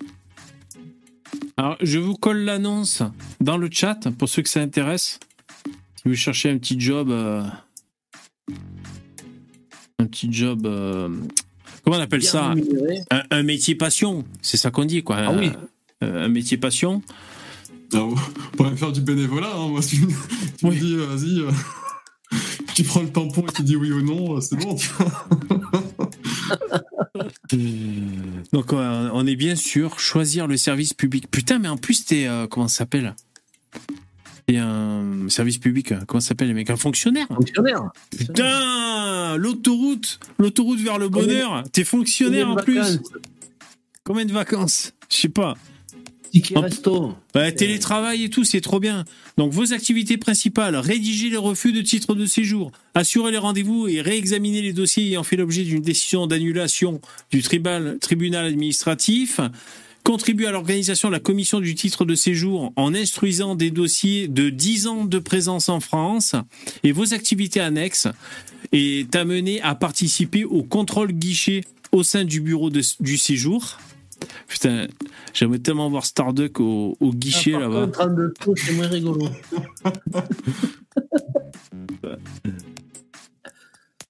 [SPEAKER 1] Alors, je vous colle l'annonce dans le chat pour ceux que ça intéresse. Si vous cherchez un petit job, euh, un petit job, euh, comment on appelle
[SPEAKER 6] Bien
[SPEAKER 1] ça? un, un métier passion, c'est ça qu'on dit, quoi.
[SPEAKER 6] Ah oui.
[SPEAKER 1] Un métier passion.
[SPEAKER 4] Alors, on pourrait faire du bénévolat, hein, moi, si tu, me- tu
[SPEAKER 1] Oui.
[SPEAKER 4] me dis, euh, vas-y, euh, tu prends le tampon et tu dis oui ou non, euh, c'est bon. tu vois.
[SPEAKER 1] Donc euh, on est bien sûr choisir le service public. Putain, mais en plus t'es euh, comment ça s'appelle? T'es un service public. Comment ça s'appelle les mecs? Un fonctionnaire?
[SPEAKER 6] Fonctionnaire.
[SPEAKER 1] Putain, l'autoroute, l'autoroute vers le bonheur. T'es fonctionnaire en plus. Combien de vacances? Je sais pas.
[SPEAKER 6] Ticket resto.
[SPEAKER 1] Télétravail et tout, c'est trop bien. Donc vos activités principales, rédiger les refus de titre de séjour, assurer les rendez-vous et réexaminer les dossiers ayant fait l'objet d'une décision d'annulation du tribal- tribunal administratif, contribuer à l'organisation de la commission du titre de séjour en instruisant des dossiers de 10 ans de présence en France et vos activités annexes est amené à participer au contrôle guichet au sein du bureau de- du séjour. Putain, j'aimerais tellement voir Starduck au, au guichet
[SPEAKER 6] Ah,
[SPEAKER 1] là-bas.
[SPEAKER 6] en dessous, c'est moins rigolo.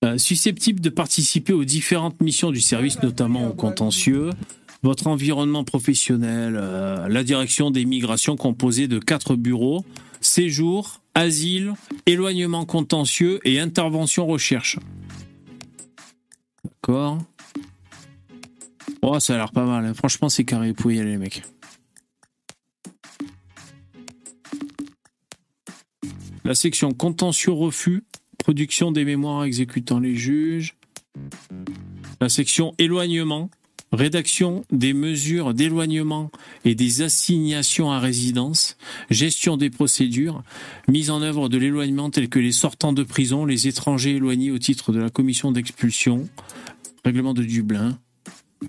[SPEAKER 1] Euh, susceptible de participer aux différentes missions du service, notamment au contentieux, votre environnement professionnel, euh, la direction des migrations composée de quatre bureaux, séjour, asile, éloignement contentieux et intervention recherche. D'accord. Oh, ça a l'air pas mal. hein. Franchement, c'est carré. Vous pouvez y aller, les mecs. La section contentieux refus, production des mémoires exécutant les juges. La section éloignement, rédaction des mesures d'éloignement et des assignations à résidence, gestion des procédures, mise en œuvre de l'éloignement tels que les sortants de prison, les étrangers éloignés au titre de la commission d'expulsion, règlement de Dublin.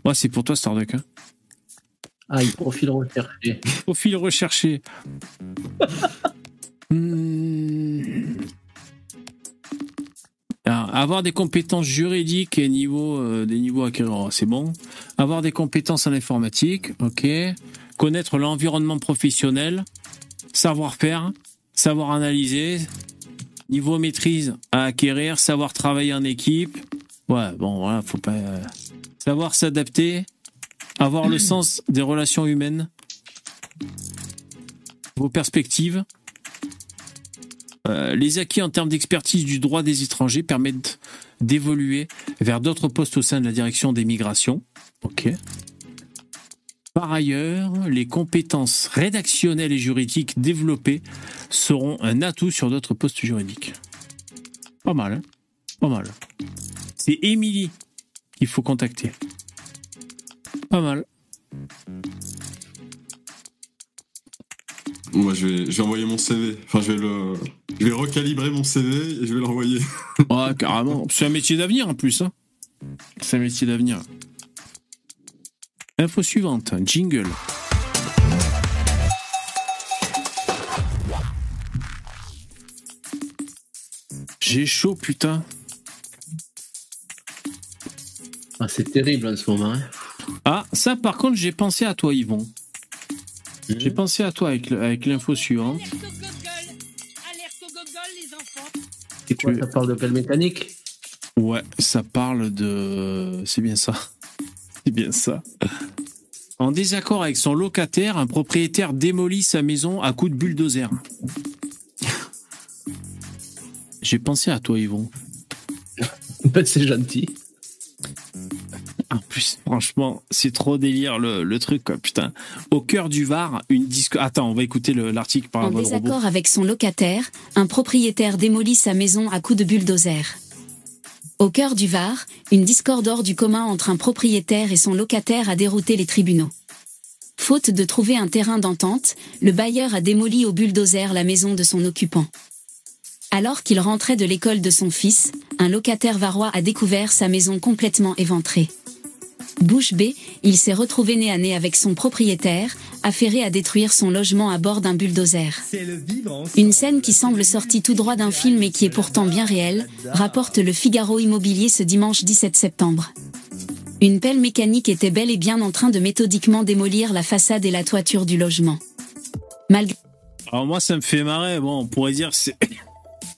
[SPEAKER 1] Ouais, c'est pour toi, Starduck. Hein
[SPEAKER 6] Ah, il profil recherché.
[SPEAKER 1] Profil recherché. Hmm. Alors, avoir des compétences juridiques et niveau, euh, des niveaux acquérir, oh, c'est bon. Avoir des compétences en informatique, ok. Connaître l'environnement professionnel, savoir-faire, savoir analyser, niveau maîtrise à acquérir, savoir travailler en équipe. Ouais, bon, voilà, faut pas. Savoir s'adapter, avoir le sens des relations humaines, vos perspectives. Euh, les acquis en termes d'expertise du droit des étrangers permettent d'évoluer vers d'autres postes au sein de la direction des migrations. Ok. Par ailleurs, les compétences rédactionnelles et juridiques développées seront un atout sur d'autres postes juridiques. Pas mal, hein Pas mal. C'est Émilie qu'il faut contacter. Pas mal.
[SPEAKER 4] Bon, je, vais, je vais envoyer mon CV. Enfin, je vais le. Je vais recalibrer mon CV et je vais l'envoyer.
[SPEAKER 1] Ouais, carrément. C'est un métier d'avenir en plus. hein. C'est un métier d'avenir. Info suivante, jingle. J'ai chaud, putain.
[SPEAKER 6] Ah, c'est terrible en ce moment. hein.
[SPEAKER 1] Ah, ça par contre, j'ai pensé à toi, Yvon. J'ai pensé à toi avec, avec l'info suivante.
[SPEAKER 6] Quoi,
[SPEAKER 1] Tu-
[SPEAKER 6] ça parle de quelle mécanique?
[SPEAKER 1] Ouais, ça parle de. C'est bien ça. C'est bien ça. En désaccord avec son locataire, un propriétaire démolit sa maison à coups de bulldozer. J'ai pensé à toi, Yvon.
[SPEAKER 6] C'est gentil.
[SPEAKER 1] En plus, franchement, c'est trop délire le, le truc, quoi. Putain. Au cœur du Var, une disque. Attends, on va écouter le- l'article par
[SPEAKER 2] En
[SPEAKER 1] rapport au robot.
[SPEAKER 2] désaccord avec son locataire, un propriétaire démolit sa maison à coups de bulldozer. Au cœur du Var, une discorde hors du commun entre un propriétaire et son locataire a dérouté les tribunaux. Faute de trouver un terrain d'entente, le bailleur a démoli au bulldozer la maison de son occupant. Alors qu'il rentrait de l'école de son fils, un locataire varois a découvert sa maison complètement éventrée. Bouche bée, il s'est retrouvé nez à nez avec son propriétaire, affairé à détruire son logement à bord d'un bulldozer. Une scène qui semble sortie tout droit d'un film et qui est pourtant bien réelle, rapporte le Figaro Immobilier ce dimanche 17 septembre. Une pelle mécanique était bel et bien en train de méthodiquement démolir la façade et la toiture du logement. Malgré
[SPEAKER 1] Alors moi, ça me fait marrer. Bon, on pourrait dire c'est.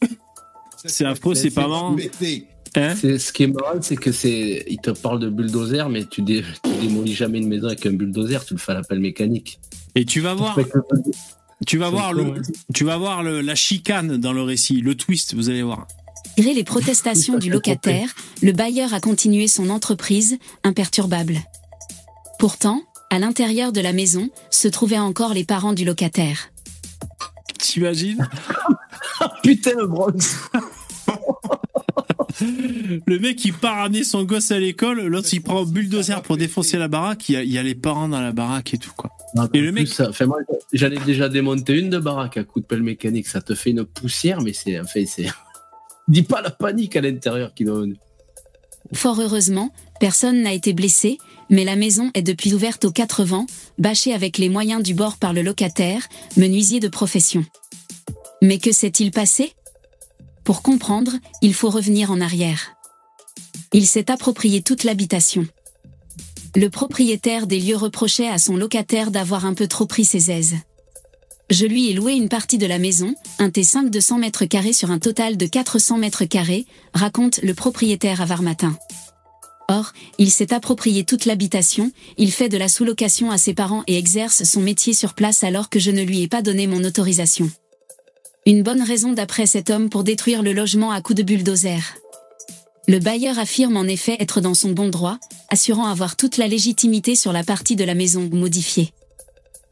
[SPEAKER 1] c'est affreux, c'est pas marrant. Hein
[SPEAKER 6] C'est- Ce qui est marrant, c'est que c'est, il te parle de bulldozer, mais tu, dé- tu démolis jamais une maison avec un bulldozer, tu le fais à l'appel mécanique.
[SPEAKER 1] Et tu vas voir, tu vas voir le, tu vas voir le, la chicane dans le récit, le twist, vous allez voir.
[SPEAKER 2] les protestations du locataire, le bailleur a continué son entreprise, imperturbable. Pourtant, à l'intérieur de la maison, se trouvaient encore les parents du locataire.
[SPEAKER 1] T'imagines
[SPEAKER 6] Putain, le Bronx
[SPEAKER 1] Le mec, il part amener son gosse à l'école, l'autre, il prend un bulldozer pour défoncer la baraque, il y, a, il y a les parents dans la baraque et tout, quoi. Et le mec-
[SPEAKER 6] ça, enfin, moi, j'en ai déjà démonté une de baraque à coup de pelle mécanique. Ça te fait une poussière, mais c'est, enfin, c'est. Dis pas la panique à l'intérieur qui donne.
[SPEAKER 2] Fort heureusement, personne n'a été blessé, mais la maison est depuis ouverte aux quatre vents, bâchée avec les moyens du bord par le locataire, menuisier de profession. Mais que s'est-il passé? Pour comprendre, il faut revenir en arrière. Il s'est approprié toute l'habitation. Le propriétaire des lieux reprochait à son locataire d'avoir un peu trop pris ses aises. Je lui ai loué une partie de la maison, un T5 de 100 mètres carrés sur un total de 400 mètres carrés, raconte le propriétaire à Varmatin. Or, il s'est approprié toute l'habitation, il fait de la sous-location à ses parents et exerce son métier sur place alors que je ne lui ai pas donné mon autorisation. Une bonne raison d'après cet homme pour détruire le logement à coups de bulldozer. Le bailleur affirme en effet être dans son bon droit, assurant avoir toute la légitimité sur la partie de la maison modifiée.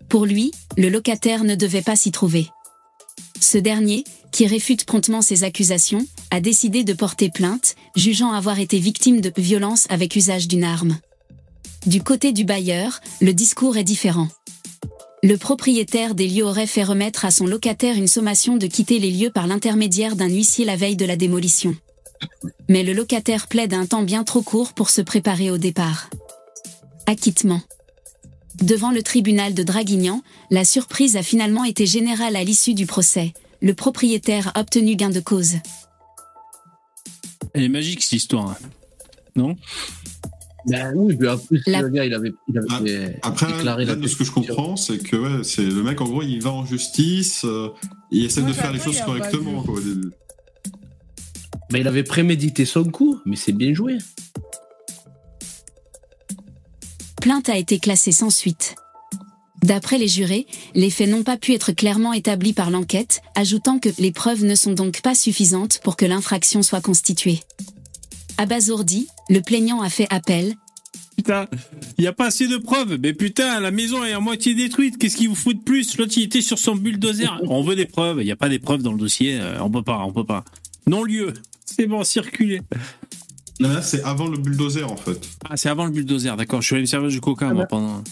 [SPEAKER 2] Pour lui, le locataire ne devait pas s'y trouver. Ce dernier, qui réfute promptement ces accusations, a décidé de porter plainte, jugeant avoir été victime de violences avec usage d'une arme. Du côté du bailleur, le discours est différent. Le propriétaire des lieux aurait fait remettre à son locataire une sommation de quitter les lieux par l'intermédiaire d'un huissier la veille de la démolition. Mais le locataire plaide un temps bien trop court pour se préparer au départ. Acquittement. Devant le tribunal de Draguignan, la surprise a finalement été générale à l'issue du procès. Le propriétaire a obtenu gain de cause.
[SPEAKER 1] Elle est magique, cette histoire. hein. Non?
[SPEAKER 6] Ben oui, mais en plus,
[SPEAKER 2] La-
[SPEAKER 6] le gars, il avait, il avait
[SPEAKER 4] Après,
[SPEAKER 6] déclaré
[SPEAKER 4] là,
[SPEAKER 6] la
[SPEAKER 4] de ce que je comprends, c'est que ouais, c'est le mec, en gros, il va en justice, euh, il essaie
[SPEAKER 5] Ouais,
[SPEAKER 4] de faire les choses correctement.
[SPEAKER 5] pas
[SPEAKER 4] Quoi, au début.
[SPEAKER 6] Mais il avait prémédité son coup, mais c'est bien joué.
[SPEAKER 2] Plainte a été classée sans suite. D'après les jurés, les faits n'ont pas pu être clairement établis par l'enquête, ajoutant que les preuves ne sont donc pas suffisantes pour que l'infraction soit constituée. Abasourdi, le plaignant a fait appel,
[SPEAKER 1] Putain, il n'y a pas assez de preuves. Mais putain, la maison est à moitié détruite. Qu'est-ce qu'il vous faut de plus? L'autre, il était sur son bulldozer. On veut des preuves. Il n'y a pas des preuves dans le dossier. euh, On peut pas, on peut pas. Non-lieu. C'est bon, circuler.
[SPEAKER 4] Là, c'est avant le bulldozer, en fait.
[SPEAKER 1] Ah, c'est avant le bulldozer, d'accord. Je suis allé me servir du coca, moi, pendant.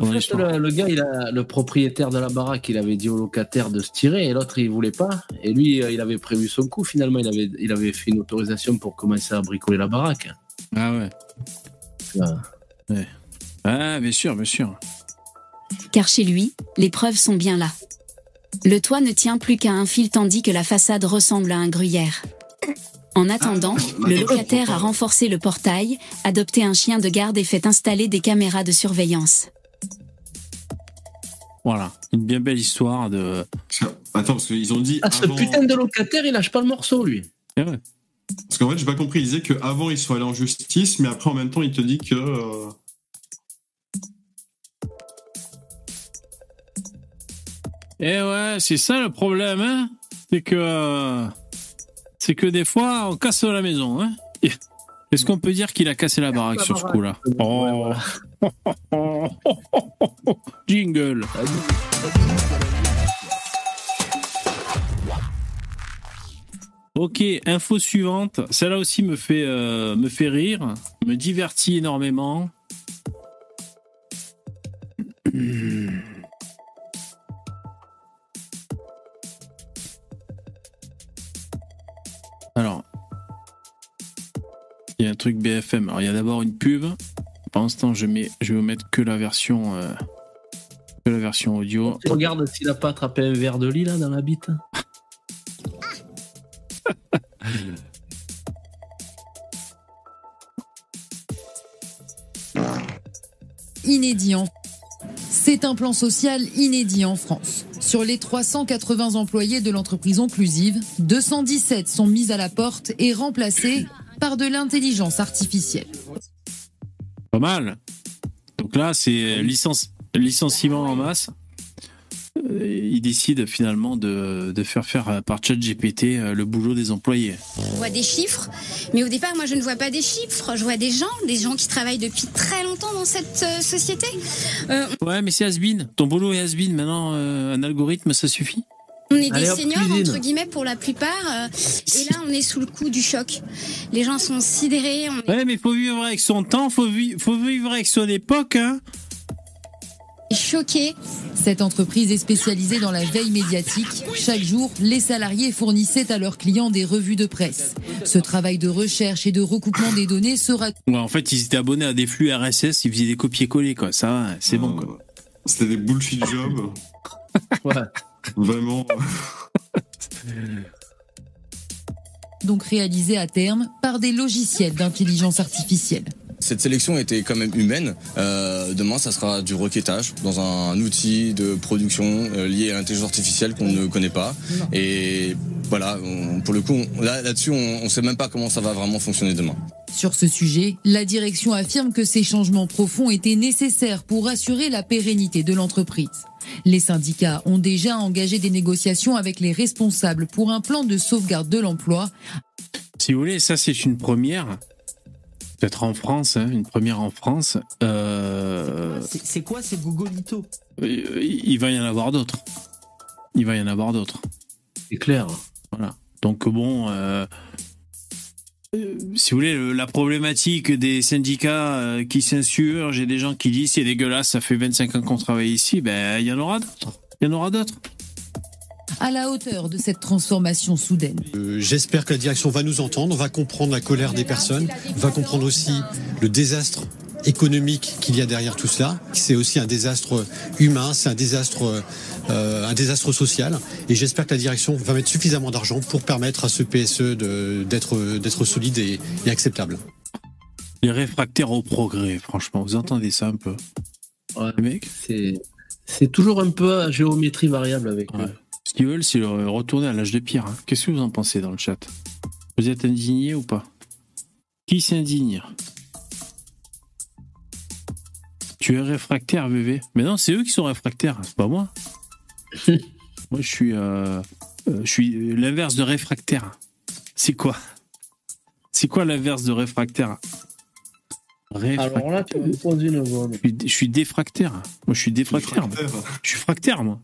[SPEAKER 6] En fait, le, le gars, il a, le propriétaire de la baraque, il avait dit au locataire de se tirer et l'autre, il voulait pas. Et lui, euh, il avait prévu son coup. Finalement, il avait, il avait fait une autorisation pour commencer à bricoler la baraque.
[SPEAKER 1] Ah ouais.
[SPEAKER 6] Euh,
[SPEAKER 1] Ah, bien sûr, bien sûr.
[SPEAKER 2] car chez lui, les preuves sont bien là. Le toit ne tient plus qu'à un fil tandis que la façade ressemble à un gruyère. En attendant,
[SPEAKER 4] Ah,
[SPEAKER 2] le locataire a renforcé le portail, adopté un chien de garde et fait installer des caméras de surveillance.
[SPEAKER 1] Voilà. Une bien belle histoire de.
[SPEAKER 4] Attends, parce qu'ils ont dit.
[SPEAKER 6] Ah, ce
[SPEAKER 4] avant-
[SPEAKER 6] putain de locataire, il lâche pas le morceau, lui.
[SPEAKER 1] Eh ouais.
[SPEAKER 4] Parce qu'en fait, j'ai pas compris. Il disait qu'avant, ils sont allés en justice, mais après, en même temps, il te dit que. euh,
[SPEAKER 1] Eh ouais, c'est ça le problème, hein C'est que. euh, c'est que des fois, on casse la maison. Hein Est-ce qu'on peut dire qu'il a cassé la baraque sur ce coup-là? Oh Jingle Ok, info suivante. Celle-là aussi me fait, euh, me fait rire, me divertit énormément. Alors, il y a un truc BFM. Alors, il y a d'abord une pub. Ce temps, je, mets, je vais vous mettre que la version, euh, que la version audio.
[SPEAKER 6] Tu regardes s'il a pas attrapé un verre de lit là dans la bite.
[SPEAKER 11] Inédit en c'est un plan social inédit en France. Sur les 380 employés de l'entreprise inclusive, 217 sont mis à la porte et remplacés par de l'intelligence artificielle.
[SPEAKER 1] Pas mal. Donc là, c'est licence, licenciement en masse. Euh, Ils décident finalement de, de faire faire euh, par ChatGPT euh, le boulot des employés.
[SPEAKER 12] On voit des chiffres, mais au départ, moi, je ne vois pas des chiffres. Je vois des gens, des gens qui travaillent depuis très longtemps dans cette euh, société. Euh,
[SPEAKER 1] Ouais, mais c'est has-been. Ton boulot est has-been. Maintenant, euh, un algorithme, ça suffit?
[SPEAKER 12] On est des
[SPEAKER 1] Allez,
[SPEAKER 12] seniors,
[SPEAKER 1] cuisine.
[SPEAKER 12] entre guillemets, pour la plupart. euh, et là, on est sous le coup du choc. Les gens sont sidérés. On
[SPEAKER 1] Ouais, mais faut vivre avec son temps, faut, vi- faut vivre avec son époque. Hein.
[SPEAKER 12] est choqués.
[SPEAKER 11] Cette entreprise est spécialisée dans la veille médiatique. Chaque jour, les salariés fournissaient à leurs clients des revues de presse. Ce travail de recherche et de recoupement des données sera
[SPEAKER 1] Ouais, en fait, ils étaient abonnés à des flux RSS, ils faisaient des copier-coller, quoi. Ça, va, c'est bon, quoi.
[SPEAKER 4] C'était des bullshit jobs. Vraiment.
[SPEAKER 11] donc réalisé à terme par des logiciels d'intelligence artificielle.
[SPEAKER 13] Cette sélection était quand même humaine. Euh, demain, ça sera du requêtage dans un outil de production euh, lié à l'intelligence artificielle qu'on ne connaît pas. Et voilà, on- pour le coup, on- là- là-dessus, on ne sait même pas comment ça va vraiment fonctionner demain.
[SPEAKER 11] Sur ce sujet, la direction affirme que ces changements profonds étaient nécessaires pour assurer la pérennité de l'entreprise. Les syndicats ont déjà engagé des négociations avec les responsables pour un plan de sauvegarde de l'emploi.
[SPEAKER 1] Si vous voulez, ça, c'est une première. Peut-être en France, hein, une première en France. Euh,
[SPEAKER 10] C'est quoi ces Gogolito
[SPEAKER 1] euh, il va y en avoir d'autres. Il va y en avoir d'autres.
[SPEAKER 6] C'est clair.
[SPEAKER 1] Voilà. Donc bon, euh, euh, si vous voulez, le- la problématique des syndicats euh, qui s'insurgent et des gens qui disent c'est dégueulasse, ça fait 25 ans qu'on travaille ici, ben il y en aura d'autres. Il y en aura d'autres.
[SPEAKER 11] À la hauteur de cette transformation soudaine.
[SPEAKER 14] Euh, J'espère que la direction va nous entendre, va comprendre la colère des personnes, va comprendre aussi le désastre économique qu'il y a derrière tout cela. C'est aussi un désastre humain, c'est un désastre, euh, un désastre social. Et j'espère que la direction va mettre suffisamment d'argent pour permettre à ce PSE de- d'être d'être solide et, et acceptable.
[SPEAKER 1] Les réfractaires au progrès, franchement, vous entendez ça un peu? Mecs
[SPEAKER 6] C'est c'est toujours un peu à géométrie variable avec eux.
[SPEAKER 1] Ce qu'ils veulent, c'est le- retourner à l'âge de pierre. hein. Qu'est-ce que vous en pensez dans le chat? Vous êtes indigné ou pas? Qui s'indigne? Tu es réfractaire, bébé Mais non, c'est eux qui sont réfractaires, c'est pas moi. moi, je suis, euh, euh, je suis l'inverse de réfractaire. C'est quoi? C'est quoi l'inverse de réfractaire? Réfractaire.
[SPEAKER 6] Alors là, tu me poses une bonne.
[SPEAKER 1] Je suis- Je suis défractaire. Moi, je suis défractaire. moi. Je suis fractaire, moi.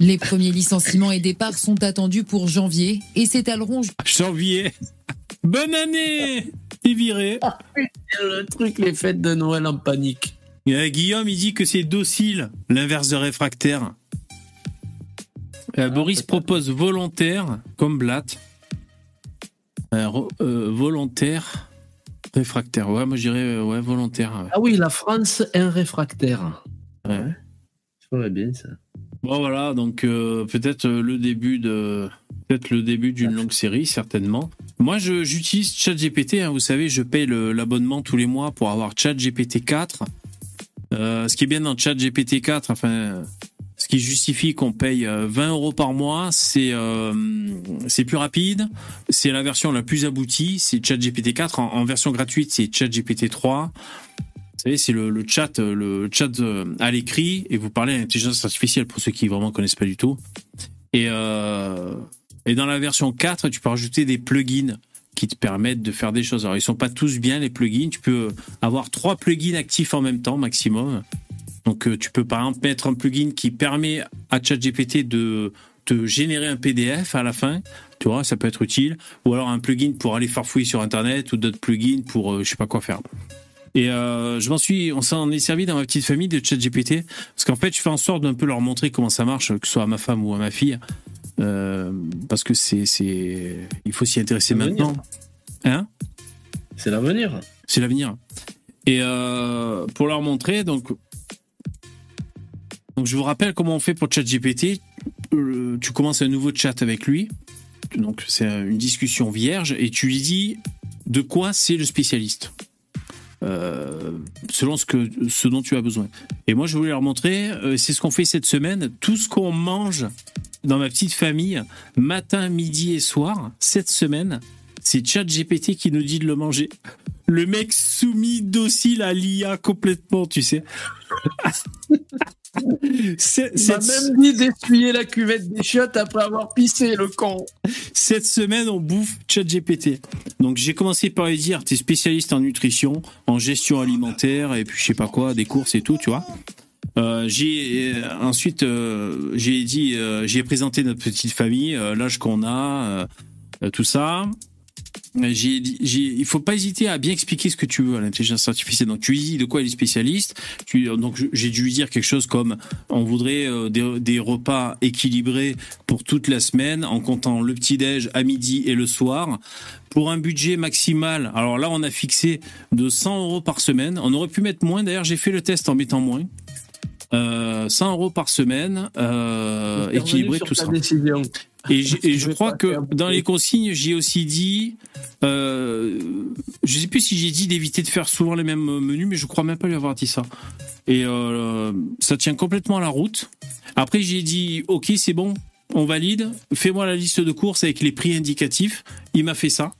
[SPEAKER 11] Les premiers licenciements et départs sont attendus pour janvier et s'étaleront
[SPEAKER 1] Janvier. Bonne année T'es viré.
[SPEAKER 6] Le truc, les fêtes de Noël en panique.
[SPEAKER 1] Et, euh, Guillaume, il dit que c'est docile, l'inverse de réfractaire. Euh, Boris propose volontaire, comme Blatt. Euh, euh, volontaire, réfractaire. Ouais, moi je dirais euh, ouais, volontaire. ouais.
[SPEAKER 6] Ah oui, la France, un réfractaire.
[SPEAKER 1] Ouais.
[SPEAKER 6] Ça ferait bien ça.
[SPEAKER 1] Voilà, donc euh, peut-être euh, le début de peut-être le début d'une longue série certainement. Moi j'utilise ChatGPT, hein, vous savez, je paye l'abonnement tous les mois pour avoir ChatGPT 4. Euh, ce qui est bien dans ChatGPT 4, enfin ce qui justifie qu'on paye euh, 20 euros par mois, c'est plus rapide, c'est la version la plus aboutie, c'est ChatGPT 4 en, en version gratuite, c'est ChatGPT 3. Savez, c'est le, chat, euh, le chat euh, à l'écrit et vous parlez à l'intelligence artificielle pour ceux qui vraiment connaissent pas du tout. Et euh, dans la version 4, tu peux rajouter des plugins qui te permettent de faire des choses. Alors, ils sont pas tous bien, les plugins. Tu peux avoir trois plugins actifs en même temps, maximum. Donc, tu peux par exemple mettre un plugin qui permet à ChatGPT de te générer un PDF à la fin. Tu vois, ça peut être utile. Ou alors un plugin pour aller farfouiller sur Internet ou d'autres plugins pour euh, je sais pas quoi faire. Et euh, je m'en suis, on s'en est servi dans ma petite famille de ChatGPT parce qu'en fait, je fais en sorte d'un peu leur montrer comment ça marche, que ce soit à ma femme ou à ma fille, euh, parce que c'est, c'est, il faut s'y intéresser maintenant. Hein?
[SPEAKER 6] C'est l'avenir.
[SPEAKER 1] C'est l'avenir. Et euh, pour leur montrer, donc, donc je vous rappelle comment on fait pour ChatGPT. Tu commences un nouveau chat avec lui, donc c'est une discussion vierge, et tu lui dis de quoi c'est le spécialiste. Euh, selon ce, que, ce dont tu as besoin. Et moi, je voulais leur montrer, euh, c'est ce qu'on fait cette semaine, tout ce qu'on mange dans ma petite famille, matin, midi et soir, cette semaine, c'est ChatGPT qui nous dit de le manger. Le mec soumis, docile à l'IA complètement, tu sais. C'est-
[SPEAKER 10] même dit d'essuyer la cuvette des chiottes après avoir pissé, le con.
[SPEAKER 1] Cette semaine, on bouffe ChatGPT. Donc, j'ai commencé par lui dire, t'es spécialiste en nutrition, en gestion alimentaire, et puis je sais pas quoi, des courses et tout, tu vois. Euh, j'ai euh, ensuite euh, j'ai dit j'ai présenté notre petite famille l'âge qu'on a tout ça dit- j'ai il faut pas hésiter à bien expliquer ce que tu veux à l'intelligence artificielle. Donc tu lui dis de quoi il est spécialiste. Tu, donc j'ai dû lui dire quelque chose comme on voudrait euh, des, des repas équilibrés pour toute la semaine en comptant le petit déj à midi et le soir. Pour un budget maximal alors là on a fixé de 100 euros par semaine. On aurait pu mettre moins. D'ailleurs j'ai fait le test en mettant moins. Euh, 100 euros par semaine, euh, équilibré tout
[SPEAKER 10] ta
[SPEAKER 1] ça.
[SPEAKER 10] décision.
[SPEAKER 1] Et, je crois que dans les consignes, j'ai aussi dit, euh, je sais plus si j'ai dit d'éviter de faire souvent les mêmes menus, mais je crois même pas lui avoir dit ça. Et euh, ça tient complètement à la route. Après, j'ai dit, ok, c'est bon, on valide. Fais-moi la liste de courses avec les prix indicatifs. Il m'a fait ça.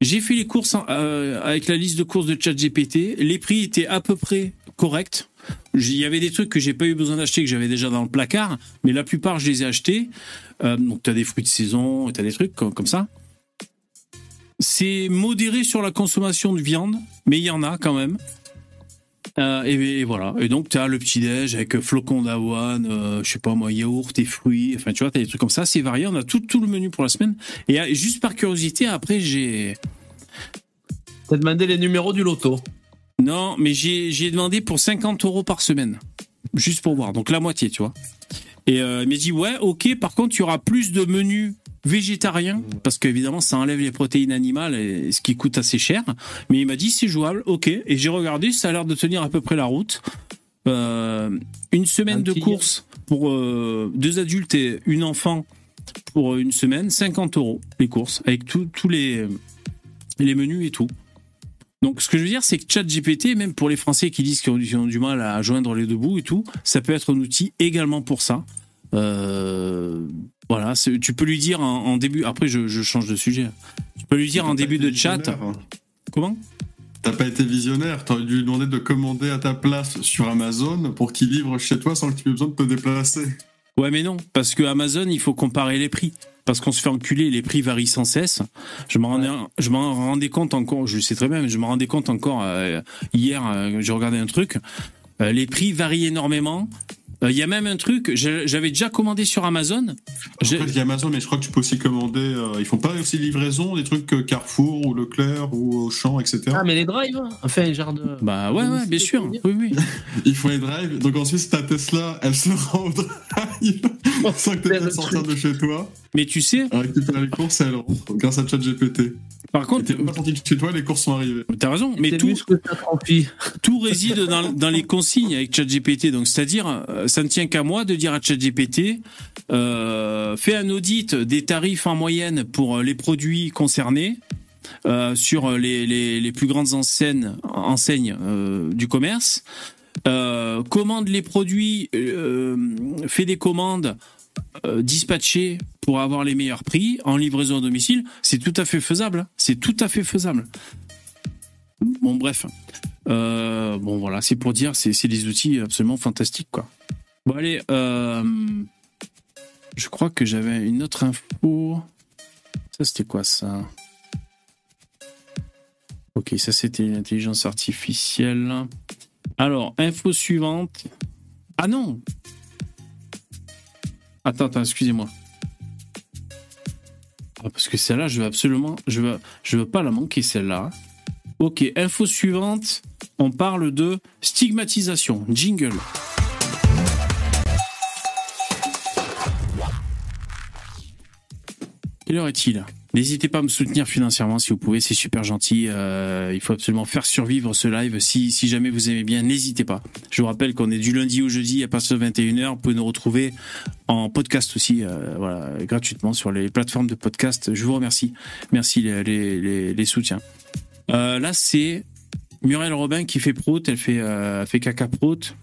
[SPEAKER 1] J'ai fait les courses euh, avec la liste de courses de ChatGPT. Les prix étaient à peu près corrects. Il y avait des trucs que j'ai pas eu besoin d'acheter que j'avais déjà dans le placard, mais la plupart je les ai achetés. Euh, donc tu as des fruits de saison, tu as des trucs comme, ça. C'est modéré sur la consommation de viande, mais il y en a quand même. Euh, et, voilà. Et donc tu as le petit déj avec flocons d'avoine, euh, je sais pas moi, yaourt et fruits. Enfin tu vois, tu as des trucs comme ça. C'est varié. On a tout, tout le menu pour la semaine. Et euh, juste par curiosité, après j'ai
[SPEAKER 10] T'as demandé les numéros du loto.
[SPEAKER 1] Non, mais j'ai demandé pour 50 euros par semaine. Juste pour voir. Donc la moitié, tu vois. Et euh, il m'a dit, ouais, ok, par contre, il y aura plus de menus végétariens, parce qu'évidemment, ça enlève les protéines animales, et, ce qui coûte assez cher. Mais il m'a dit, c'est jouable, ok. Et j'ai regardé, ça a l'air de tenir à peu près la route. Euh, une semaine
[SPEAKER 10] Un
[SPEAKER 1] de course pour euh, deux adultes et une enfant pour une semaine, 50 euros les courses, avec tous tous les, les menus et tout. Donc, ce que je veux dire, c'est que ChatGPT, même pour les Français qui disent qu'ils ont, du mal à joindre les deux bouts et tout, ça peut être un outil également pour ça. Euh, voilà, tu peux lui dire en, en début. Après, je, je change de sujet. Tu peux lui dire en début de chat. Comment?
[SPEAKER 4] T'as pas été visionnaire, t'aurais dû lui demander de commander à ta place sur Amazon pour qu'il livre chez toi sans que tu aies besoin de te déplacer.
[SPEAKER 1] Ouais, mais non, parce que Amazon, il faut comparer les prix. Parce qu'on se fait enculer, les prix varient sans cesse. Je m'en rendais, compte encore, je le sais très bien, mais je me rendais compte encore euh, hier, euh, j'ai regardé un truc. Euh, les prix varient énormément. Euh, Il y a même un truc, j'avais déjà commandé sur Amazon.
[SPEAKER 4] Après, il y a Amazon, mais je crois que tu peux aussi commander. euh, ils font pas aussi livraison des trucs Carrefour ou Leclerc ou Auchan, etc.
[SPEAKER 10] Ah, mais les drives, hein. enfin, genre de.
[SPEAKER 1] Bah ouais, ouais, bien sûr. Oui, oui.
[SPEAKER 4] Ils font les drives. Donc ensuite, ta Tesla, elle se rend au drive sans que tu aies à sortir de chez toi.
[SPEAKER 1] Mais tu sais.
[SPEAKER 4] Elle récupère les courses et elle rentre grâce à ChatGPT.
[SPEAKER 1] Par contre.
[SPEAKER 4] t'es pas sorti de chez toi, les courses sont arrivées.
[SPEAKER 1] T'as raison, mais tout, tout réside dans, dans les consignes avec ChatGPT. Donc, c'est-à-dire, euh, ça ne tient qu'à moi de dire à ChatGPT, euh, fais un audit des tarifs en moyenne pour les produits concernés. euh, sur les, plus grandes enseignes, euh, du commerce, euh, commande les produits, fait des commandes dispatchées pour avoir les meilleurs prix en livraison à domicile, c'est tout à fait faisable. C'est tout à fait faisable. Bon, bref. Euh, bon, voilà, c'est pour dire, c'est c'est des outils absolument fantastiques, quoi. Bon, allez, euh, je crois que j'avais une autre info. Ça, c'était quoi ça? Ok, ça c'était l'intelligence artificielle. Alors, info suivante. Ah non Attends, attends, excusez-moi. Ah, parce que celle-là, je veux absolument, je veux, je veux pas la manquer celle-là. Ok, info suivante. On parle de stigmatisation. Jingle. Quelle heure est-il? N'hésitez pas à me soutenir financièrement si vous pouvez, c'est super gentil. Euh, il faut absolument faire survivre ce live. Si, si jamais vous aimez bien, n'hésitez pas. Je vous rappelle qu'on est du lundi au jeudi à partir de 21h. Vous pouvez nous retrouver en podcast aussi, euh, voilà, gratuitement sur les plateformes de podcast. Je vous remercie. Merci les, soutiens. Euh, là, c'est Muriel Robin qui fait prout. Elle fait, euh, fait caca prout.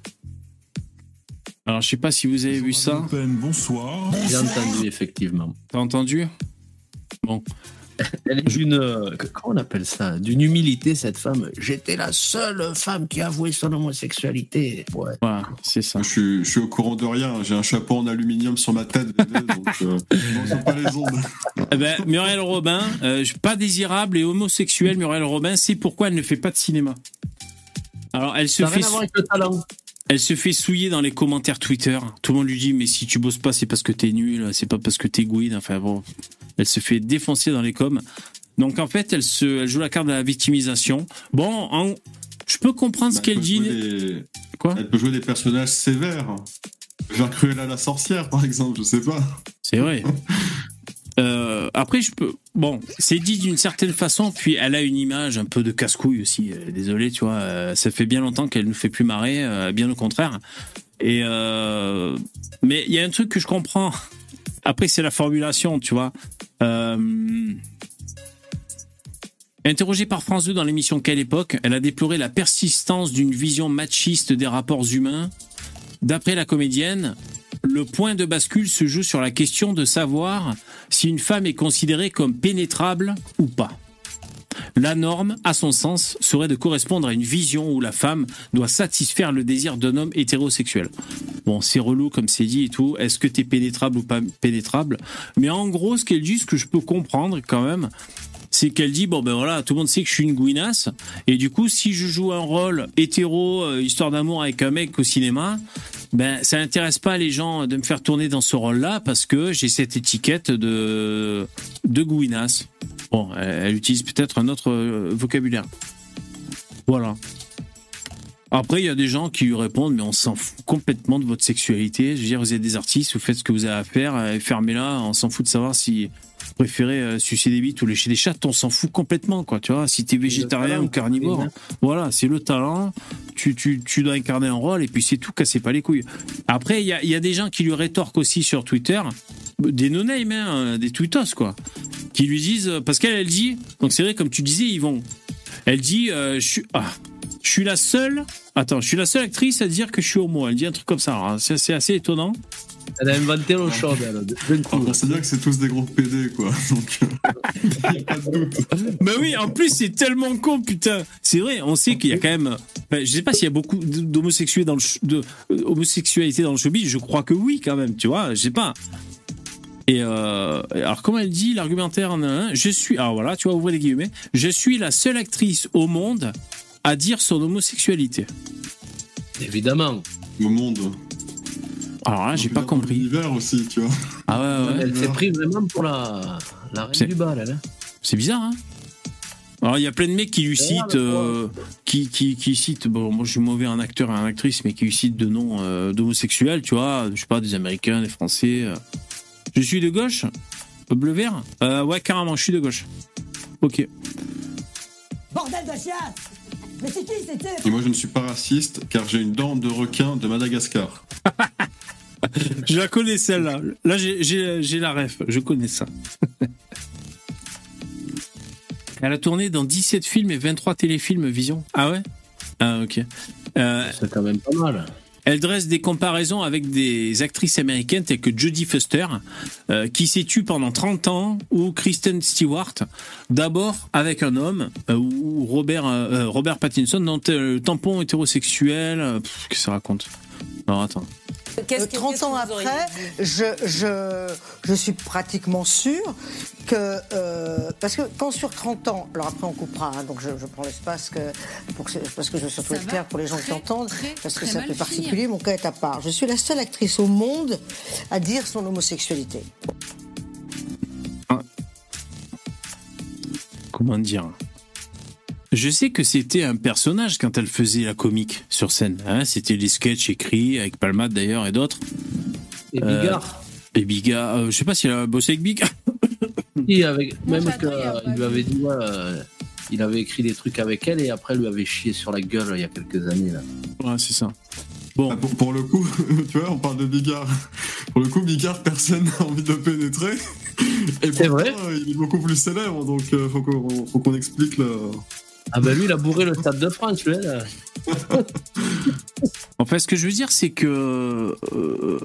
[SPEAKER 1] Alors, je sais pas si vous avez vu ça.
[SPEAKER 15] Bonsoir.
[SPEAKER 6] J'ai entendu, effectivement.
[SPEAKER 1] T'as entendu? Bon.
[SPEAKER 6] Elle est d'une. euh, Comment on appelle ça? D'une humilité, cette femme. J'étais la seule femme qui a avoué son homosexualité. Ouais.
[SPEAKER 1] Voilà, c'est ça.
[SPEAKER 4] Je suis, je suis au courant de rien. J'ai un chapeau en aluminium sur ma tête, donc euh, non, c'est pas les ondes.
[SPEAKER 1] Eh ben, Muriel Robin, euh, pas désirable et homosexuelle, Muriel Robin, c'est pourquoi elle ne fait pas de cinéma. Alors, elle se
[SPEAKER 6] Ça
[SPEAKER 1] fait.
[SPEAKER 6] rien à voir avec le talent.
[SPEAKER 1] Elle se fait souiller dans les commentaires Twitter. Tout le monde lui dit mais si tu bosses pas c'est parce que t'es nul, c'est pas parce que t'es gouine. Enfin bon, elle se fait défoncer dans les coms. Donc en fait elle se, elle joue la carte de la victimisation. Bon, en- je peux comprendre ce
[SPEAKER 4] Bah,
[SPEAKER 1] qu'elle
[SPEAKER 4] elle peut
[SPEAKER 1] dit.
[SPEAKER 4] des-
[SPEAKER 1] Quoi?
[SPEAKER 4] Elle peut jouer des personnages sévères. Genre Cruella la sorcière, par exemple, je sais pas.
[SPEAKER 1] C'est vrai. Euh, après, je peux. Bon, c'est dit d'une certaine façon, puis elle a une image un peu de casse-couille aussi. euh, Désolé, tu vois. euh, ça fait bien longtemps qu'elle nous fait plus marrer, bien au contraire. Et mais il y a un truc que je comprends. Après, c'est la formulation, tu vois. Interrogée par France 2 dans l'émission Quelle époque, elle a déploré la persistance d'une vision machiste des rapports humains. D'après la comédienne, le point de bascule se joue sur la question de savoir si une femme est considérée comme pénétrable ou pas. La norme, à son sens, serait de correspondre à une vision où la femme doit satisfaire le désir d'un homme hétérosexuel. Bon, c'est relou comme c'est dit et tout. Est-ce que t'es pénétrable ou pas pénétrable? Mais en gros, ce qu'elle dit, ce que je peux comprendre quand même, c'est qu'elle dit bon ben voilà tout le monde sait que je suis une gouinasse et du coup si je joue un rôle hétéro euh, histoire d'amour avec un mec au cinéma ben ça n'intéresse pas les gens de me faire tourner dans ce rôle là parce que j'ai cette étiquette de de gouinasse bon elle, elle utilise peut-être un autre euh, vocabulaire voilà après, il y a des gens qui lui répondent, mais on s'en fout complètement de votre sexualité. Je veux dire, vous êtes des artistes, vous faites ce que vous avez à faire, euh, fermez-la. On s'en fout de savoir si vous préférez euh, sucer des bites ou lécher des chattes. On s'en fout complètement, quoi. Tu vois, si t'es végétarien
[SPEAKER 6] talent,
[SPEAKER 1] ou carnivore,
[SPEAKER 6] oui,
[SPEAKER 1] voilà, c'est le talent. Tu, tu, tu dois incarner un rôle et puis c'est tout, cassez pas les couilles. Après, il y a, y a des gens qui lui rétorquent aussi sur Twitter, des no-name, hein, des tweetos, quoi, qui lui disent, parce qu'elle, elle dit, donc c'est vrai, comme tu disais, Yvon, elle dit, euh, je suis, ah, je suis la seule. Attends, je suis la seule actrice à dire que je suis homo. Elle dit un truc comme ça. C'est assez étonnant.
[SPEAKER 6] Elle a inventé l'eau chaude, elle. d'un coup.
[SPEAKER 4] On sait bien que c'est tous des gros PD, quoi. Donc, euh, y a pas de doute.
[SPEAKER 1] Bah oui, en plus c'est tellement con, putain. C'est vrai, on sait qu'il y a quand même. enfin, je sais pas s'il y a beaucoup d'homosexuels dans de euh, homosexualité dans le showbiz. Je crois que oui, quand même. Tu vois, je sais pas. Et euh, alors comment elle dit l'argumentaire en un Je suis. Alors voilà, tu vois, ouvrez les guillemets. Je suis la seule actrice au monde à dire son homosexualité.
[SPEAKER 6] Évidemment.
[SPEAKER 4] Au monde.
[SPEAKER 1] Alors là, j'ai pas compris.
[SPEAKER 4] L'hiver aussi, tu vois.
[SPEAKER 1] Ah ouais, ouais.
[SPEAKER 6] Elle s'est prise vraiment pour la, la
[SPEAKER 1] C'est-
[SPEAKER 6] reine du bal, elle. hein.
[SPEAKER 1] C'est bizarre, hein Alors, il y a plein de mecs qui lui citent, euh, qui, qui, qui citent, bon, moi je suis mauvais en acteur et en actrice, mais qui lui citent de noms euh, d'homosexuels, tu vois, je sais pas, des Américains, des Français. euh. Je suis de gauche Bleu vert? Euh, Ouais, carrément, je suis de gauche. Ok.
[SPEAKER 16] Bordel de chiasse Mais c'est qui c'était
[SPEAKER 4] Et moi, je ne suis pas raciste car j'ai une dent de requin de Madagascar.
[SPEAKER 1] Je la connais celle-là. Là, j'ai- j'ai j'ai la ref, je connais ça. Elle a tourné dans 17 films et 23 téléfilms Vision. Ah ouais? Ah ok. Euh,
[SPEAKER 6] C'est quand même pas mal.
[SPEAKER 1] Elle dresse des comparaisons avec des actrices américaines telles que Jodie Foster, euh, qui s'est tue pendant 30 ans, ou Kristen Stewart, d'abord avec un homme, euh, ou Robert, euh, Pattinson, dans le tampon hétérosexuel. Qu'est-ce que ça raconte? Alors attends.
[SPEAKER 15] Euh, 30 ans après, je, je, je suis pratiquement sûr que. euh, parce que quand sur 30 ans. Alors après, on coupera, hein, donc je, je prends l'espace que, pour que, parce que je veux surtout
[SPEAKER 3] Ça
[SPEAKER 15] être clair pour les gens qui entendent,
[SPEAKER 3] très,
[SPEAKER 15] parce que c'est un peu
[SPEAKER 3] finir.
[SPEAKER 15] particulier, mon cas est à part. Je suis la seule actrice au monde à dire son homosexualité.
[SPEAKER 1] comment dire? Je sais que c'était un personnage quand elle faisait la comique sur scène. hein. c'était des sketchs écrits avec Palmade d'ailleurs et d'autres.
[SPEAKER 6] Et
[SPEAKER 1] Euh,
[SPEAKER 6] Bigard.
[SPEAKER 1] et Bigard. euh, je sais pas si elle a bossé avec Bigard.
[SPEAKER 6] Si, avec,
[SPEAKER 1] Moi,
[SPEAKER 6] même qu'il lui avait dit, ouais, euh, il avait écrit des trucs avec elle et après lui avait chié sur la gueule il y a quelques années. Là.
[SPEAKER 1] Ouais, c'est ça. Bon.
[SPEAKER 4] Ah, pour, pour le coup, tu vois, on parle de Bigard. Pour le coup, Bigard, personne n'a envie de pénétrer. Et pourtant,
[SPEAKER 6] vrai
[SPEAKER 4] euh, Il est beaucoup plus célèbre, donc euh, faut qu'on faut qu'on explique le.
[SPEAKER 6] Ah bah lui, il a bourré le Stade de France, lui. là.
[SPEAKER 1] En fait, ce que je veux dire, c'est que. euh,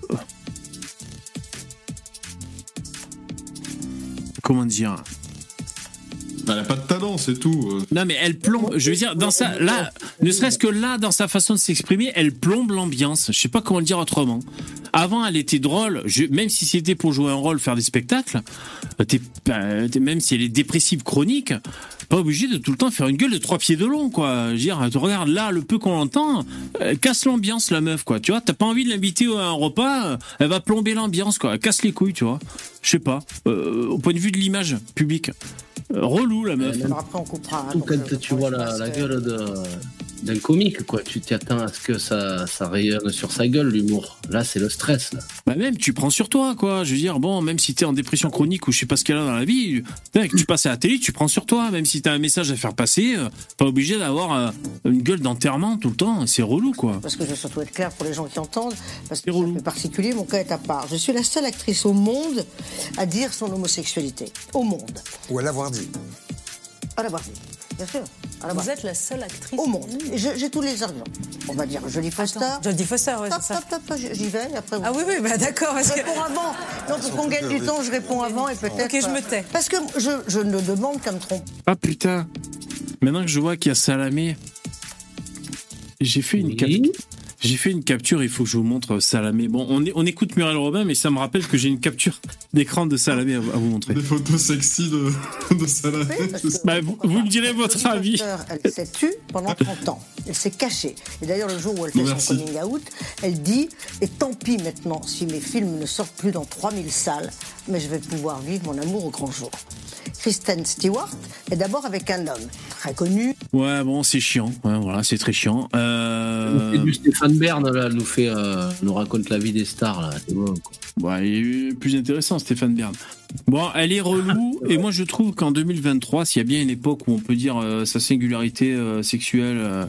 [SPEAKER 1] comment dire?
[SPEAKER 4] Elle a pas de talent, c'est tout. euh.
[SPEAKER 1] Non, mais elle plombe. Je veux dire, dans sa, là, ne serait-ce que là, dans sa façon de s'exprimer, elle plombe l'ambiance. Je sais pas comment le dire autrement. Avant, elle était drôle. Je- même si c'était pour jouer un rôle, faire des spectacles, euh, t'es, euh, même si elle est dépressive chronique, pas obligé de tout le temps faire une gueule de trois pieds de long, quoi. Je veux dire, tu regardes là, le peu qu'on l'entend, elle casse l'ambiance, la meuf, quoi. Tu vois, t'as pas envie de l'inviter à un repas, euh, elle va plomber l'ambiance, quoi. Elle casse les couilles, tu vois. Je sais pas. Euh, au point de vue de l'image publique. Euh, relou, la meuf.
[SPEAKER 15] Alors après, on coupera. hein,
[SPEAKER 6] quand
[SPEAKER 15] je-
[SPEAKER 6] tu vois la, la gueule de- d'un comique, quoi. Tu t'attends à ce que ça, ça rayonne sur sa gueule, l'humour. Là, c'est le stress, là.
[SPEAKER 1] Bah même, tu prends sur toi, quoi. Je veux dire, bon, même si t'es en dépression chronique ou je sais pas ce qu'elle a dans la vie, que tu passes à la télé, tu prends sur toi. Même si t'as un message à faire passer, euh, pas obligé d'avoir euh, une gueule d'enterrement tout le temps. C'est relou, quoi.
[SPEAKER 15] Parce que je veux surtout être clair pour les gens qui entendent, parce que c'est particulier, mon cas est à part. Je suis la seule actrice au monde à dire son homosexualité. Au monde.
[SPEAKER 17] Ou à l'avoir dit.
[SPEAKER 15] À l'avoir dit, bien sûr. À
[SPEAKER 18] Vous êtes la seule actrice
[SPEAKER 15] Au monde. J'ai tous les arguments. On va dire Jodie Foster.
[SPEAKER 18] Jodie Foster, c'est ça.
[SPEAKER 15] hop, hop, j'y vais.
[SPEAKER 18] Ah oui, oui, bah d'accord,
[SPEAKER 15] Je
[SPEAKER 18] que-
[SPEAKER 15] réponds avant. Non, pour qu'on gagne du temps, je réponds avant et peut-être...
[SPEAKER 18] Ok, je me
[SPEAKER 15] euh,
[SPEAKER 18] tais.
[SPEAKER 15] Parce que je, je ne demande qu'à me tromper.
[SPEAKER 1] Ah putain. Maintenant que je vois qu'il y a Salamé, j'ai fait une capture. J'ai fait une capture, il faut que je vous montre Salamé. Bon, on, est- on écoute Muriel Robin, mais ça me rappelle que j'ai une capture d'écran de Salamé à, à vous montrer.
[SPEAKER 4] Des photos sexy de, de Salamé.
[SPEAKER 1] Bah, vous, vous me direz votre avis.
[SPEAKER 15] Elle s'est tue pendant 30 ans. Elle s'est cachée. Et d'ailleurs, le jour où elle fait
[SPEAKER 1] Merci.
[SPEAKER 15] son coming out, elle dit Et tant pis maintenant si mes films ne sortent plus dans 3000 salles, mais je vais pouvoir vivre mon amour au grand jour. Kristen Stewart est d'abord avec un homme très connu.
[SPEAKER 1] Ouais, bon, c'est chiant. Ouais, voilà, c'est très chiant. Euh...
[SPEAKER 6] C'est du Stéphane Bern, là, elle nous fait, euh, nous raconte la vie des stars, là. C'est bon, quoi.
[SPEAKER 1] Il est plus intéressant, Stéphane Bern. Bon, elle est relou, et moi je trouve qu'en 2023, s'il y a bien une époque où on peut dire euh, sa singularité euh, sexuelle, euh,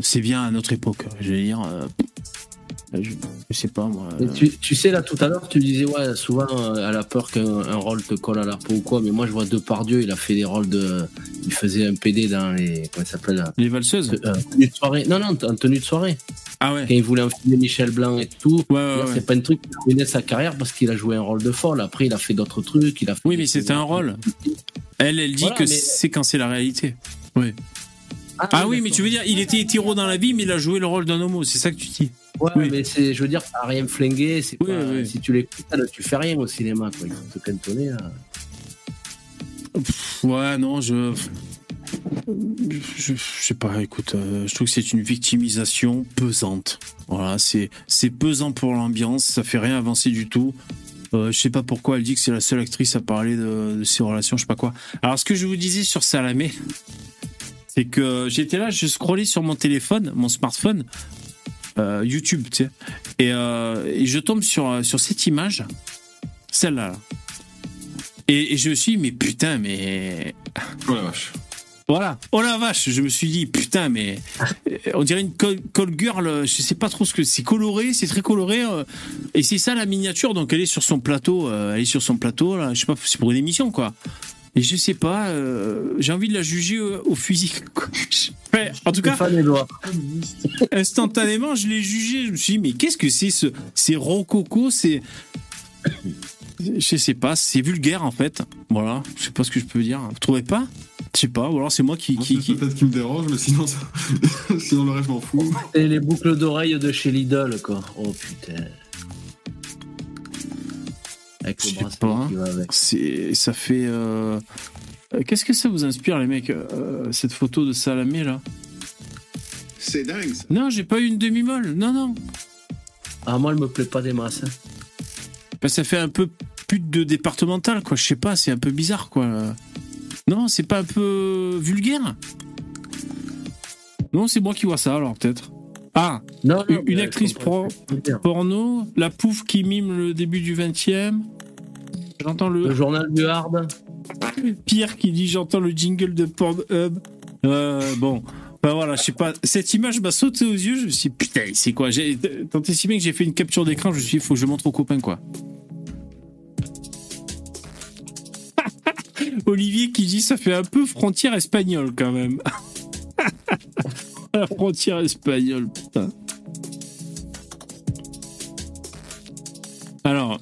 [SPEAKER 1] c'est bien à notre époque. Je veux dire, euh, je, je sais pas moi. Euh,
[SPEAKER 6] tu, tu sais, là, tout à l'heure, tu disais, ouais, souvent, euh, elle a peur qu'un un rôle te colle à la peau ou quoi, mais moi, je vois Depardieu, il a fait des rôles de. Il faisait un PD dans les. Comment ça s'appelle là?
[SPEAKER 1] Les valseuses
[SPEAKER 6] euh, tenue de soirée. Non, non, en tenue de soirée.
[SPEAKER 1] Ah ouais
[SPEAKER 6] Quand il voulait enfiler Michel Blanc et tout.
[SPEAKER 1] Ouais, ouais.
[SPEAKER 6] C'est pas un truc qui ruinait sa carrière parce qu'il a joué un rôle de folle. Après, il a fait d'autres trucs. Il a fait
[SPEAKER 1] Oui, mais c'était un rôle. Elle, elle dit
[SPEAKER 6] Voilà,
[SPEAKER 1] que
[SPEAKER 6] mais-
[SPEAKER 1] c'est quand c'est la réalité. Oui. Ah, oui, mais tu veux dire, il était hétéro dans la vie, mais il a joué le rôle d'un homo, c'est ça que tu dis
[SPEAKER 6] Ouais, mais c'est, je veux dire, ça a rien flingué. C'est pas, Si tu l'écoutes, tu fais rien au cinéma, quoi. Il faut te cantonner. Là.
[SPEAKER 1] Pff, Ouais, non, je. Je, je sais pas, écoute, euh, je trouve que c'est une victimisation pesante. Voilà, c'est c'est pesant pour l'ambiance, ça fait rien avancer du tout. Euh, je sais pas pourquoi elle dit que c'est la seule actrice à parler de, de ses relations, je sais pas quoi. Alors, ce que je vous disais sur Salamé, c'est que j'étais là, je scrollais sur mon téléphone, mon smartphone, euh, YouTube, tu sais, et, euh, et je tombe sur, sur cette image, celle-là. là. Et, et je me suis dit, mais putain, mais.
[SPEAKER 4] Oh la vache.
[SPEAKER 1] Voilà. Oh la vache, je me suis dit, putain, mais. euh, On dirait une call, call girl, euh, je sais pas trop ce que c'est. coloré, c'est très coloré. euh, Et c'est ça la miniature, donc elle est sur son plateau, euh, elle est sur son plateau, là, je sais pas, c'est pour une émission, quoi. Et je sais pas, euh, j'ai envie de la juger au, au physique. quoi. Ouais, en tout cas, instantanément, je l'ai jugé. Je me suis dit, mais qu'est-ce que c'est ce, c'est rococo, c'est, je sais pas, c'est vulgaire en fait. Voilà, je sais pas ce que je peux dire. Vous trouvez pas? Je sais pas, ou alors c'est moi qui. qui, qui...
[SPEAKER 4] Peut-être qui me dérange, mais sinon, ça... sinon le reste, je m'en fous.
[SPEAKER 6] Et les boucles d'oreilles de chez Lidl, quoi. Oh putain. Avec
[SPEAKER 1] Je
[SPEAKER 6] le
[SPEAKER 1] sais
[SPEAKER 6] bracelet
[SPEAKER 1] pas.
[SPEAKER 6] qui va avec.
[SPEAKER 1] C'est, ça fait. euh, euh, Qu'est-ce que ça vous inspire, les mecs, euh, cette photo de Salamé là?
[SPEAKER 17] C'est dingue, ça.
[SPEAKER 1] Non, j'ai pas eu une demi-molle. Non, non.
[SPEAKER 6] Ah, moi, elle me plaît pas des masses. hein.
[SPEAKER 1] Bah, ça fait un peu pute de départemental, quoi. Je sais pas, c'est un peu bizarre, quoi. Non, c'est pas un peu vulgaire? Non, c'est moi qui vois ça, alors peut-être. Ah,
[SPEAKER 6] Non,
[SPEAKER 1] une,
[SPEAKER 6] non,
[SPEAKER 1] une
[SPEAKER 6] mais
[SPEAKER 1] actrice pro- porno, la pouffe qui mime le début du 20e. J'entends le.
[SPEAKER 6] Le journal du Hard.
[SPEAKER 1] Pierre qui dit j'entends le jingle de Pornhub. Euh, bon, ben voilà, je sais pas. Cette image m'a sauté aux yeux. Je me suis dit, putain, c'est quoi? J'ai tant bien que j'ai fait une capture d'écran. Je me suis dit, il faut que je montre aux copains quoi. Olivier qui dit ça fait un peu frontière espagnole quand même. La frontière espagnole, putain. Alors,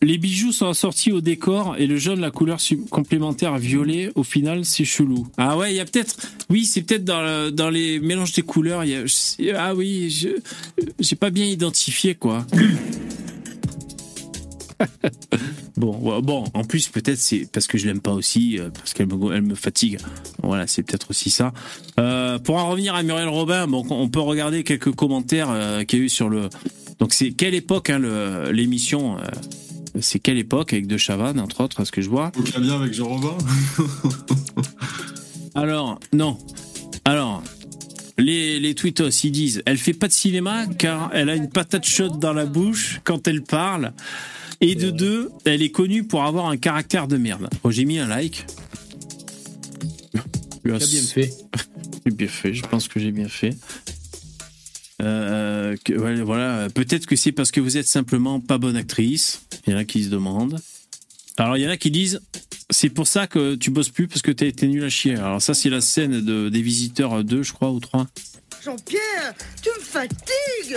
[SPEAKER 1] les bijoux sont assortis au décor et le jaune, la couleur complémentaire violet, au final, c'est chelou. Ah ouais, il y a peut-être. Oui, c'est peut-être dans, dans les mélanges des couleurs. ah oui, j'ai pas bien identifié quoi. Bon, bon, en plus peut-être c'est parce que je l'aime pas aussi, euh, parce qu'elle me, elle me fatigue. Voilà, c'est peut-être aussi ça. Euh, pour en revenir à Muriel Robin, bon, on peut regarder quelques commentaires euh, qu'il y a eu sur le. Donc c'est quelle époque hein, l'émission euh, C'est quelle époque avec De Chavannes entre autres, à ce que je vois.
[SPEAKER 4] Aucun lien avec Jean Robin
[SPEAKER 1] Alors, non. Alors, les, les tweetos, ils disent elle fait pas de cinéma car elle a une patate chaude dans la bouche quand elle parle. Et de deux, elle est connue pour avoir un caractère de merde. Bon, j'ai mis un like.
[SPEAKER 6] T'as bien fait.
[SPEAKER 1] J'ai bien fait, je pense que j'ai bien fait. Euh, que- ouais, voilà, peut-être que c'est parce que vous êtes simplement pas bonne actrice. Il y en a qui se demandent. Alors il y en a qui disent c'est pour ça que tu bosses plus parce que t'as été nul à chier. Alors ça c'est la scène de, des visiteurs 2 je crois ou 3.
[SPEAKER 19] Jean-Pierre, tu me fatigues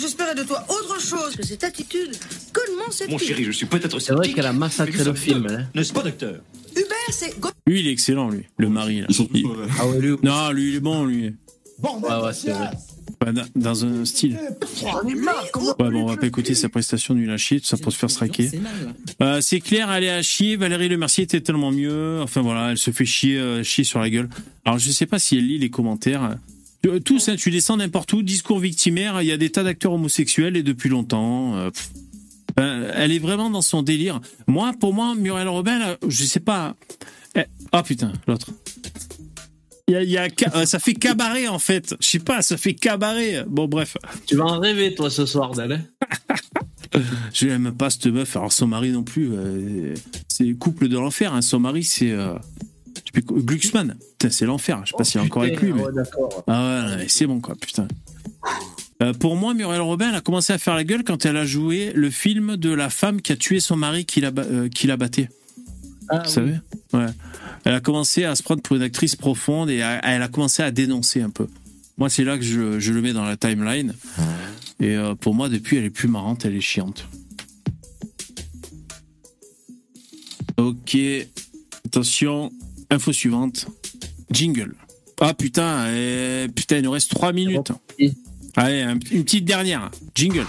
[SPEAKER 19] J'espérais de toi autre chose que cette attitude. Comment cette
[SPEAKER 20] Mon chéri, je suis peut-être
[SPEAKER 6] C'est vrai qu'elle a massacré le film. hein.
[SPEAKER 20] N'est-ce pas, docteur?
[SPEAKER 19] Hubert, c'est...
[SPEAKER 1] Lui il est excellent lui, le mari là. Il-
[SPEAKER 6] Ah ouais, lui.
[SPEAKER 1] Non, lui il est bon lui.
[SPEAKER 6] Ah ouais, c'est vrai.
[SPEAKER 1] Pas dans- un style.
[SPEAKER 19] Marre, comment...
[SPEAKER 1] Ouais, bon, on va pas écouter sa prestation nul à chier, tout ça pour se faire striker. Euh, c'est clair, elle est à chier. Valérie Le Mercier était tellement mieux. Enfin voilà, elle se fait chier, euh, chier sur la gueule. Alors je sais pas si elle lit les commentaires. Euh, Tous, hein, tu descends n'importe où, discours victimaire, il y a des tas d'acteurs homosexuels et depuis longtemps. euh. Euh, elle est vraiment dans son délire. Moi, pour moi, Muriel Robin, là, je sais pas. Eh, Oh putain, l'autre. Il y a, il y a ca- ça fait cabaret en fait. Je sais pas, ça fait cabaret. Bon bref.
[SPEAKER 6] Tu vas en rêver, toi, ce soir, d'elle. hein?
[SPEAKER 1] Je l'aime pas cette meuf. Alors son mari non plus. euh, c'est couple de l'enfer. Hein. Son mari c'est Glucksmann. C'est l'enfer. Je sais pas s'il est encore avec lui. Mais...
[SPEAKER 6] ouais, d'accord.
[SPEAKER 1] Ah ouais, c'est bon quoi. Putain. Euh, pour moi, Muriel Robin, elle a commencé à faire la gueule quand elle a joué le film de la femme qui a tué son mari qui la, euh, qui la battait.
[SPEAKER 6] Ah,
[SPEAKER 1] Vous
[SPEAKER 6] oui.
[SPEAKER 1] savez Ouais. Elle a commencé à se prendre pour une actrice profonde et à- elle a commencé à dénoncer un peu. Moi, c'est là que je, je le mets dans la timeline. Et euh, pour moi, depuis, elle est plus marrante, elle est chiante. Ok. Attention. Info suivante. Jingle. Ah putain, euh, putain, il nous reste 3 minutes. Allez, un- une petite dernière. Jingle.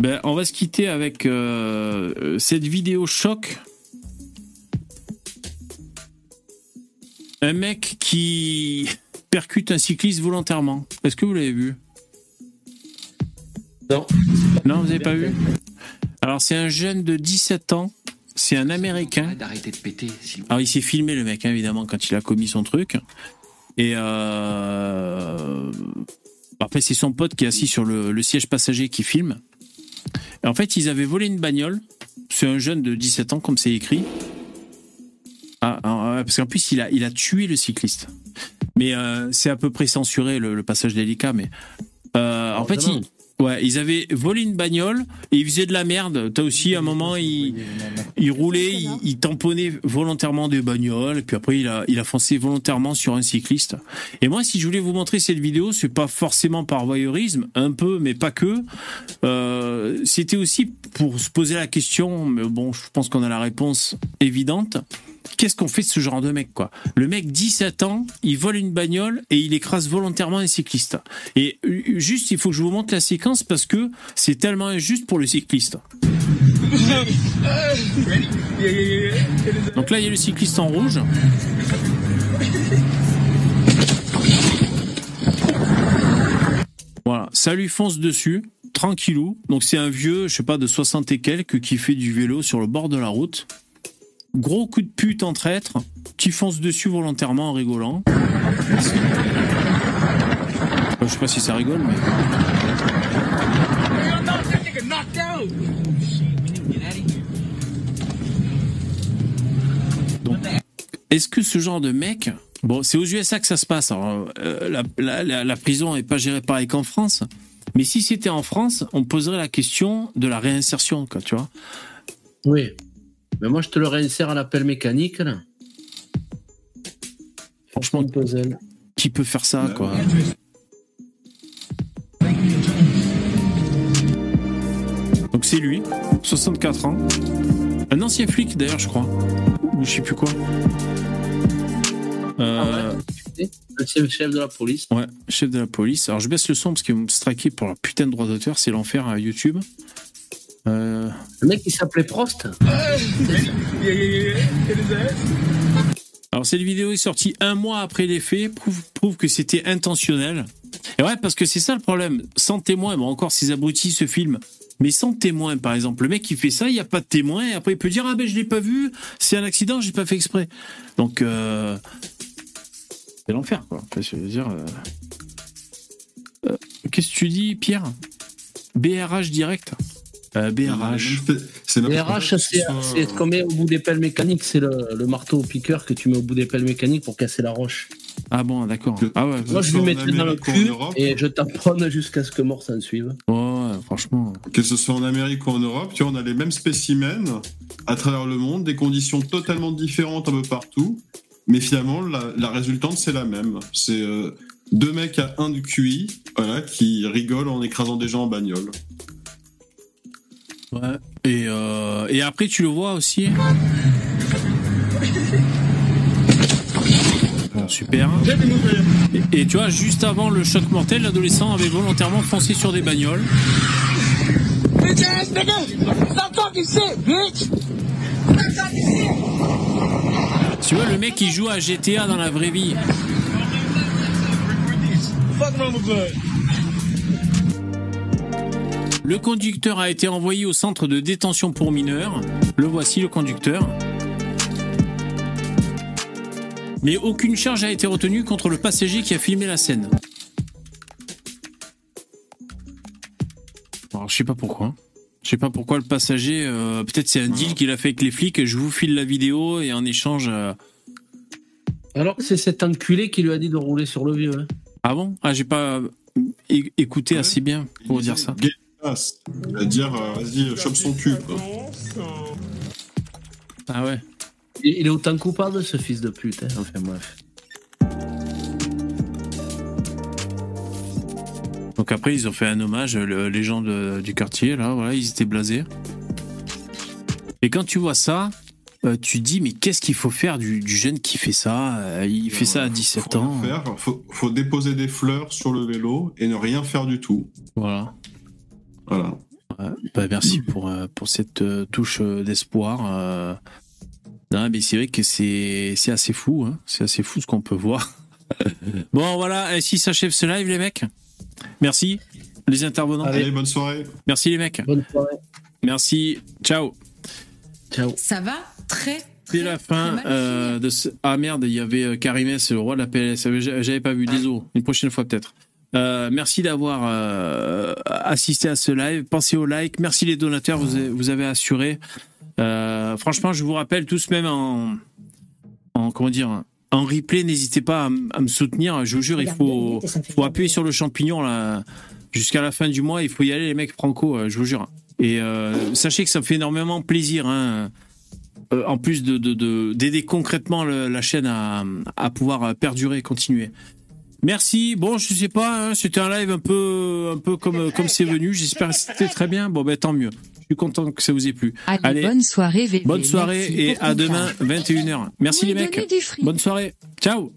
[SPEAKER 1] Ben, on va se quitter avec euh, cette vidéo choc. Un mec qui percute un cycliste volontairement. Est-ce que vous l'avez vu?
[SPEAKER 6] Non.
[SPEAKER 1] Non, vous n'avez pas vu? Alors, c'est un jeune de 17 ans. C'est un Américain.
[SPEAKER 20] D'arrêter de péter, s'il vous
[SPEAKER 1] Alors, il s'est filmé, le mec, hein, évidemment, quand il a commis son truc. Et euh... après, c'est son pote qui est assis sur le, le siège passager qui filme. Et en fait, ils avaient volé une bagnole. C'est un jeune de 17 ans, comme c'est écrit. Ah, ah, ouais, parce qu'en plus, il a, il a tué le cycliste. Mais euh, c'est à peu près censuré, le, le passage délicat. Mais euh, en fait, il, Ouais, ils avaient volé une bagnole et ils faisaient de la merde. T'as aussi un moment, ils, ils roulaient, ils, ils tamponnaient volontairement des bagnoles, et puis après il a, il a foncé volontairement sur un cycliste. Et moi, si je voulais vous montrer cette vidéo, c'est pas forcément par voyeurisme, un peu, mais pas que. Euh, C'était aussi pour se poser la question, mais bon, je pense qu'on a la réponse évidente. Qu'est-ce qu'on fait de ce genre de mec, quoi? Le mec, 17 ans, il vole une bagnole et il écrase volontairement un cycliste. Et euh, juste, il faut que je vous montre la séquence parce que c'est tellement injuste pour le cycliste. Donc là, il y a le cycliste en rouge. Voilà, ça lui fonce dessus, tranquillou. Donc c'est un vieux, je sais pas, de 60 et quelques qui fait du vélo sur le bord de la route. Gros coup de pute en traître, qui fonce dessus volontairement en rigolant. Je sais pas si ça rigole, mais. Est-ce que ce genre de mec. Bon, c'est aux USA que ça se passe. Alors, euh, la prison n'est pas gérée pareil qu'en France. Mais si c'était en France, on poserait la question de la réinsertion, quoi, tu vois.
[SPEAKER 6] Oui. Mais moi, je te le réinsère à l'appel mécanique, là.
[SPEAKER 1] Franchement,
[SPEAKER 6] puzzle.
[SPEAKER 1] Qui peut faire ça, quoi? Donc c'est lui, 64 ans. Un ancien flic d'ailleurs, je crois. Ou je sais plus quoi. Euh,
[SPEAKER 6] Le chef chef de la police.
[SPEAKER 1] ouais, chef de la police. Alors je baisse le son parce qu'ils vont me striker pour leur putain de droit d'auteur, c'est l'enfer à YouTube. Euh,
[SPEAKER 6] Le mec, il s'appelait Prost.
[SPEAKER 1] Alors cette vidéo est sortie un mois après les faits, prouve, prouve que c'était intentionnel. Et ouais, parce que c'est ça le problème. Sans témoin, bon encore ces abrutis se filment, mais sans témoin, par exemple, le mec qui fait ça, il n'y a pas de témoin, et après il peut dire ah ben je l'ai pas vu, c'est un accident, j'ai pas fait exprès. Donc euh, c'est l'enfer quoi. Je veux dire. euh, euh, Qu'est-ce que tu dis, Pierre? BRH direct. Euh, BRH.
[SPEAKER 4] C'est
[SPEAKER 6] Les RH, c'est c'est ce qu'on met au bout des pelles mécaniques, c'est le, le marteau au piqueur que tu mets au bout des pelles mécaniques pour casser la roche.
[SPEAKER 1] Ah bon, d'accord. Ah ouais.
[SPEAKER 6] Moi, je lui mettrais dans le cul
[SPEAKER 4] Europe.
[SPEAKER 6] et je tamponne jusqu'à ce que mort s'en suive.
[SPEAKER 1] Ouais, franchement.
[SPEAKER 4] Que ce soit en Amérique ou en Europe, tu vois, on a les mêmes spécimens à travers le monde, des conditions totalement différentes un peu partout, mais finalement, la, la résultante, c'est la même. C'est euh, deux mecs à un du QI, voilà, qui rigolent en écrasant des gens en bagnole.
[SPEAKER 1] Ouais. Et, euh, et après, tu le vois aussi. Bon, super. Et, et tu vois, juste avant le choc mortel, l'adolescent avait volontairement foncé sur des bagnoles.
[SPEAKER 16] Bitch ass nigga! Stop talking shit, bitch! Stop talking shit!
[SPEAKER 1] Tu vois, le mec, il joue à GTA dans la vraie vie. Le conducteur a été envoyé au centre de détention pour mineurs. Le voici, le conducteur. Mais aucune charge a été retenue contre le passager qui a filmé la scène. Alors, je sais pas pourquoi. Je sais pas pourquoi le passager. euh, Peut-être c'est un deal qu'il a fait avec les flics. Je vous file la vidéo et en échange. euh,
[SPEAKER 6] Alors que c'est cet enculé qui lui a dit de rouler sur le vieux. hein.
[SPEAKER 1] Ah bon? Ah, j'ai pas é- écouté assez bien pour dire ça.
[SPEAKER 4] C'est-à-dire, euh, vas-y, chope son cul. quoi.
[SPEAKER 1] Ah ouais.
[SPEAKER 6] Il il est autant coupable, ce fils de pute. hein. Enfin, bref.
[SPEAKER 1] Donc après, ils ont fait un hommage, le- les gens de- du quartier, là, voilà, ils étaient blasés. Et quand tu vois ça, euh, tu dis, mais qu'est-ce qu'il faut faire du, du jeune qui fait ça Euh, Il fait ça à 17 ans.
[SPEAKER 4] Faire, faut, faut déposer des fleurs sur le vélo et ne rien faire du tout.
[SPEAKER 1] Voilà.
[SPEAKER 4] Voilà.
[SPEAKER 1] Bah, merci pour, euh, pour cette euh, touche euh, d'espoir. Non, mais c'est vrai que c'est c'est assez fou, hein. c'est assez fou ce qu'on peut voir. bon, voilà, ainsi s'achève ce live, les mecs? Merci, les intervenants.
[SPEAKER 4] Allez, bonne soirée.
[SPEAKER 1] Merci, les mecs.
[SPEAKER 6] Bonne soirée.
[SPEAKER 1] Merci, ciao.
[SPEAKER 6] Ciao.
[SPEAKER 3] Ça va? Très.
[SPEAKER 1] C'est la fin euh, de ce... Ah merde, il y avait Karimès, le roi de la PLS. J'avais j'avais pas vu, désolé. Une prochaine fois peut-être. Euh, merci d'avoir euh, assisté à ce live. Pensez au like. Merci les donateurs, vous avez, vous avez assuré. Euh, franchement, je vous rappelle tous, même en, en comment dire, en replay, n'hésitez pas à, me soutenir. Je vous jure, il faut, faut appuyer sur le champignon là. Jusqu'à la fin du mois, il faut y aller, les mecs franco, je vous jure. Et sachez que ça me fait énormément plaisir, hein, euh, en plus de de- de- d'aider concrètement le- la chaîne à, à pouvoir perdurer, continuer. Merci. Bon, je sais pas, hein, c'était un live un peu, un peu comme comme c'est venu. J'espère que c'était très bien. Bon, ben tant mieux. Je suis content que ça vous ait plu.
[SPEAKER 11] Allez, bonne soirée, VV.
[SPEAKER 1] bonne soirée
[SPEAKER 11] Merci
[SPEAKER 1] et à demain
[SPEAKER 11] temps.
[SPEAKER 1] 21h. Merci
[SPEAKER 11] Oui,
[SPEAKER 1] les mecs. Bonne soirée. Ciao.